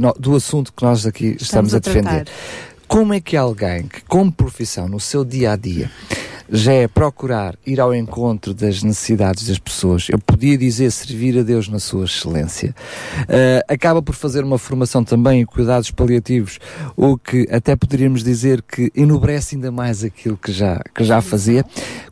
no- do assunto que nós aqui estamos, Estamos a a defender. Como é que alguém que, como profissão, no seu dia a dia, já é procurar ir ao encontro das necessidades das pessoas, eu podia dizer servir a Deus na sua excelência, eh, acaba por fazer uma formação também em cuidados paliativos, o que até poderíamos dizer que enobrece ainda mais aquilo que já, que já fazia.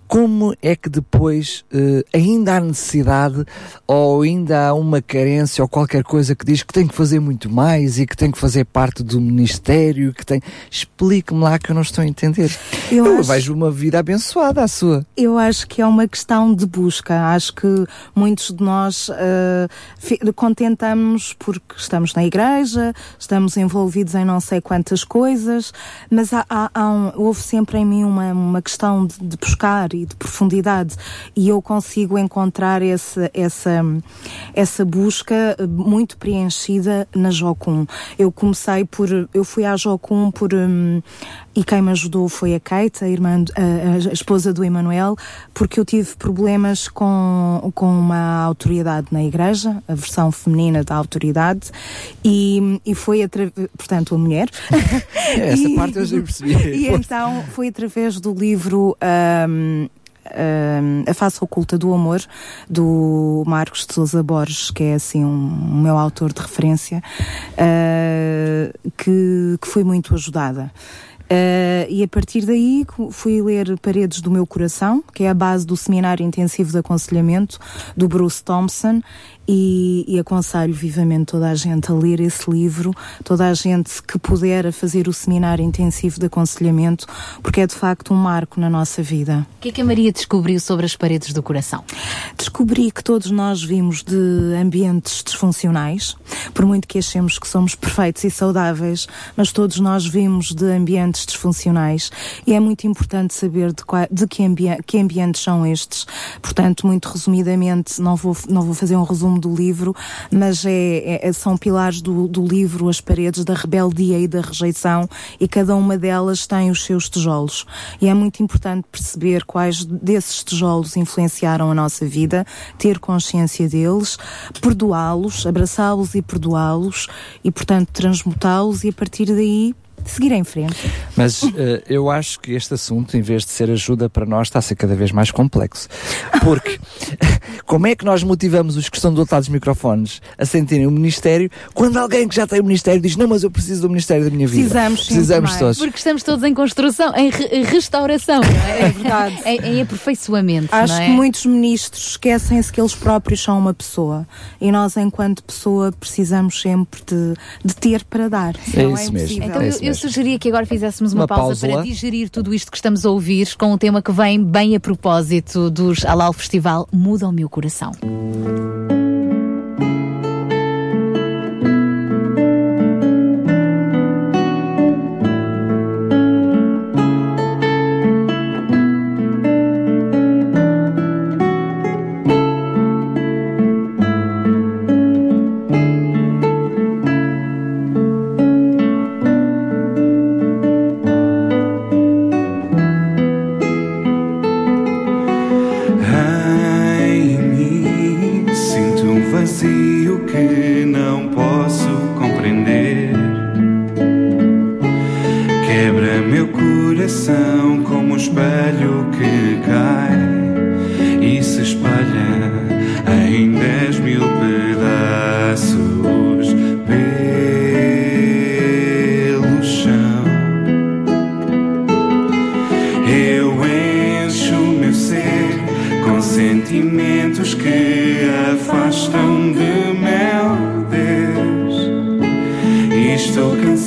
Como é que depois eh, ainda há necessidade ou ainda há uma carência ou qualquer coisa que diz que tem que fazer muito mais e que tem que fazer parte do ministério, que tem. Explique-me lá que eu não estou a entender. Eu Eu, acho- vejo uma vida abençoada a sua. Eu acho que é uma questão de busca. Acho que muitos de nós eh, fi- contentamos porque estamos na igreja, estamos envolvidos em não sei quantas coisas, mas há, há- há um- houve sempre em mim uma, uma questão de, de buscar e de profundidade e eu consigo encontrar esse, essa, essa busca eh, muito preenchida na Jocum. Eu comecei por, eu fui à Jocum por, hum, e quem me ajudou foi a Kate, a irmã, a, a esposa do Emanuel, porque eu tive problemas com, com uma autoridade na igreja, a versão feminina da autoridade, e, e foi, atra- portanto, a mulher. Essa *laughs* E- parte eu já percebi. E então foi através do livro. hum, uh, A Face Oculta do Amor, do Marcos de Sousa Borges, que é assim um, um meu autor de referência, uh, que, que fui muito ajudada. Uh, e a partir daí fui ler Paredes do Meu Coração, que é a base do Seminário Intensivo de Aconselhamento do Bruce Thompson, e, e aconselho vivamente toda a gente a ler esse livro, toda a gente que puder a fazer o Seminário Intensivo de Aconselhamento, porque é de facto um marco na nossa vida. O que é que a Maria descobriu sobre as paredes do coração? Descobri que todos nós vimos de ambientes disfuncionais, por muito que achemos que somos perfeitos e saudáveis, mas todos nós vimos de ambientes disfuncionais e é muito importante saber de, qua- de que, ambi- que ambientes são estes. Portanto, muito resumidamente, não vou, não vou fazer um resumo do livro, mas é, é- são pilares do, do livro as paredes da rebeldia e da rejeição e cada uma delas tem os seus tijolos. E é muito importante perceber quais desses tijolos influenciaram a nossa vida, ter consciência deles, perdoá-los, abraçá-los e perdoá-los e, portanto, transmutá-los e a partir daí seguir em frente. Mas eh, eu acho que este assunto, em vez de ser ajuda para nós, está a ser cada vez mais complexo. Porque *laughs* como é que nós motivamos os que estão do outro lado dos microfones a sentirem o Ministério quando alguém que já tem o Ministério diz não, mas eu preciso do Ministério da minha vida? Precisamos, Precisamos mais. todos. Porque estamos todos em construção, em re- restauração, é? É verdade. em, em aperfeiçoamento. Acho não é? que muitos ministros esquecem-se que eles próprios são uma pessoa e nós, enquanto pessoa, precisamos sempre de, de ter para dar. Senão isso mesmo. Então eu, eu sugeria que agora fizéssemos uma, Uma pausa pausa. para digerir tudo isto que estamos a ouvir com um tema que vem bem a propósito dos Alal Festival Muda o Meu Coração.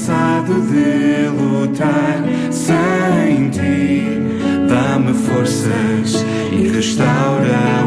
Cansado de lutar sem ti. Dá-me forças e restaura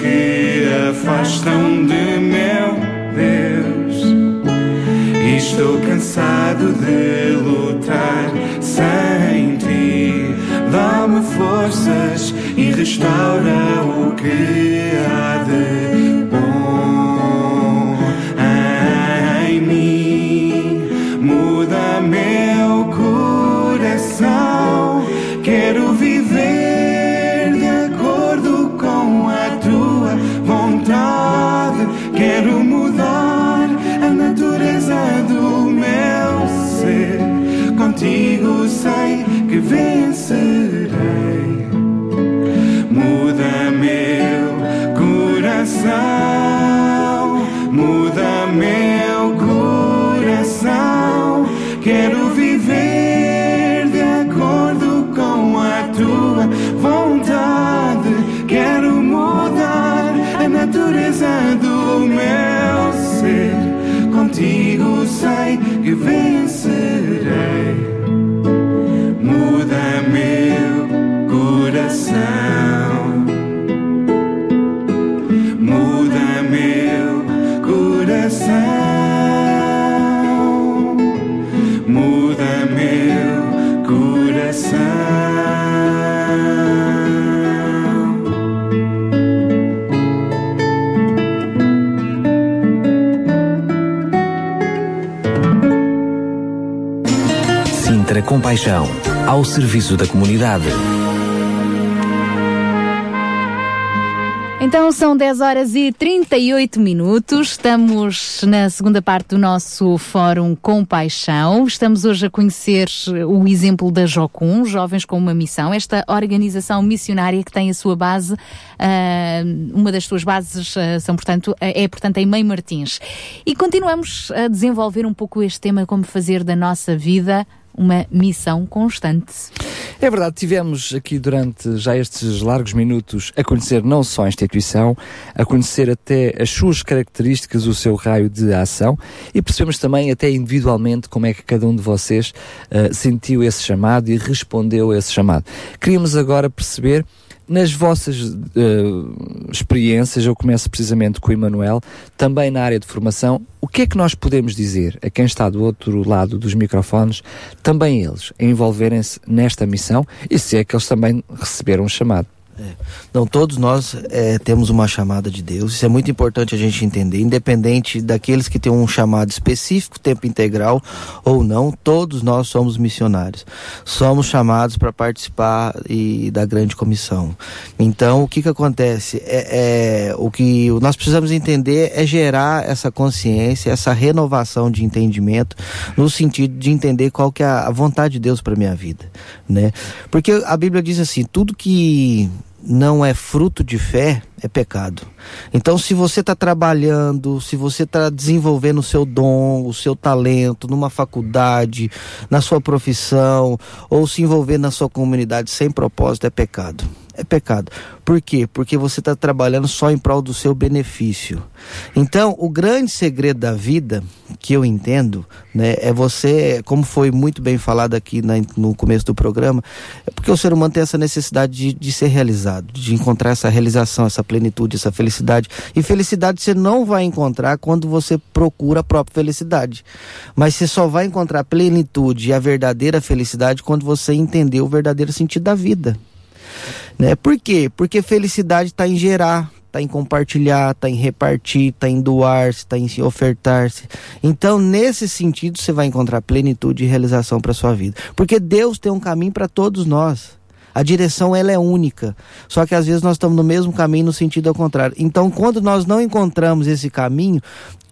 que afastam de meu Deus. E estou cansado de lutar sem ti. Dá-me forças e restaura o que sei compaixão, ao serviço da comunidade. Então são 10 horas e 38 minutos. Estamos na segunda parte do nosso Fórum Compaixão. Estamos hoje a conhecer o exemplo da Jocum, Jovens com uma Missão, esta organização missionária que tem a sua base, uh, uma das suas bases uh, são, portanto, é, portanto, em Mãe Martins. E continuamos a desenvolver um pouco este tema, como fazer da nossa vida uma missão constante. É verdade, tivemos aqui durante já estes largos minutos a conhecer não só a instituição, a conhecer até as suas características, o seu raio de ação e percebemos também até individualmente como é que cada um de vocês uh, sentiu esse chamado e respondeu a esse chamado. Queríamos agora perceber nas vossas uh, experiências, eu começo precisamente com o Emanuel, também na área de formação, o que é que nós podemos dizer a quem está do outro lado dos microfones, também eles, envolverem-se nesta missão e se é que eles também receberam um chamado? É. Não, todos nós é, temos uma chamada de Deus. Isso é muito importante a gente entender, independente daqueles que têm um chamado específico, tempo integral ou não, todos nós somos missionários. Somos chamados para participar e, da grande comissão. Então, o que que acontece? É, é, o que nós precisamos entender é gerar essa consciência, essa renovação de entendimento, no sentido de entender qual que é a vontade de Deus para minha vida, né? Porque a Bíblia diz assim, tudo que não é fruto de fé, é pecado. Então, se você está trabalhando, se você está desenvolvendo o seu dom, o seu talento numa faculdade, na sua profissão, ou se envolver na sua comunidade sem propósito, é pecado é pecado. Por quê? Porque você está trabalhando só em prol do seu benefício. Então, o grande segredo da vida, que eu entendo, né, é você, como foi muito bem falado aqui na, no começo do programa, é porque o ser humano tem essa necessidade de, de ser realizado, de encontrar essa realização, essa plenitude, essa felicidade. E felicidade você não vai encontrar quando você procura a própria felicidade. Mas você só vai encontrar plenitude e a verdadeira felicidade quando você entender o verdadeiro sentido da vida. Né? Por quê? Porque felicidade está em gerar, está em compartilhar, está em repartir, está em doar-se, está em se ofertar-se. Então, nesse sentido, você vai encontrar plenitude e realização para sua vida. Porque Deus tem um caminho para todos nós. A direção ela é única. Só que às vezes nós estamos no mesmo caminho no sentido ao contrário. Então, quando nós não encontramos esse caminho,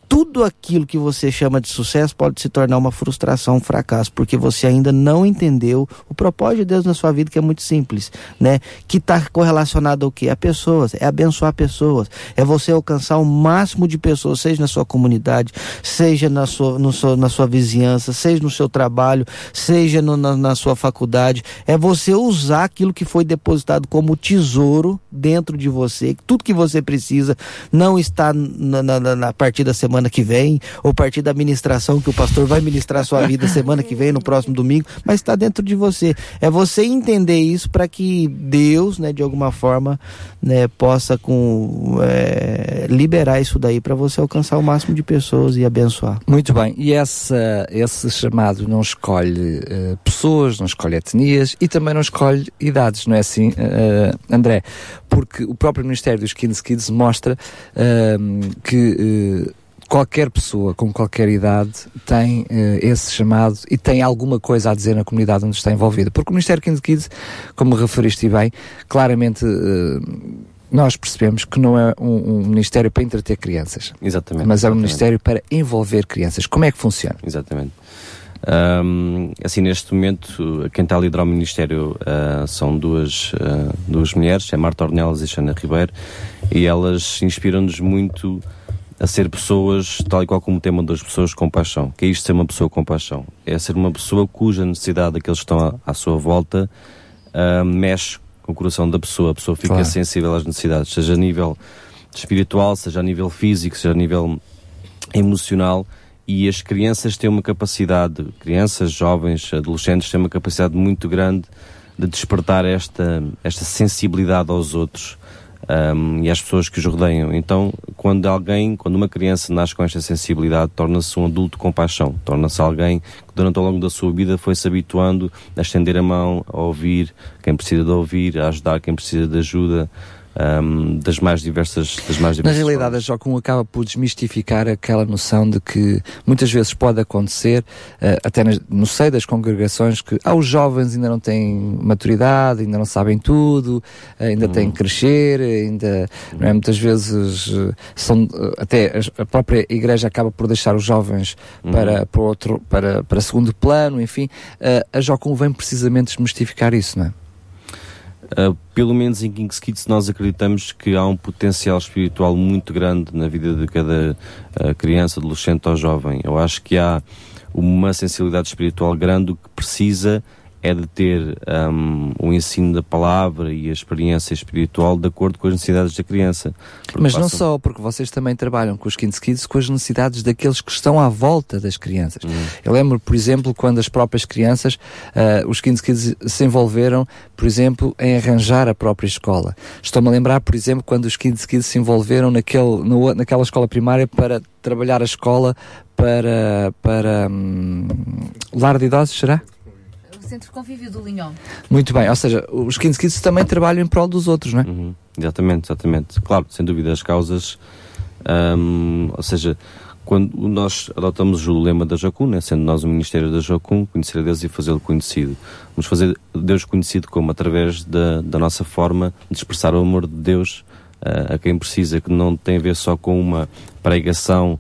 tudo aquilo que você chama de sucesso pode se tornar uma frustração, um fracasso, porque você ainda não entendeu o propósito de Deus na sua vida, que é muito simples, né? Que está correlacionado ao que? A pessoas, é abençoar pessoas, é você alcançar o máximo de pessoas, seja na sua comunidade, seja na sua, no seu, na sua vizinhança, seja no seu trabalho, seja no, na, na sua faculdade, é você usar aquilo que foi depositado como tesouro dentro de você, tudo que você precisa não está na, na, na partir da semana semana que vem, ou partir da ministração que o pastor vai ministrar sua vida *laughs* semana que vem, no próximo domingo, mas está dentro de você. É você entender isso para que Deus, né, de alguma forma, né, possa com, é, liberar isso daí para você alcançar o máximo de pessoas e abençoar. Muito bem, e essa, esse chamado não escolhe uh, pessoas, não escolhe etnias e também não escolhe idades, não é assim, uh, André? Porque o próprio Ministério dos Kids Kids mostra uh, que qualquer pessoa com qualquer idade tem uh, esse chamado e tem alguma coisa a dizer na comunidade onde está envolvida. Porque o Ministério Kids Kids, como referiste bem, claramente uh, nós percebemos que não é um, um, ministério para entreter crianças. Exatamente. Mas é um exatamente. ministério para envolver crianças. Como é que funciona? Exatamente. Um, assim, neste momento, quem está a liderar o Ministério uh, são duas, uh, duas mulheres, é Marta Ornelas e Xana Ribeiro, e elas inspiram-nos muito a ser pessoas, tal e qual como o tema das pessoas com paixão. Que é isto ser uma pessoa com paixão? É ser uma pessoa cuja necessidade daqueles que estão à, à sua volta uh, mexe com o coração da pessoa. A pessoa fica Claro. sensível às necessidades, seja a nível espiritual, seja a nível físico, seja a nível emocional. E as crianças têm uma capacidade, crianças, jovens, adolescentes, têm uma capacidade muito grande de despertar esta, esta sensibilidade aos outros um, e às pessoas que os rodeiam. Então, quando alguém, quando uma criança nasce com esta sensibilidade, torna-se um adulto com paixão, torna-se alguém que durante ao longo da sua vida foi se habituando a estender a mão, a ouvir quem precisa de ouvir, a ajudar quem precisa de ajuda. Um, das mais diversas das mais Na diversas realidade, a Jocum acaba por desmistificar aquela noção de que muitas vezes pode acontecer, eh, até nas- no seio das congregações, que ah, os jovens ainda não têm maturidade, ainda não sabem tudo, ainda Hum. têm que crescer, ainda, não é? muitas vezes eh, são, até a própria igreja acaba por deixar os jovens Uhum. para, para, outro, para, para segundo plano, enfim, eh, a Jocum vem precisamente desmistificar isso, não é? Uh, pelo menos em King's Kids nós acreditamos que há um potencial espiritual muito grande na vida de cada uh, criança, adolescente ou jovem. Eu acho que há uma sensibilidade espiritual grande que precisa é de ter um, o ensino da palavra e a experiência espiritual de acordo com as necessidades da criança. Mas não passam- só, porque vocês também trabalham com os Kids Kids, com as necessidades daqueles que estão à volta das crianças. Eu lembro, por exemplo, quando as próprias crianças, ah, os Kids Kids se envolveram, por exemplo, em arranjar a própria escola. Estou-me a lembrar, por exemplo, quando os Kids Kids se envolveram naquele, no- naquela escola primária para trabalhar a escola para, para hum, lar de idosos, será? Centro de Convívio do Linhão. Muito bem, ou seja, os Kids Kids também trabalham em prol dos outros, não é? Uhum, Exatamente, exatamente. Claro, sem dúvida, as causas, hum, ou seja, quando nós adotamos o lema da Jocum, né, sendo nós o Ministério da Jocum, conhecer a Deus e fazê-lo conhecido. Vamos fazer Deus conhecido como? Através da, da nossa forma de expressar o amor de Deus ah, a quem precisa, que não tem a ver só com uma pregação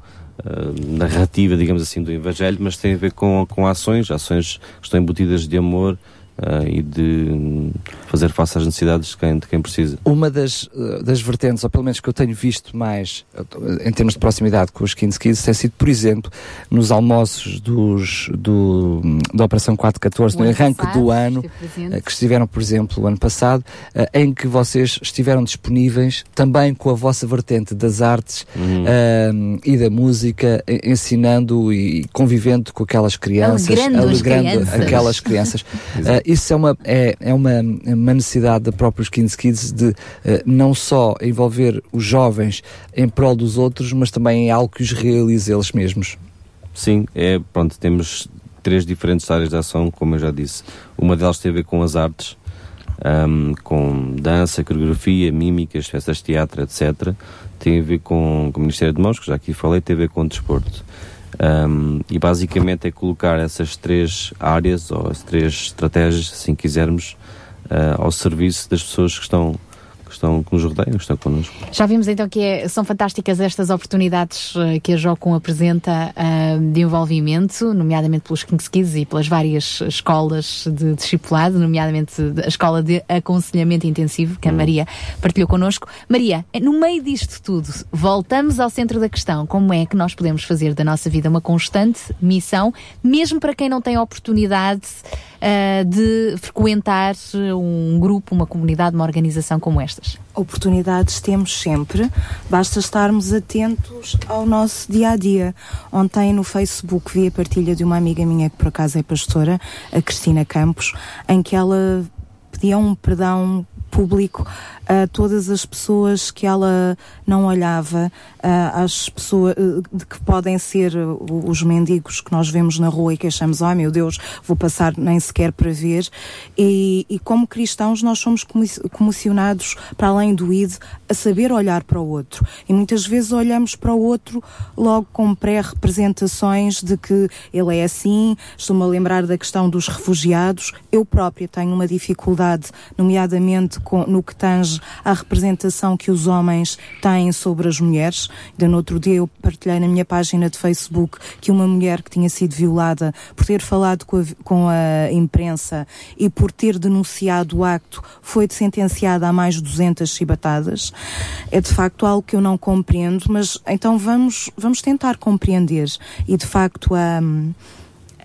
narrativa, digamos assim, do Evangelho, mas tem a ver com, com ações, ações que estão embutidas de amor ah, e de hum, fazer face às necessidades de quem, de quem precisa. Uma das, eh, das vertentes, ou pelo menos que eu tenho visto mais eh, em termos de proximidade com os Kids Kids, tem sido, por exemplo, nos almoços dos, do, da Operação 414, O no arranque passado, do ano, eh, que estiveram, por exemplo, o ano passado, em que vocês estiveram disponíveis também com a vossa vertente das artes eh, e da música, ensinando e convivendo com aquelas crianças, Alegrando alegrando crianças. aquelas crianças. *laughs* Isso é uma, é, é uma, uma necessidade da próprios Kids Kids de eh, não só envolver os jovens em prol dos outros, mas também em algo que os realize eles mesmos. Sim, é, pronto, temos três diferentes áreas de ação, como eu já disse. Uma delas tem a ver com as artes, ahm, com dança, coreografia, mímicas, festas de teatro, etc. Tem a ver com, com o Ministério de Mãos, que já aqui falei, tem a ver com o desporto. Ahm, e basicamente é colocar essas três áreas, ou as três estratégias, assim quisermos, ah, ao serviço das pessoas que estão, que estão que nos rodeiam, que estão connosco. Já vimos então que é- são fantásticas estas oportunidades eh, que a Jocum apresenta ah, de envolvimento, nomeadamente pelos Kings Kids e pelas várias escolas de discipulado, nomeadamente a escola de aconselhamento intensivo que a Maria partilhou connosco. Maria, no meio disto tudo, voltamos ao centro da questão. Como é que nós podemos fazer da nossa vida uma constante missão, mesmo para quem não tem a oportunidade ah, de frequentar um grupo, uma comunidade, uma organização como Oportunidades temos sempre, basta estarmos atentos ao nosso dia a dia. Ontem no Facebook vi a partilha de uma amiga minha que por acaso é pastora, a Cristina Campos, em que ela pedia um perdão público a todas as pessoas que ela não olhava, às pessoas de que podem ser os mendigos que nós vemos na rua e que achamos, ai meu Deus, vou passar nem sequer para ver. E, e como cristãos nós somos comi- comissionados para além do id a saber olhar para o outro. E muitas vezes olhamos para o outro logo com pré-representações de que ele é assim. Estou-me a lembrar da questão dos refugiados. Eu própria tenho uma dificuldade, nomeadamente com- no que tange à representação que os homens têm sobre as mulheres. Ainda no outro dia eu partilhei na minha página de Facebook que uma mulher que tinha sido violada por ter falado com a, com a imprensa e por ter denunciado o acto foi sentenciada a mais de 200 chibatadas. É de facto algo que eu não compreendo, mas então vamos, vamos tentar compreender. E de facto a.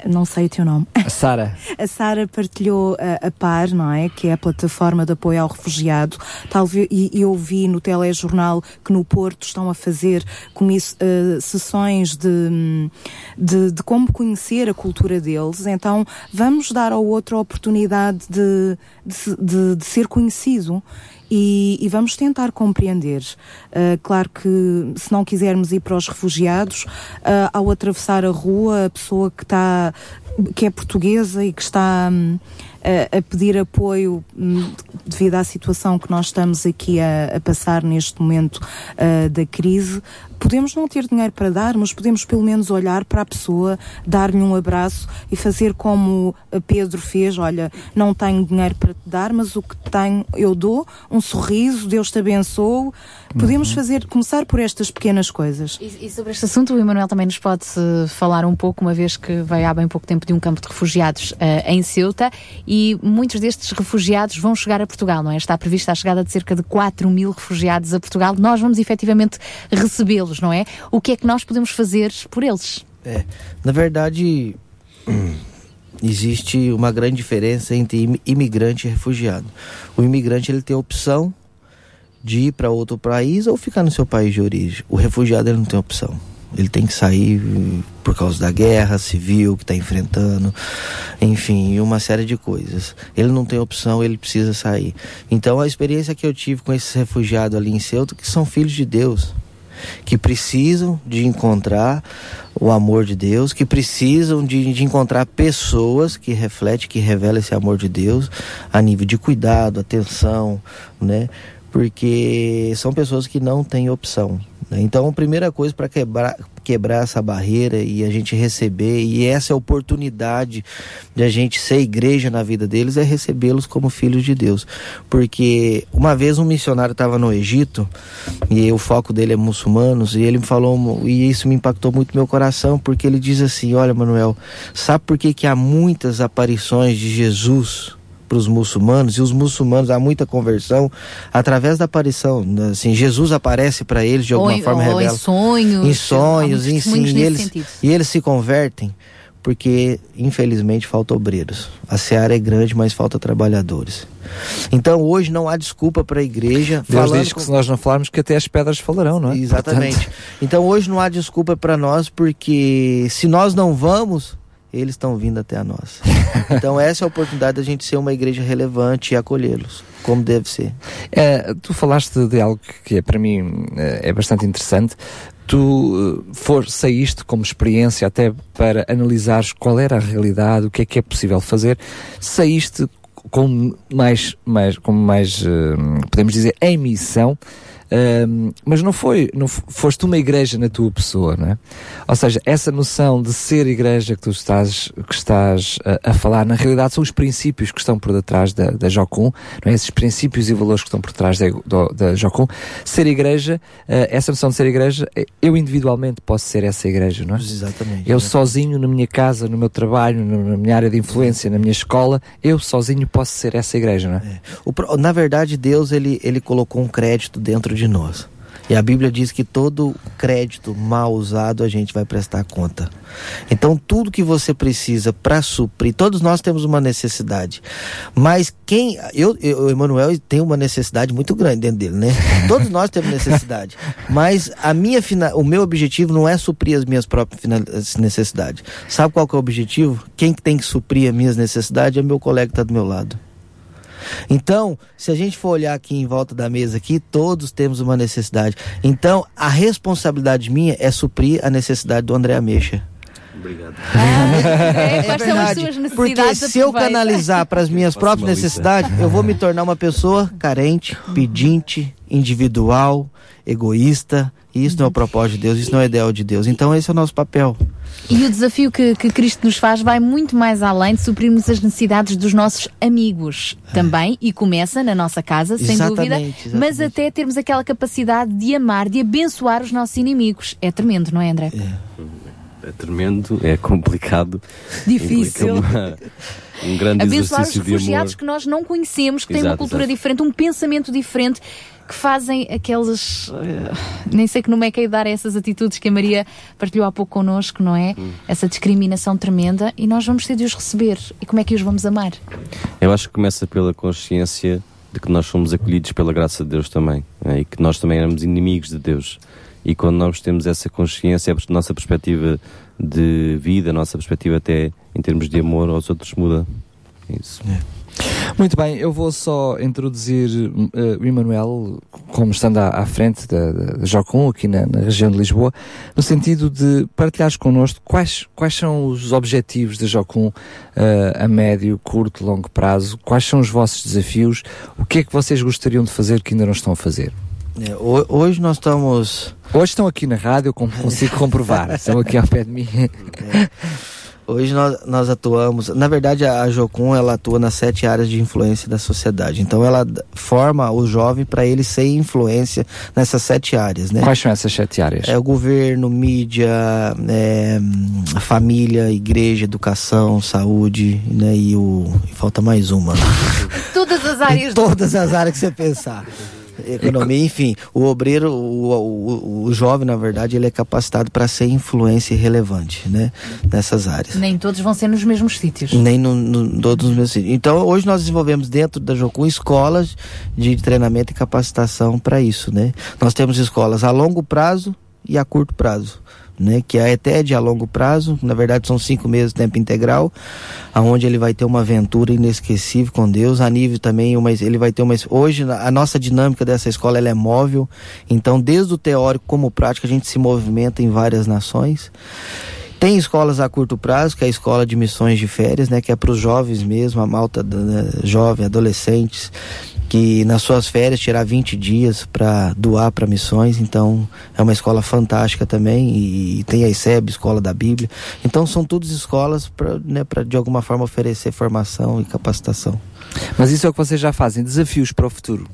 não sei o teu nome. A Sara. *laughs* A Sara partilhou a, a PAR, não é? Que é a plataforma de apoio ao refugiado. Talvez, e, eu vi no telejornal que no Porto estão a fazer comiss- eh, sessões de, de, de como conhecer a cultura deles. Então vamos dar ao outro a oportunidade de, de, de- de ser conhecido. E, e vamos tentar compreender. Uh, claro que se não quisermos ir para os refugiados, uh, ao atravessar a rua, a pessoa que está que é portuguesa e que está hum, a, a pedir apoio hum, devido à situação que nós estamos aqui a, a passar neste momento uh, da crise, podemos não ter dinheiro para dar, mas podemos pelo menos olhar para a pessoa, dar-lhe um abraço e fazer como Pedro fez: olha, não tenho dinheiro para te dar, mas o que tenho eu dou, um sorriso, Deus te abençoe. Podemos Uhum. fazer, começar por estas pequenas coisas. E, e sobre este assunto, o Emanuel também nos pode eh, falar um pouco, uma vez que veio há bem pouco tempo de um campo de refugiados eh, em Ceuta e muitos destes refugiados vão chegar a Portugal, não é? Está prevista a chegada de cerca de 4 mil refugiados a Portugal. Nós vamos efetivamente recebê-los, não é? O que é que nós podemos fazer por eles? É, na verdade, *clears throat* existe uma grande diferença entre imi- imigrante e refugiado. O imigrante ele tem a opção de ir para outro país ou ficar no seu país de origem. O refugiado ele não tem opção. Ele tem que sair eh, por causa da guerra civil que está enfrentando, enfim, uma série de coisas. Ele não tem opção, ele precisa sair. Então a experiência que eu tive com esses refugiados ali em Ceuta, que são filhos de Deus, que precisam de encontrar o amor de Deus, que precisam de, de encontrar pessoas que refletem, que revelam esse amor de Deus a nível de cuidado, atenção, né? Porque são pessoas que não têm opção. Né? Então, a primeira coisa para quebrar, quebrar essa barreira e a gente receber, e essa é a oportunidade de a gente ser igreja na vida deles, é recebê-los como filhos de Deus. Porque uma vez um missionário estava no Egito, e o foco dele é muçulmanos, e ele me falou, e isso me impactou muito meu coração, porque ele diz assim: Olha, Manuel, sabe por que, que há muitas aparições de Jesus? Para os muçulmanos e os muçulmanos há muita conversão através da aparição né? assim Jesus aparece para eles de Ou alguma em- forma ou em revela sonhos, em sonhos há muitos em sim, e eles sentido. e eles se convertem porque infelizmente falta obreiros a seara é grande mas falta trabalhadores então hoje não há desculpa para a igreja Deus falando diz que com- se nós não falarmos que até as pedras falarão, não é? Exatamente. Portanto, Então hoje não há desculpa para nós, porque se nós não vamos, eles estão vindo até a nós. *laughs* Então essa é a oportunidade da gente ser uma igreja relevante e acolhê-los, como deve ser. É, tu falaste de algo que é, para mim é, é bastante interessante. Tu eh, for, saíste como experiência até para analisares qual era a realidade, o que é que é possível fazer. Saíste com mais, mais, com mais eh, podemos dizer, em missão. Ahm, mas não foi, não foste uma igreja na tua pessoa, não é? Ou seja, essa noção de ser igreja que tu estás, que estás a, a falar, na realidade são os princípios que estão por detrás da, da Jocum, não é? Esses princípios e valores que estão por trás da, do- da Jocum. Ser igreja, eh, essa noção de ser igreja, eh, eu individualmente posso ser essa igreja, não é? Exatamente. Eu sozinho na minha casa, no meu trabalho, na minha área de influência, na minha escola, eu sozinho posso ser essa igreja, não é? O pro- na verdade, Deus ele, ele colocou um crédito dentro de nós. E a Bíblia diz que todo crédito mal usado a gente vai prestar conta. Então, tudo que você precisa para suprir, todos nós temos uma necessidade. Mas quem. Eu, eu, o Emanuel tem uma necessidade muito grande dentro dele, né? *laughs* Todos nós temos necessidade. Mas a minha o meu objetivo não é suprir as minhas próprias necessidades. Sabe qual que é o objetivo? Quem que tem que suprir as minhas necessidades é meu colega que está do meu lado. Então, se a gente for olhar aqui em volta da mesa aqui, todos temos uma necessidade. Então, a responsabilidade minha é suprir a necessidade do André Ameixa. Obrigado. É, quais são as verdade, Porque se eu canalizar para as minhas próprias necessidades, eu vou me tornar uma pessoa carente, pedinte, individual, egoísta. E isso não é o propósito de Deus, isso não é o ideal de Deus. Então esse é o nosso papel. E o desafio que, que Cristo nos faz vai muito mais além de suprirmos as necessidades dos nossos amigos também, e começa na nossa casa, sem Exatamente, dúvida, exatamente. mas até termos aquela capacidade de amar, de abençoar os nossos inimigos. É tremendo, não é, André? É tremendo, é complicado. Difícil. Um grande abençoar os refugiados amor. que nós não conhecemos, que têm uma Exato, cultura exato. diferente, um pensamento diferente, que fazem aqueles. eh, nem sei que nome é que é dar essas atitudes que a Maria partilhou há pouco connosco, não é? Hum. Essa discriminação tremenda, e nós vamos ter de os receber. E como é que os vamos amar? Eu acho que começa pela consciência de que nós somos acolhidos pela graça de Deus também né? e que nós também éramos inimigos de Deus. E quando nós temos essa consciência, a nossa perspectiva de vida, a nossa perspectiva até em termos de amor aos outros muda. É Isso. Muito bem, eu vou só introduzir eh, o Emanuel como estando à, à frente da, da, Jocum, aqui na, na, região de Lisboa, no sentido de partilhares connosco quais, quais são os objetivos da Jocum uh, a médio, curto, longo prazo, quais são os vossos desafios, o que é que vocês gostariam de fazer que ainda não estão a fazer? É, hoje nós estamos. Hoje estão aqui na rádio, eu consigo comprovar. *laughs* estão aqui ao pé de mim. É. Hoje nós, nós atuamos, na verdade a, a Jocum ela atua nas sete áreas de influência da sociedade. Então ela forma o jovem para ele ser influência nessas sete áreas, né? Quais são essas sete áreas? É o governo, mídia, é, família, igreja, educação, saúde, né? E o e falta mais uma. Todas as áreas. Todas as áreas que você pensar economia, enfim, o obreiro, o, o, o jovem, na verdade, ele é capacitado para ser influência relevante, né? Nessas áreas. Nem todos vão ser nos mesmos sítios. Nem no, no, todos os mesmos sítios. Então, hoje nós desenvolvemos dentro da Jocum escolas de treinamento e capacitação para isso, né? Nós temos escolas a longo prazo e a curto prazo né, que é até de a longo prazo, na verdade são cinco meses tempo integral, aonde ele vai ter uma aventura inesquecível com Deus, a nível também, uma, ele vai ter uma, hoje a nossa dinâmica dessa escola ela é móvel, então desde o teórico como prático a gente se movimenta em várias nações, tem escolas a curto prazo, que é a escola de missões de férias, né, que é para os jovens mesmo, a malta né, jovem, adolescentes, que nas suas férias tirar 20 dias para doar para missões, então é uma escola fantástica também e, e tem a ICEB, Escola da Bíblia. Então são todas escolas para né, de alguma forma oferecer formação e capacitação. Mas isso é o que vocês já fazem, desafios para o futuro.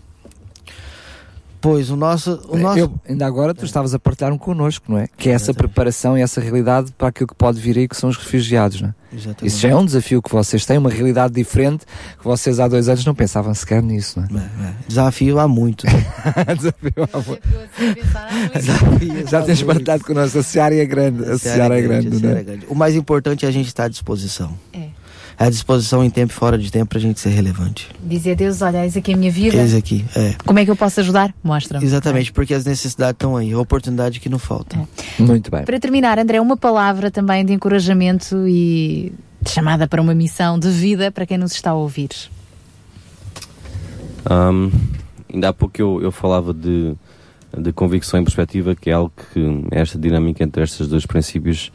Pois, o nosso. O nosso... Eu, ainda agora tu estavas a partilhar um connosco, não é? Que é essa preparação e essa realidade para aquilo que pode vir aí, que são os refugiados, não é? Exatamente. Isso já é um desafio que vocês têm, uma realidade diferente que vocês há dois anos não pensavam sequer nisso, não é? é, é. *laughs* Desafio há muito. desafio há muito. desafio, já tens partilhado connosco, a Seara é grande. A, a Seara é grande, é grande, é grande. O mais importante é a gente estar à disposição. É à disposição em tempo e fora de tempo para a gente ser relevante. Dizer a Deus, olha, eis aqui a minha vida. Eis aqui, é. Como é que eu posso ajudar? Mostra-me. Exatamente, porque as necessidades estão aí, a oportunidade que não falta. É. Muito bem. Para terminar, André, uma palavra também de encorajamento e de chamada para uma missão de vida para quem nos está a ouvir. Um, ainda há pouco eu, eu falava de, de convicção e perspectiva, que é algo que esta dinâmica entre estes dois princípios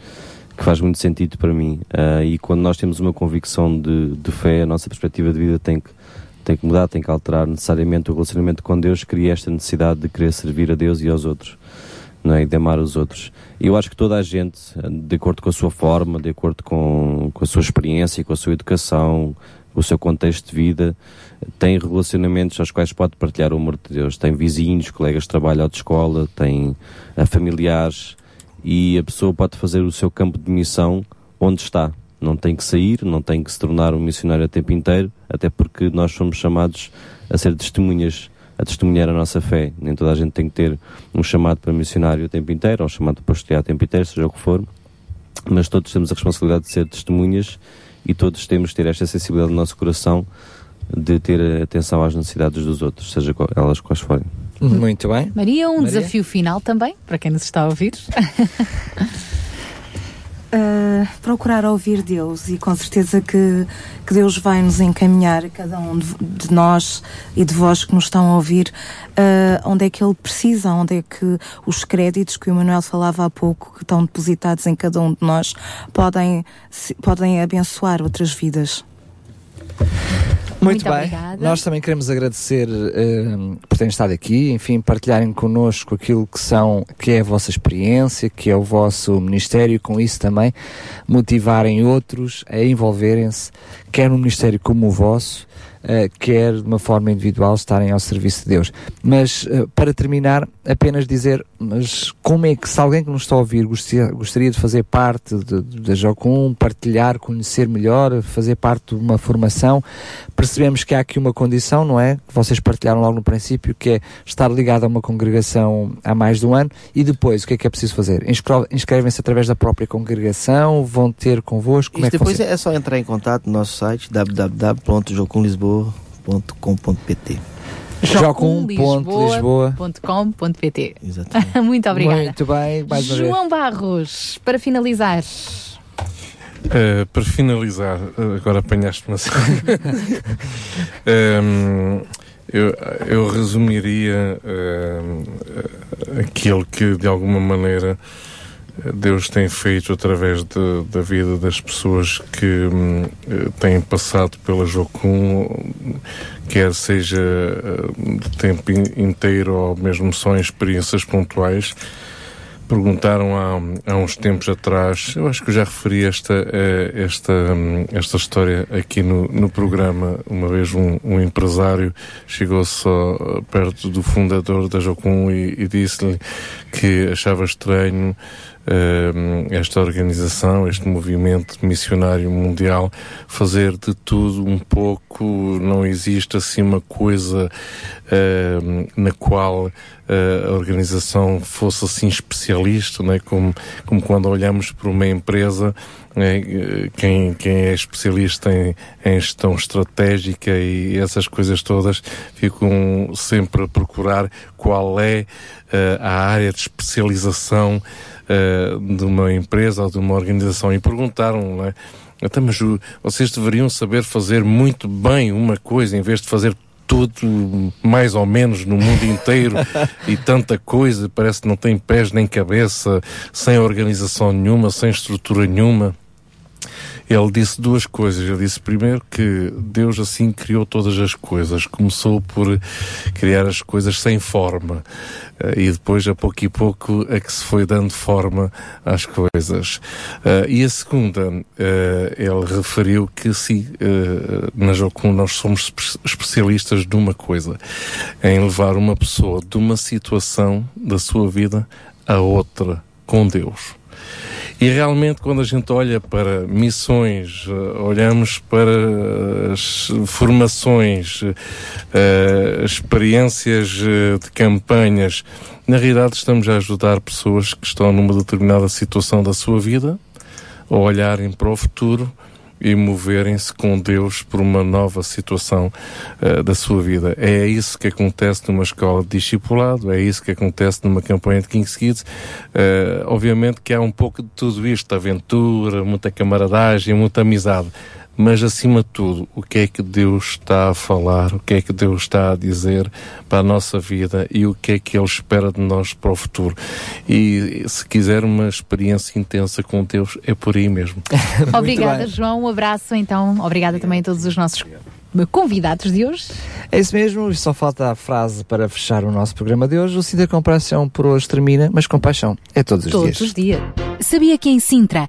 que faz muito sentido para mim. Uh, e quando nós temos uma convicção de, de fé, a nossa perspectiva de vida tem que, tem que mudar, tem que alterar necessariamente o relacionamento com Deus, cria esta necessidade de querer servir a Deus e aos outros. Não é? E de amar os outros. E eu acho que toda a gente, de acordo com a sua forma, de acordo com, com a sua experiência, com a sua educação, o seu contexto de vida, tem relacionamentos aos quais pode partilhar o amor de Deus. Tem vizinhos, colegas de trabalho ou de escola, tem uh, familiares, e a pessoa pode fazer o seu campo de missão onde está. Não tem que sair, não tem que se tornar um missionário a tempo inteiro, até porque nós somos chamados a ser testemunhas, a testemunhar a nossa fé. Nem toda a gente tem que ter um chamado para missionário a tempo inteiro, ou um chamado para pastorear a tempo inteiro, seja o que for, mas todos temos a responsabilidade de ser testemunhas e todos temos que ter esta sensibilidade no nosso coração de ter atenção às necessidades dos outros, seja elas quais forem. Uhum. Muito bem. Maria, um Maria? desafio final também, para quem nos está a ouvir. Uh, *laughs* procurar ouvir Deus e com certeza que, que Deus vai nos encaminhar, cada um de, de nós e de vós que nos estão a ouvir, uh, onde é que Ele precisa, onde é que os créditos que o Manuel falava há pouco, que estão depositados em cada um de nós, podem, podem abençoar outras vidas. Muito, Muito bem. Obrigada. Nós também queremos agradecer uh, por terem estado aqui, enfim, partilharem connosco aquilo que são, que é a vossa experiência, que é o vosso ministério, e com isso também motivarem outros a envolverem-se, quer num ministério como o vosso, uh, quer de uma forma individual estarem ao serviço de Deus. Mas uh, para terminar, apenas dizer, mas como é que se alguém que nos está a ouvir gostaria, de fazer parte da Jocum, partilhar, conhecer melhor, fazer parte de uma formação, percebemos que há aqui uma condição, não é? Que vocês partilharam logo no princípio, que é estar ligado a uma congregação há mais de um ano e depois o que é que é preciso fazer? Inscrevem-se através da própria congregação, vão ter convosco, como Isso é que depois é só entrar em contato no nosso site www.jocumlisboa.com.pt jocum.lisboa.com.pt Exatamente. *laughs* Muito obrigada. Muito bem, mais uma João vez. Barros, para finalizar. Uh, para finalizar, uh, agora apanhaste-me assim. um, *laughs* Eu, eu resumiria uh, aquilo que, de alguma maneira, Deus tem feito através de, da vida das pessoas que hum, têm passado pela Jocum, quer seja de tempo inteiro ou mesmo só em experiências pontuais. Perguntaram há, há uns tempos atrás, eu acho que eu já referi esta, esta, hum, esta história aqui no, no programa. Uma vez um, um empresário chegou só perto do fundador da Jocum e, e disse-lhe que achava estranho esta organização, este movimento missionário mundial, fazer de tudo um pouco, não existe assim uma coisa uh, na qual uh, a organização fosse assim especialista, né? como, como quando olhamos para uma empresa é, quem, quem é especialista em, em, gestão estratégica e essas coisas todas ficam sempre a procurar qual é uh, a área de especialização uh, de uma empresa ou de uma organização e perguntaram, não é? Até, mas vocês deveriam saber fazer muito bem uma coisa em vez de fazer tudo mais ou menos no mundo inteiro *laughs* e tanta coisa, parece que não tem pés nem cabeça, sem organização nenhuma, sem estrutura nenhuma ele disse duas coisas. Ele disse primeiro que Deus assim criou todas as coisas. Começou por criar as coisas sem forma uh, e depois, a pouco e pouco, é que se foi dando forma às coisas. Uh, e a segunda, uh, ele referiu que sim, na Jocum nós somos especialistas de uma coisa, em levar uma pessoa de uma situação da sua vida a outra com Deus. E realmente, quando a gente olha para missões, uh, olhamos para as formações, uh, experiências de campanhas, na realidade estamos a ajudar pessoas que estão numa determinada situação da sua vida a olharem para o futuro e moverem-se com Deus por uma nova situação uh, da sua vida. É isso que acontece numa escola de discipulado, é isso que acontece numa campanha de King's Kids. Uh, obviamente que há um pouco de tudo isto, aventura, muita camaradagem, muita amizade mas acima de tudo, o que é que Deus está a falar, o que é que Deus está a dizer para a nossa vida e o que é que Ele espera de nós para o futuro. E se quiser uma experiência intensa com Deus, é por aí mesmo. *laughs* Obrigada, João. Um abraço então. Obrigada também a todos os nossos convidados de hoje. É isso mesmo, e só falta a frase para fechar o nosso programa de hoje. O Sinta Compaixão por hoje termina, mas compaixão é todos os todos dias. Todos os dias. Sabia que em Sintra